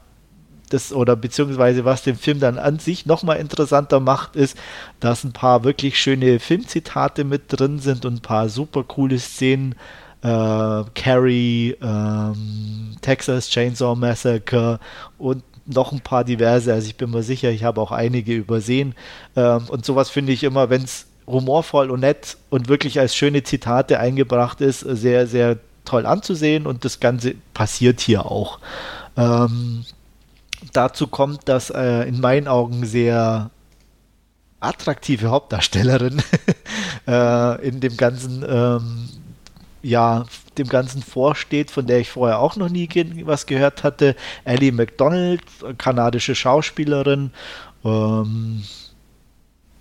das oder beziehungsweise was den Film dann an sich nochmal interessanter macht, ist, dass ein paar wirklich schöne Filmzitate mit drin sind und ein paar super coole Szenen äh, Carrie, ähm, Texas Chainsaw Massacre und noch ein paar diverse. Also ich bin mir sicher, ich habe auch einige übersehen. Ähm, und sowas finde ich immer, wenn es humorvoll und nett und wirklich als schöne Zitate eingebracht ist, sehr, sehr toll anzusehen und das Ganze passiert hier auch. Ähm, dazu kommt, dass äh, in meinen Augen sehr attraktive Hauptdarstellerin äh, in dem ganzen ähm, ja, dem Ganzen vorsteht, von der ich vorher auch noch nie was gehört hatte. Ellie McDonald, kanadische Schauspielerin. Ähm,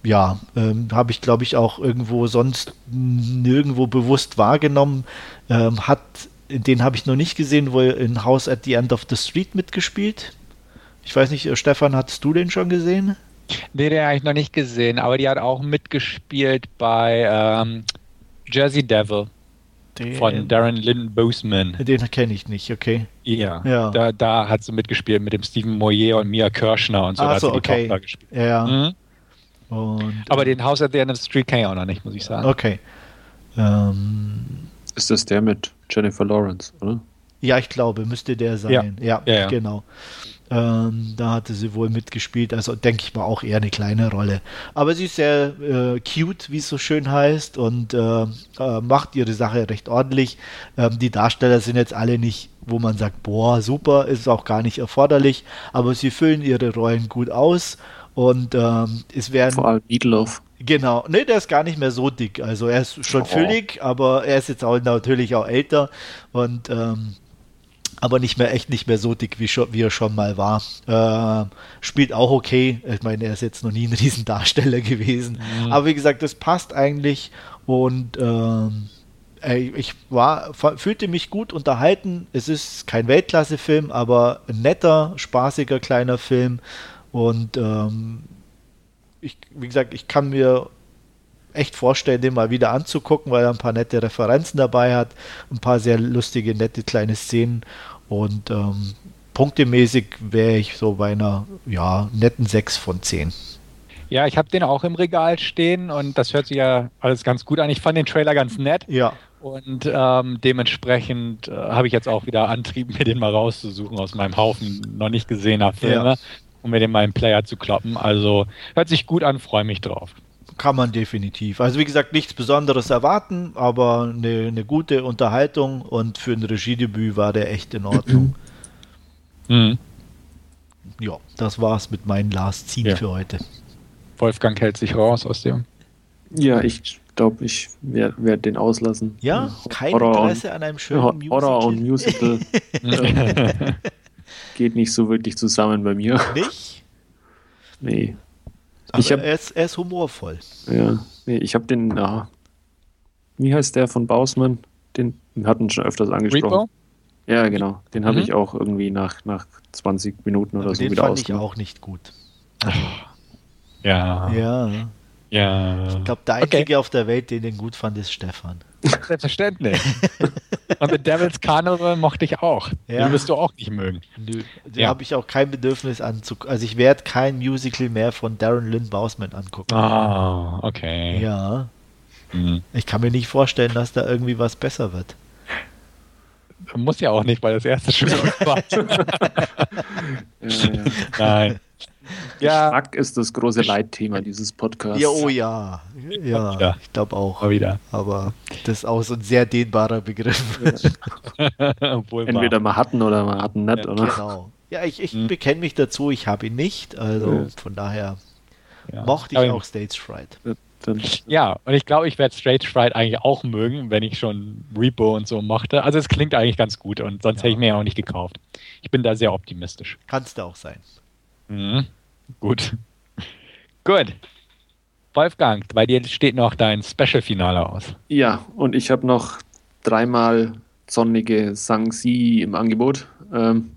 ja, ähm, habe ich glaube ich auch irgendwo sonst nirgendwo bewusst wahrgenommen. Ähm, hat, den habe ich noch nicht gesehen, wo er in House at the End of the Street mitgespielt. Ich weiß nicht, Stefan, hattest du den schon gesehen? Nee, den habe ich noch nicht gesehen, aber die hat auch mitgespielt bei ähm, Jersey Devil. Den, von Darren Lynn Boseman. Den kenne ich nicht, okay. Ja, ja. Da, da hat sie mitgespielt mit dem Stephen Moyer und Mia Kirschner und so. Ach da so, hat sie okay. Tochter gespielt. Ja. Mhm. Und, Aber den House at the End of the Street kenne ich auch noch nicht, muss ich sagen. Okay. Ähm, ist das der mit Jennifer Lawrence, oder? Ja, ich glaube, müsste der sein. Ja, ja, ja, ja. genau. Ähm, da hatte sie wohl mitgespielt, also denke ich mal auch eher eine kleine Rolle. Aber sie ist sehr äh, cute, wie es so schön heißt, und äh, äh, macht ihre Sache recht ordentlich. Ähm, die Darsteller sind jetzt alle nicht, wo man sagt, boah, super, ist auch gar nicht erforderlich, aber sie füllen ihre Rollen gut aus und ähm, es werden. Vor allem Meatloaf. Genau, ne, der ist gar nicht mehr so dick. Also er ist schon oh. füllig, aber er ist jetzt auch natürlich auch älter und ähm, aber nicht mehr echt nicht mehr so dick, wie, schon, wie er schon mal war. Äh, spielt auch okay. Ich meine, er ist jetzt noch nie ein Riesendarsteller gewesen. Mhm. Aber wie gesagt, das passt eigentlich und ähm, ich war, fühlte mich gut unterhalten. Es ist kein Weltklasse-Film, aber ein netter, spaßiger kleiner Film. Und ähm, ich, wie gesagt, ich kann mir echt vorstellen, den mal wieder anzugucken, weil er ein paar nette Referenzen dabei hat, ein paar sehr lustige, nette kleine Szenen und ähm, punktemäßig wäre ich so bei einer ja, netten 6 von 10. Ja, ich habe den auch im Regal stehen und das hört sich ja alles ganz gut an. Ich fand den Trailer ganz nett. Ja. Und ähm, dementsprechend äh, habe ich jetzt auch wieder Antrieb, mir den mal rauszusuchen aus meinem Haufen noch nicht gesehener Filme, ja. Um mir den mal im Player zu kloppen. Also hört sich gut an, freue mich drauf. Kann man definitiv. Also wie gesagt, nichts Besonderes erwarten, aber eine, eine gute Unterhaltung und für ein Regiedebüt war der echt in Ordnung. Mhm. Ja, das war's mit meinem Last Scene ja. für heute. Wolfgang hält sich raus aus dem. Ja, ich glaube, ich werde werd den auslassen. Ja, kein Horror Interesse und, an einem schönen Horror Musical. Horror und Musical geht nicht so wirklich zusammen bei mir. Nicht? Nee. Aber ich hab, er, ist, er ist humorvoll. Ja, nee, ich habe den, ja, wie heißt der von Bausmann? Den, den hatten schon öfters angesprochen. Repo? Ja, genau. Den mhm. habe ich auch irgendwie nach, nach 20 Minuten oder Aber so den wieder fand ich auch nicht gut. Ja. Ja. Ja. Ich glaube, der Einzige auf der Welt, den den gut fand, ist Stefan. Selbstverständlich. Und The Devil's Carnival mochte ich auch. Ja. Den wirst du auch nicht mögen. Nö, da Ja. habe ich auch kein Bedürfnis anzugucken. Also ich werde kein Musical mehr von Darren Lynn Bousman angucken. Ah, okay. Ja, Hm. ich kann mir nicht vorstellen, dass da irgendwie was besser wird. Muss ja auch nicht, weil das erste schon war. Ja. Nein. Ja, Geschmack ist das große Leitthema dieses Podcasts. Ja, oh ja. Ja, Ja. ich glaube auch. mal wieder. Aber das ist auch so ein sehr dehnbarer Begriff. Obwohl Entweder mal hatten oder mal hatten nicht, Ja, oder? genau. Ja, ich, ich Hm. bekenne mich dazu, ich habe ihn nicht. Also Ja. von daher ja. mochte Aber ich auch Stage Fright. Ja, und ich glaube, ich werde Straight Fright eigentlich auch mögen, wenn ich schon Repo und so mochte. Also es klingt eigentlich ganz gut und sonst Ja. hätte ich mir ja auch nicht gekauft. Ich bin da sehr optimistisch. Kannst du auch sein. Mhm. Gut. Gut. Wolfgang, bei dir steht noch dein Special-Finale aus. ja, und ich habe noch dreimal sonnige Sangsi im Angebot. Ähm,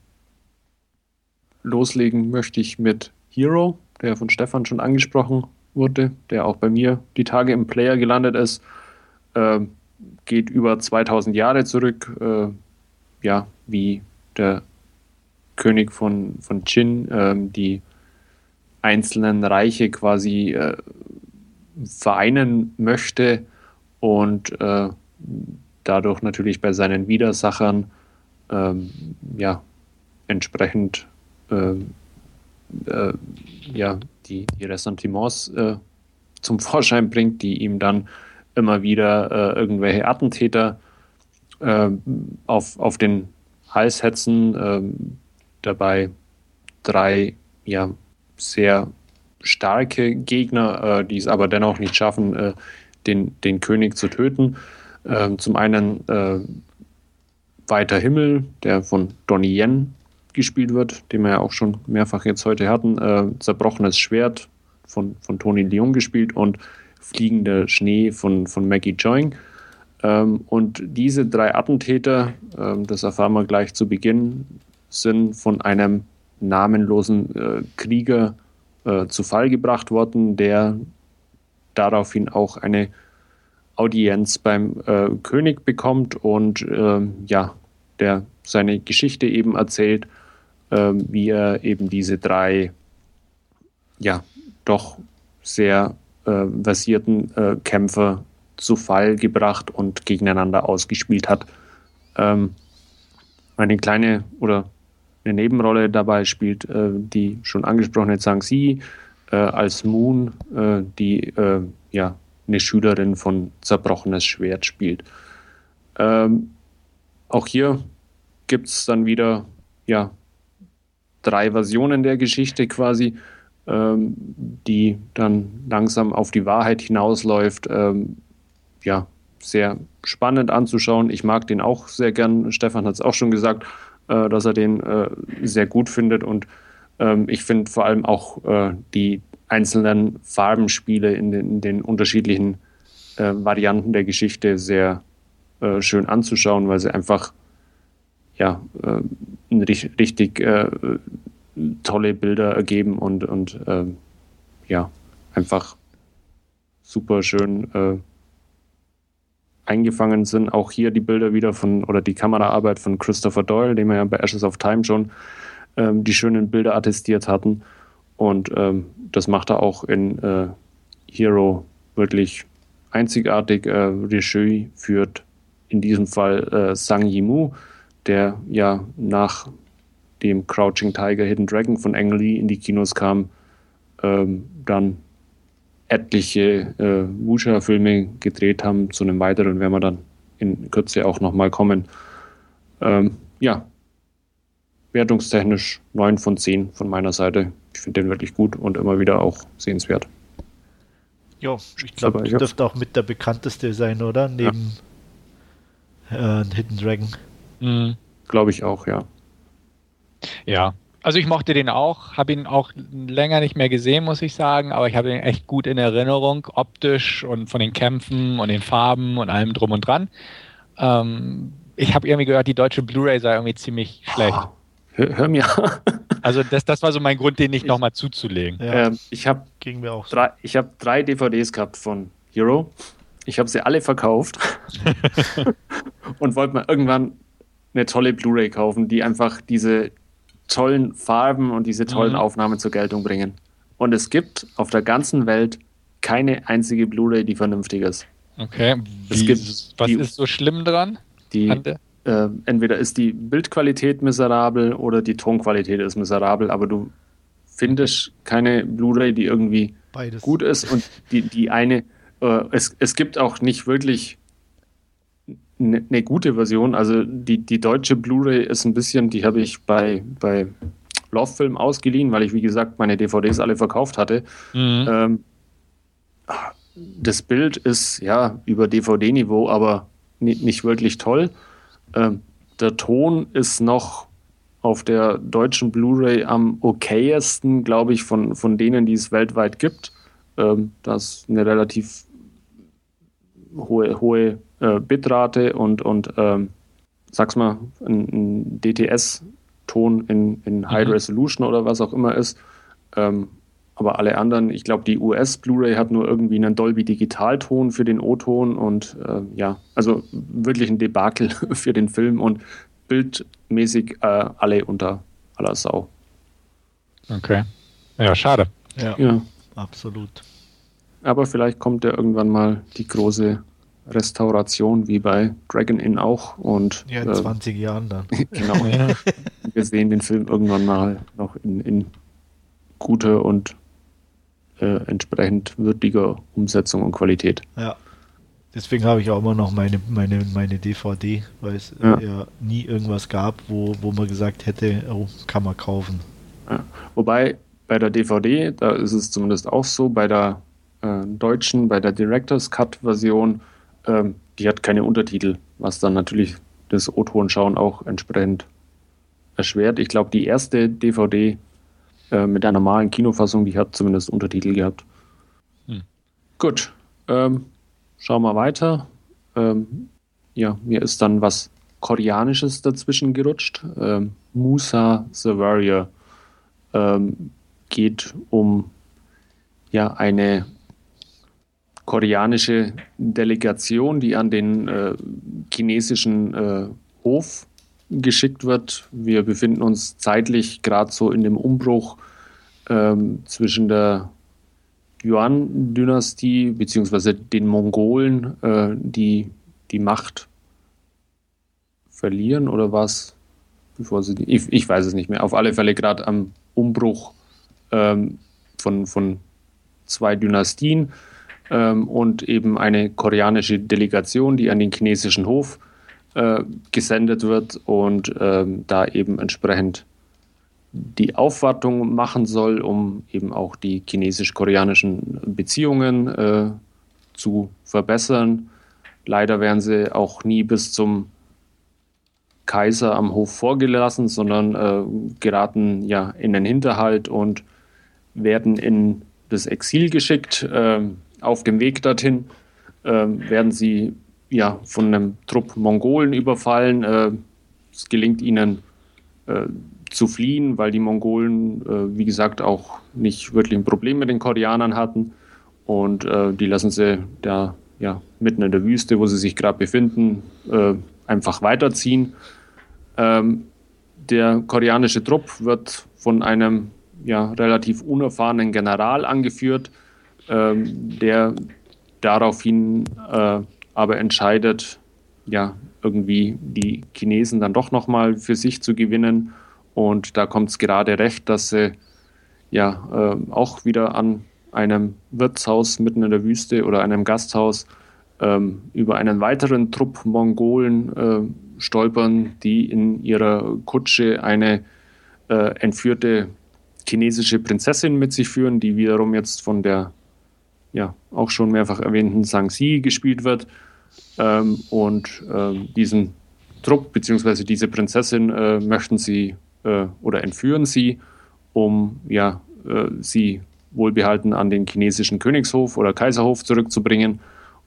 loslegen möchte ich mit Hero, der von Stefan schon angesprochen wurde, der auch bei mir die Tage im Player gelandet ist. Ähm, geht über 2000 Jahre zurück. Äh, ja, wie der König von, von Qin ähm, die einzelnen Reiche quasi äh, vereinen möchte und äh, dadurch natürlich bei seinen Widersachern ähm, ja, entsprechend ähm, äh, ja, die, die Ressentiments äh, zum Vorschein bringt, die ihm dann immer wieder äh, irgendwelche Attentäter äh, auf, auf den Hals hetzen, ähm, dabei drei ja, sehr starke Gegner, äh, die es aber dennoch nicht schaffen, äh, den, den König zu töten. Ähm, zum einen äh, Weiter Himmel, der von Donnie Yen gespielt wird, den wir ja auch schon mehrfach jetzt heute hatten. Äh, Zerbrochenes Schwert von, von Tony Leung gespielt und Fliegender Schnee von, von Maggie Joing. Ähm, und diese drei Attentäter, ähm, das erfahren wir gleich zu Beginn, sind von einem namenlosen äh, Krieger äh, zu Fall gebracht worden, der daraufhin auch eine Audienz beim äh, König bekommt und ähm, ja, der seine Geschichte eben erzählt, ähm, wie er eben diese drei ja doch sehr äh, versierten äh, Kämpfer zu Fall gebracht und gegeneinander ausgespielt hat. Ähm, eine kleine oder eine Nebenrolle dabei spielt äh, die schon angesprochene Zhang Xi äh, als Moon, äh, die äh, ja eine Schülerin von Zerbrochenes Schwert spielt. Ähm, auch hier gibt es dann wieder ja drei Versionen der Geschichte quasi, ähm, die dann langsam auf die Wahrheit hinausläuft. Ähm, ja, sehr spannend anzuschauen. Ich mag den auch sehr gern. Stefan hat es auch schon gesagt, äh, dass er den äh, sehr gut findet. Und ähm, ich finde vor allem auch äh, die einzelnen Farbenspiele in den, in den unterschiedlichen äh, Varianten der Geschichte sehr äh, schön anzuschauen, weil sie einfach ja, äh, richtig, richtig tolle Bilder ergeben und, und ähm, ja, einfach super schön eingefangen sind. Auch hier die Bilder wieder von, oder die Kameraarbeit von Christopher Doyle, den wir ja bei Ashes of Time schon ähm, die schönen Bilder attestiert hatten. Und ähm, das macht er auch in äh, Hero wirklich einzigartig. Äh, Regie führt in diesem Fall äh, Sang Yimou, der ja nach dem Crouching Tiger, Hidden Dragon von Ang Lee in die Kinos kam, ähm, dann etliche äh, Wuxia-Filme gedreht haben. Zu einem weiteren werden wir dann in Kürze auch nochmal kommen. Ähm, ja, wertungstechnisch 9 von 10 von meiner Seite. Ich finde den wirklich gut und immer wieder auch sehenswert. Ja, ich glaube, das ja. dürfte auch mit der bekannteste sein, oder? Neben äh, Hidden Dragon. Mhm. Glaube ich auch, ja. Ja, also ich mochte den auch, habe ihn auch länger nicht mehr gesehen, muss ich sagen, aber ich habe ihn echt gut in Erinnerung, optisch und von den Kämpfen und den Farben und allem drum und dran. Ähm, ich habe irgendwie gehört, die deutsche Blu-ray sei irgendwie ziemlich schlecht. Hör, hör mir, Also das, das war so mein Grund, den nicht nochmal zuzulegen. Ja, ähm, ich habe drei, hab drei DVDs gehabt von Hero. Ich habe sie alle verkauft und wollte mal irgendwann eine tolle Blu-ray kaufen, die einfach diese tollen Farben und diese tollen mhm. Aufnahmen zur Geltung bringen. Und es gibt auf der ganzen Welt keine einzige Blu-ray, die vernünftig ist. Okay. Wie, was die, ist so schlimm dran? Die, äh, entweder ist die Bildqualität miserabel oder die Tonqualität ist miserabel, aber du findest keine Blu-ray, die irgendwie Beides. gut ist und die, die eine, äh, es, es gibt auch nicht wirklich eine ne gute Version. Also die, die deutsche Blu-ray ist ein bisschen, die habe ich bei, bei Love-Film ausgeliehen, weil ich, wie gesagt, meine DVDs alle verkauft hatte. Mhm. Ähm, das Bild ist ja über DVD-Niveau, aber nicht wirklich toll. Ähm, der Ton ist noch auf der deutschen Blu-ray am okayesten, glaube ich, von, von denen, die es weltweit gibt. Ähm, das ist eine relativ hohe, hohe äh, Bitrate und, und ähm, sag's mal, ein, ein DTS-Ton in, in High mhm. Resolution oder was auch immer ist. Ähm, aber alle anderen, ich glaube, die US Blu-ray hat nur irgendwie einen Dolby Digitalton für den O-Ton und äh, ja, also wirklich ein Debakel für den Film und bildmäßig äh, alle unter aller Sau. Okay. Ja, schade. Ja, ja, absolut. Aber vielleicht kommt ja irgendwann mal die große Restauration wie bei Dragon Inn auch und ja in äh, 20 Jahren dann. genau. Wir sehen den Film irgendwann mal noch in, in guter und äh, entsprechend würdiger Umsetzung und Qualität. Ja. Deswegen habe ich auch immer noch meine, meine, meine DVD, weil es ja. ja nie irgendwas gab, wo, wo man gesagt hätte, oh, kann man kaufen. Ja. Wobei bei der DVD, da ist es zumindest auch so, bei der äh, deutschen, bei der Director's Cut Version, ähm, die hat keine Untertitel, was dann natürlich das O-Ton-Schauen auch entsprechend erschwert. Ich glaube, die erste DVD äh, mit der normalen Kinofassung, die hat zumindest Untertitel gehabt. Hm. Gut, ähm, schauen wir weiter. Ähm, ja, mir ist dann was Koreanisches dazwischen gerutscht. Ähm, Musa the Warrior ähm, geht um ja eine koreanische Delegation, die an den äh, chinesischen äh, Hof geschickt wird. Wir befinden uns zeitlich gerade so in dem Umbruch ähm, zwischen der Yuan-Dynastie bzw. den Mongolen, äh, die die Macht verlieren oder was? Bevor sie, ich, ich weiß es nicht mehr. Auf alle Fälle gerade am Umbruch ähm, von, von zwei Dynastien ähm, und eben eine koreanische Delegation, die an den chinesischen Hof äh, gesendet wird und ähm, da eben entsprechend die Aufwartung machen soll, um eben auch die chinesisch-koreanischen Beziehungen äh, zu verbessern. Leider werden sie auch nie bis zum Kaiser am Hof vorgelassen, sondern äh, geraten ja in den Hinterhalt und werden in das Exil geschickt. Äh, auf dem Weg dorthin äh, werden sie ja, von einem Trupp Mongolen überfallen. Äh, es gelingt ihnen äh, zu fliehen, weil die Mongolen, äh, wie gesagt, auch nicht wirklich ein Problem mit den Koreanern hatten. Und äh, die lassen sie da ja, mitten in der Wüste, wo sie sich gerade befinden, äh, einfach weiterziehen. Ähm, der koreanische Trupp wird von einem ja, relativ unerfahrenen General angeführt, ähm, der daraufhin äh, aber entscheidet, ja, irgendwie die Chinesen dann doch nochmal für sich zu gewinnen. Und da kommt es gerade recht, dass sie ja äh, auch wieder an einem Wirtshaus mitten in der Wüste oder einem Gasthaus ähm, über einen weiteren Trupp Mongolen äh, stolpern, die in ihrer Kutsche eine äh, entführte chinesische Prinzessin mit sich führen, die wiederum jetzt von der ja auch schon mehrfach erwähnten Sang-Si gespielt wird. Ähm, und ähm, diesen Trupp bzw. diese Prinzessin äh, möchten sie äh, oder entführen sie, um ja, äh, sie wohlbehalten an den chinesischen Königshof oder Kaiserhof zurückzubringen.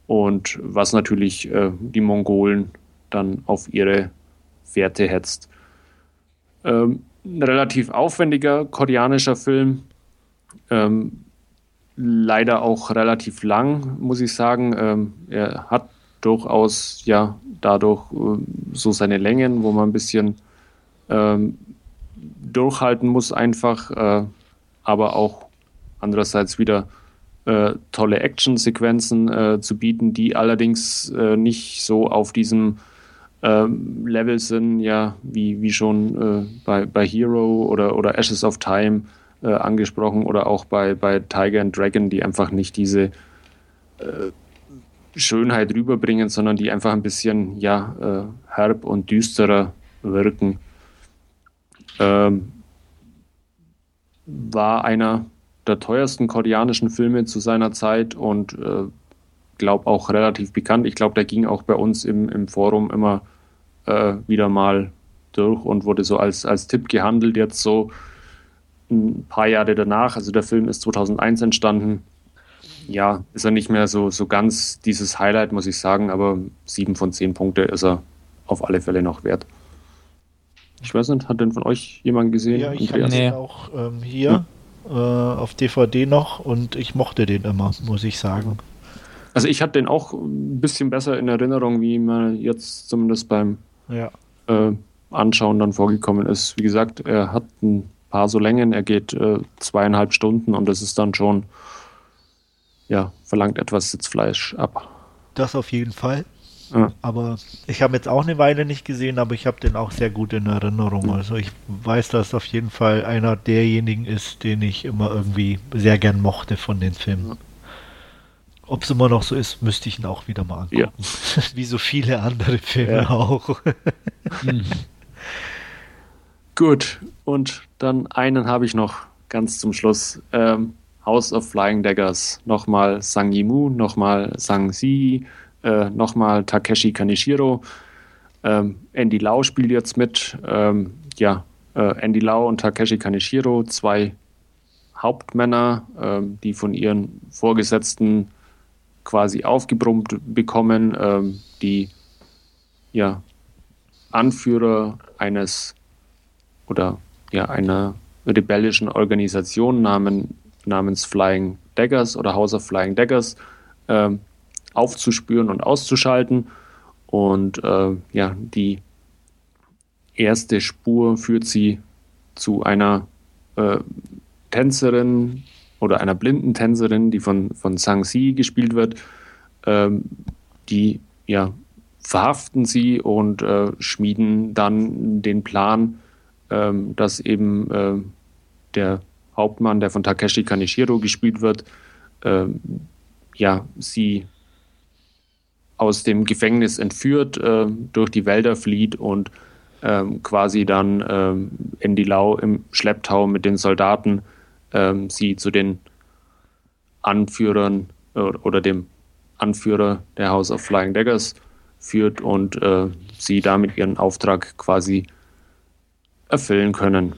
Und was natürlich äh, die Mongolen dann auf ihre Fährte hetzt. Ähm, ein relativ aufwendiger koreanischer Film. Ähm, leider auch relativ lang, muss ich sagen. Ähm, er hat durchaus ja dadurch äh, so seine Längen, wo man ein bisschen ähm, durchhalten muss einfach, äh, aber auch andererseits wieder äh, tolle Action-Sequenzen äh, zu bieten, die allerdings äh, nicht so auf diesem ähm, Level sind, ja, wie, wie schon äh, bei, bei Hero oder, oder Ashes of Time äh, angesprochen oder auch bei, bei Tiger and Dragon, die einfach nicht diese Schönheit rüberbringen, sondern die einfach ein bisschen ja, herb und düsterer wirken. Ähm, war einer der teuersten koreanischen Filme zu seiner Zeit und äh, glaube auch relativ bekannt. Ich glaube, der ging auch bei uns im, im Forum immer äh, wieder mal durch und wurde so als, als Tipp gehandelt. Jetzt so ein paar Jahre danach, also der Film ist 2001 entstanden. Ja, ist er nicht mehr so, so ganz dieses Highlight, muss ich sagen, aber sieben von zehn Punkte ist er auf alle Fälle noch wert. Ich weiß nicht, hat denn von euch jemand gesehen? Ja, ich habe nee. den auch ähm, hier hm. äh, auf DVD noch und ich mochte den immer, muss ich sagen. Also ich hatte den auch ein bisschen besser in Erinnerung, wie man jetzt zumindest beim ja. äh, Anschauen dann vorgekommen ist. Wie gesagt, er hat ein paar so Längen, er geht äh, zweieinhalb Stunden und das ist dann schon, ja, verlangt etwas Sitzfleisch ab. Das auf jeden Fall. Ja. Aber ich habe jetzt auch eine Weile nicht gesehen, aber ich habe den auch sehr gut in Erinnerung. Also ich weiß, dass auf jeden Fall einer derjenigen ist, den ich immer irgendwie sehr gern mochte von den Filmen. Ob es immer noch so ist, müsste ich ihn auch wieder mal angucken. Ja. Wie so viele andere Filme ja. auch. hm. Gut, und dann einen habe ich noch ganz zum Schluss. Ähm, House of Flying Daggers. Nochmal Sang Yimou, nochmal Sang Si, äh, nochmal Takeshi Kaneshiro. Ähm, Andy Lau spielt jetzt mit. Ähm, ja, äh, Andy Lau und Takeshi Kaneshiro, zwei Hauptmänner, ähm, die von ihren Vorgesetzten quasi aufgebrummt bekommen, ähm, die ja, Anführer eines oder ja, einer rebellischen Organisation namen, namens Flying Daggers oder House of Flying Daggers ähm, aufzuspüren und auszuschalten. Und äh, ja, die erste Spur führt sie zu einer äh, Tänzerin oder einer blinden Tänzerin, die von, von Sang Si gespielt wird. Ähm, die ja, verhaften sie und äh, schmieden dann den Plan, ähm, dass eben äh, der Hauptmann, der von Takeshi Kaneshiro gespielt wird, ähm, ja, sie aus dem Gefängnis entführt, äh, durch die Wälder flieht und ähm, quasi dann ähm, in die Lau im Schlepptau mit den Soldaten ähm, sie zu den Anführern äh, oder dem Anführer der House of Flying Daggers führt und äh, sie damit ihren Auftrag quasi erfüllen können.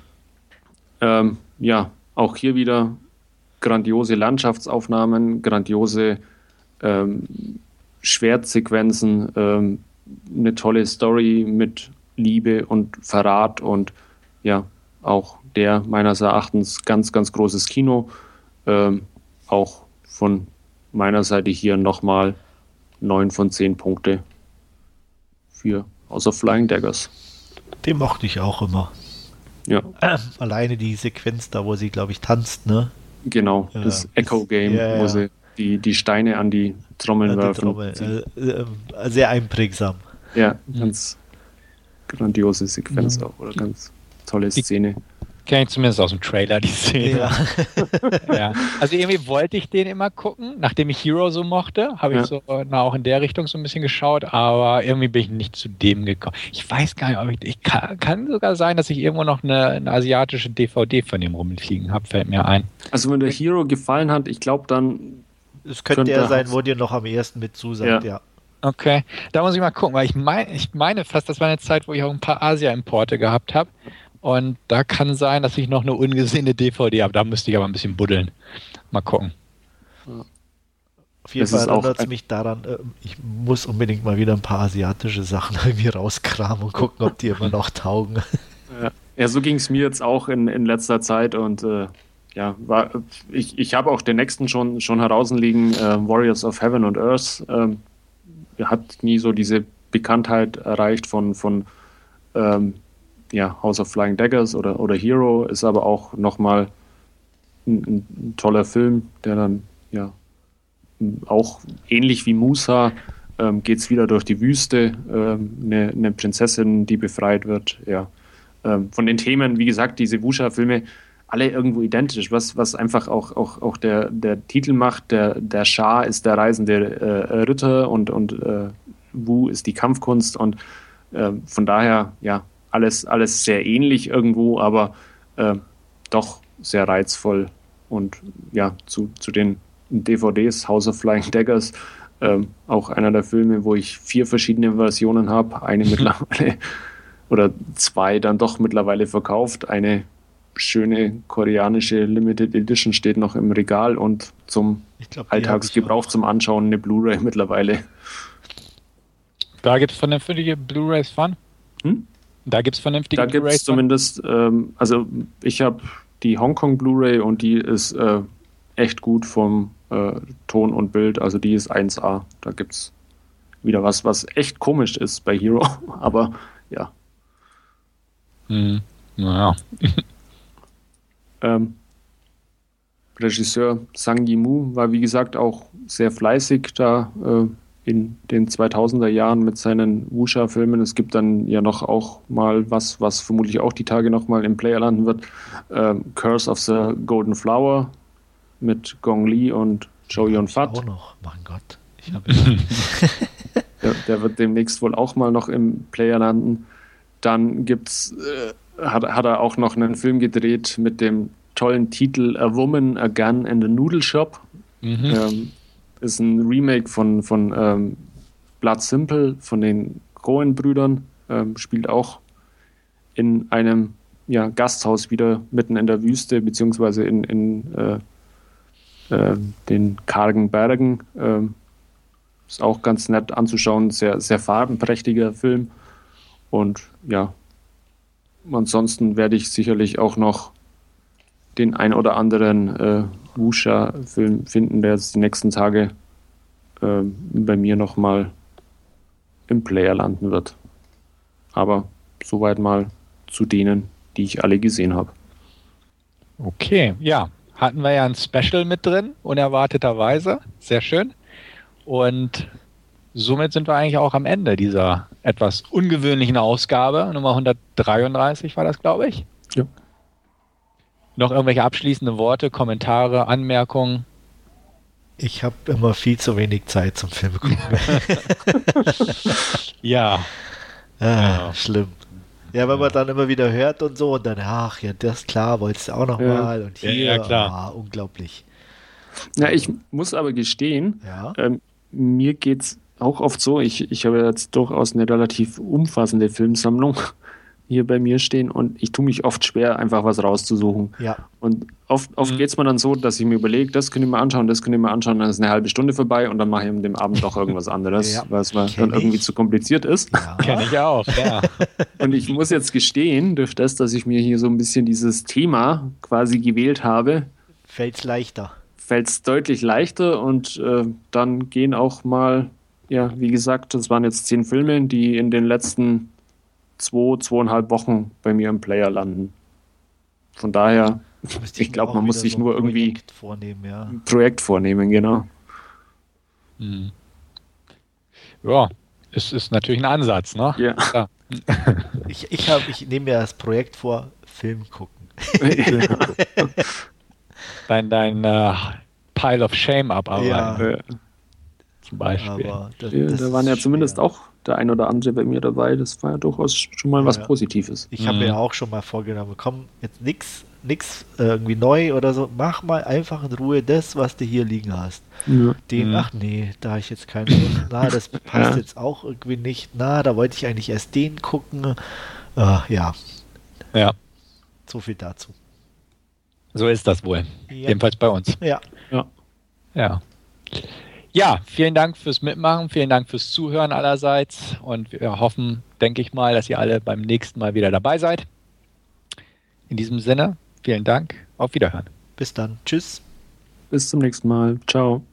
Ähm, ja, auch hier wieder grandiose Landschaftsaufnahmen, grandiose ähm, Schwertsequenzen, ähm, eine tolle Story mit Liebe und Verrat und ja, auch der meines Erachtens ganz, ganz großes Kino. Ähm, auch von meiner Seite hier nochmal 9 von 10 Punkte für Außer Flying Daggers. Den mochte ich auch immer. Ja. Äh, alleine die Sequenz da, wo sie, glaube ich, tanzt, ne? Genau, das ja. Echo Game, ja, ja. wo sie die, die Steine an die Trommeln an werfen. Trommel. Äh, äh, sehr einprägsam. Ja, ganz grandiose Sequenz mhm. auch, oder ganz tolle Szene. Kenne ich zumindest aus dem Trailer, die Szene. Ja. ja. Also irgendwie wollte ich den immer gucken, nachdem ich Hero so mochte, habe ich ja. so na, auch in der Richtung so ein bisschen geschaut, aber irgendwie bin ich nicht zu dem gekommen. Ich weiß gar nicht, ob ich, ich kann, kann sogar sein, dass ich irgendwo noch eine, eine asiatische DVD von dem rumfliegen habe, fällt mir ein. Also wenn der Hero gefallen hat, ich glaube dann es könnte, könnte der sein, wo dir noch am ersten mit zusagt, ja. ja. Okay, da muss ich mal gucken, weil ich, mein, ich meine fast, das war eine Zeit, wo ich auch ein paar Asia-Importe gehabt habe. Und da kann sein, dass ich noch eine ungesehene DVD habe. Da müsste ich aber ein bisschen buddeln. Mal gucken. Auf jeden das Fall erinnert es mich daran, äh, ich muss unbedingt mal wieder ein paar asiatische Sachen irgendwie rauskramen und gucken, ob die immer noch taugen. Ja, Ja, so ging es mir jetzt auch in, in letzter Zeit und äh, ja, war, ich, ich habe auch den nächsten schon, schon herausliegen, äh, Warriors of Heaven and Earth. Ähm, hat nie so diese Bekanntheit erreicht von, von ähm, ja, House of Flying Daggers oder, oder Hero, ist aber auch nochmal ein, ein toller Film, der dann ja auch ähnlich wie Musa ähm, geht es wieder durch die Wüste, ähm, eine, eine, Prinzessin, die befreit wird. Ja. Ähm, von den Themen, wie gesagt, diese Wusha-Filme, alle irgendwo identisch, was, was einfach auch, auch, auch der, der Titel macht. Der, der Schah ist der reisende äh, Ritter und, und äh, Wu ist die Kampfkunst und äh, von daher, ja, alles, alles sehr ähnlich irgendwo, aber äh, doch sehr reizvoll und ja, zu, zu den DVDs, House of Flying Daggers, ähm, auch einer der Filme, wo ich vier verschiedene Versionen habe. Eine mittlerweile oder zwei dann doch mittlerweile verkauft. Eine schöne koreanische Limited Edition steht noch im Regal und zum glaub, Alltagsgebrauch zum Anschauen eine Blu-ray mittlerweile. Da gibt es vernünftige Blu-rays von? Hm? Da gibt es vernünftige Blu-rays. Da gibt es zumindest, ähm, also ich habe die Hongkong Blu-ray und die ist äh, echt gut vom äh, Ton und Bild. Also die ist 1A. Da gibt es wieder was, was echt komisch ist bei Hero. Aber ja. Mhm. Naja. ähm, Regisseur Sang Yimou war wie gesagt auch sehr fleißig da äh, in den 2000er Jahren mit seinen Wuxia-Filmen. Es gibt dann ja noch auch mal was, was vermutlich auch die Tage noch mal im Player landen wird. Ähm, Curse of the Golden Flower mit Gong Li und Chow Yun Fat. Auch noch, mein Gott. Ich der, der, wird demnächst wohl auch mal noch im Player landen. Dann gibt's, äh, hat, hat er auch noch einen Film gedreht mit dem tollen Titel A Woman, A Gun and a Noodle Shop. Mhm. Ähm, ist ein Remake von, von ähm, Blood Simple, von den Cohen-Brüdern. Ähm, spielt auch in einem ja, Gasthaus wieder mitten in der Wüste, beziehungsweise in, in äh, äh, den kargen Bergen. Äh, ist auch ganz nett anzuschauen, sehr, sehr farbenprächtiger Film. Und ja, ansonsten werde ich sicherlich auch noch den ein oder anderen Wusha-Film finden, der jetzt die nächsten Tage äh, bei mir nochmal im Player landen wird. Aber soweit mal zu denen, die ich alle gesehen habe. Okay, ja, hatten wir ja ein Special mit drin, unerwarteterweise. Sehr schön. Und somit sind wir eigentlich auch am Ende dieser etwas ungewöhnlichen Ausgabe. Nummer 133 war das, glaube ich. Ja. Noch irgendwelche abschließende Worte, Kommentare, Anmerkungen? Ich habe immer viel zu wenig Zeit zum Film gucken. ja. Ah, ja. Schlimm. Ja, wenn man dann immer wieder hört und so und dann, ach ja, das klar, wolltest du auch noch ja. mal und hier, ja, klar. Ah, unglaublich. Ja, ich muss aber gestehen, ja? ähm, mir es auch oft so, ich, ich habe jetzt durchaus eine relativ umfassende Filmsammlung hier bei mir stehen und ich tue mich oft schwer, einfach was rauszusuchen. Ja. Und oft, oft mhm. geht es mir dann so, dass ich mir überlege, das könnte ich mir anschauen, das könnte ich mir anschauen, dann ist eine halbe Stunde vorbei und dann mache ich an dem Abend doch irgendwas anderes, ja. weil es dann irgendwie ich. zu kompliziert ist. Ja. Kenne ich auch, ja. und ich muss jetzt gestehen, durch das, dass ich mir hier so ein bisschen dieses Thema quasi gewählt habe, fällt es leichter. Fällt es deutlich leichter und äh, dann gehen auch mal, ja, wie gesagt, das waren jetzt zehn Filme, die in den letzten zwei, zweieinhalb Wochen bei mir im Player landen. Von daher, ich glaube, man muss sich so nur irgendwie Projekt vornehmen, ja. ein Projekt vornehmen, genau. Mhm. Ja, es ist natürlich ein Ansatz, ne? Ja. ja. ich ich, ich nehme mir das Projekt vor, Film gucken. dein dein uh, Pile of Shame abarbeiten. Ja. Zum Beispiel. Das, ja, da waren ja zumindest auch der ein oder andere bei mir dabei. Das war ja durchaus schon mal was ja. Positives. Ich habe mhm. mir auch schon mal vorgenommen, komm, jetzt nix, nix äh, irgendwie neu oder so, mach mal einfach in Ruhe das, was du hier liegen hast. Ja. Den, mhm. ach nee, da habe ich jetzt keine Lust. Na, das passt ja. jetzt auch irgendwie nicht. Na, da wollte ich eigentlich erst den gucken. Uh, ja. Ja. So viel dazu. So ist das wohl. Jedenfalls bei uns. Ja. Ja. Ja. Ja, vielen Dank fürs Mitmachen, vielen Dank fürs Zuhören allerseits und wir hoffen, denke ich mal, dass ihr alle beim nächsten Mal wieder dabei seid. In diesem Sinne, vielen Dank. Auf Wiederhören. Bis dann. Tschüss. Bis zum nächsten Mal. Ciao.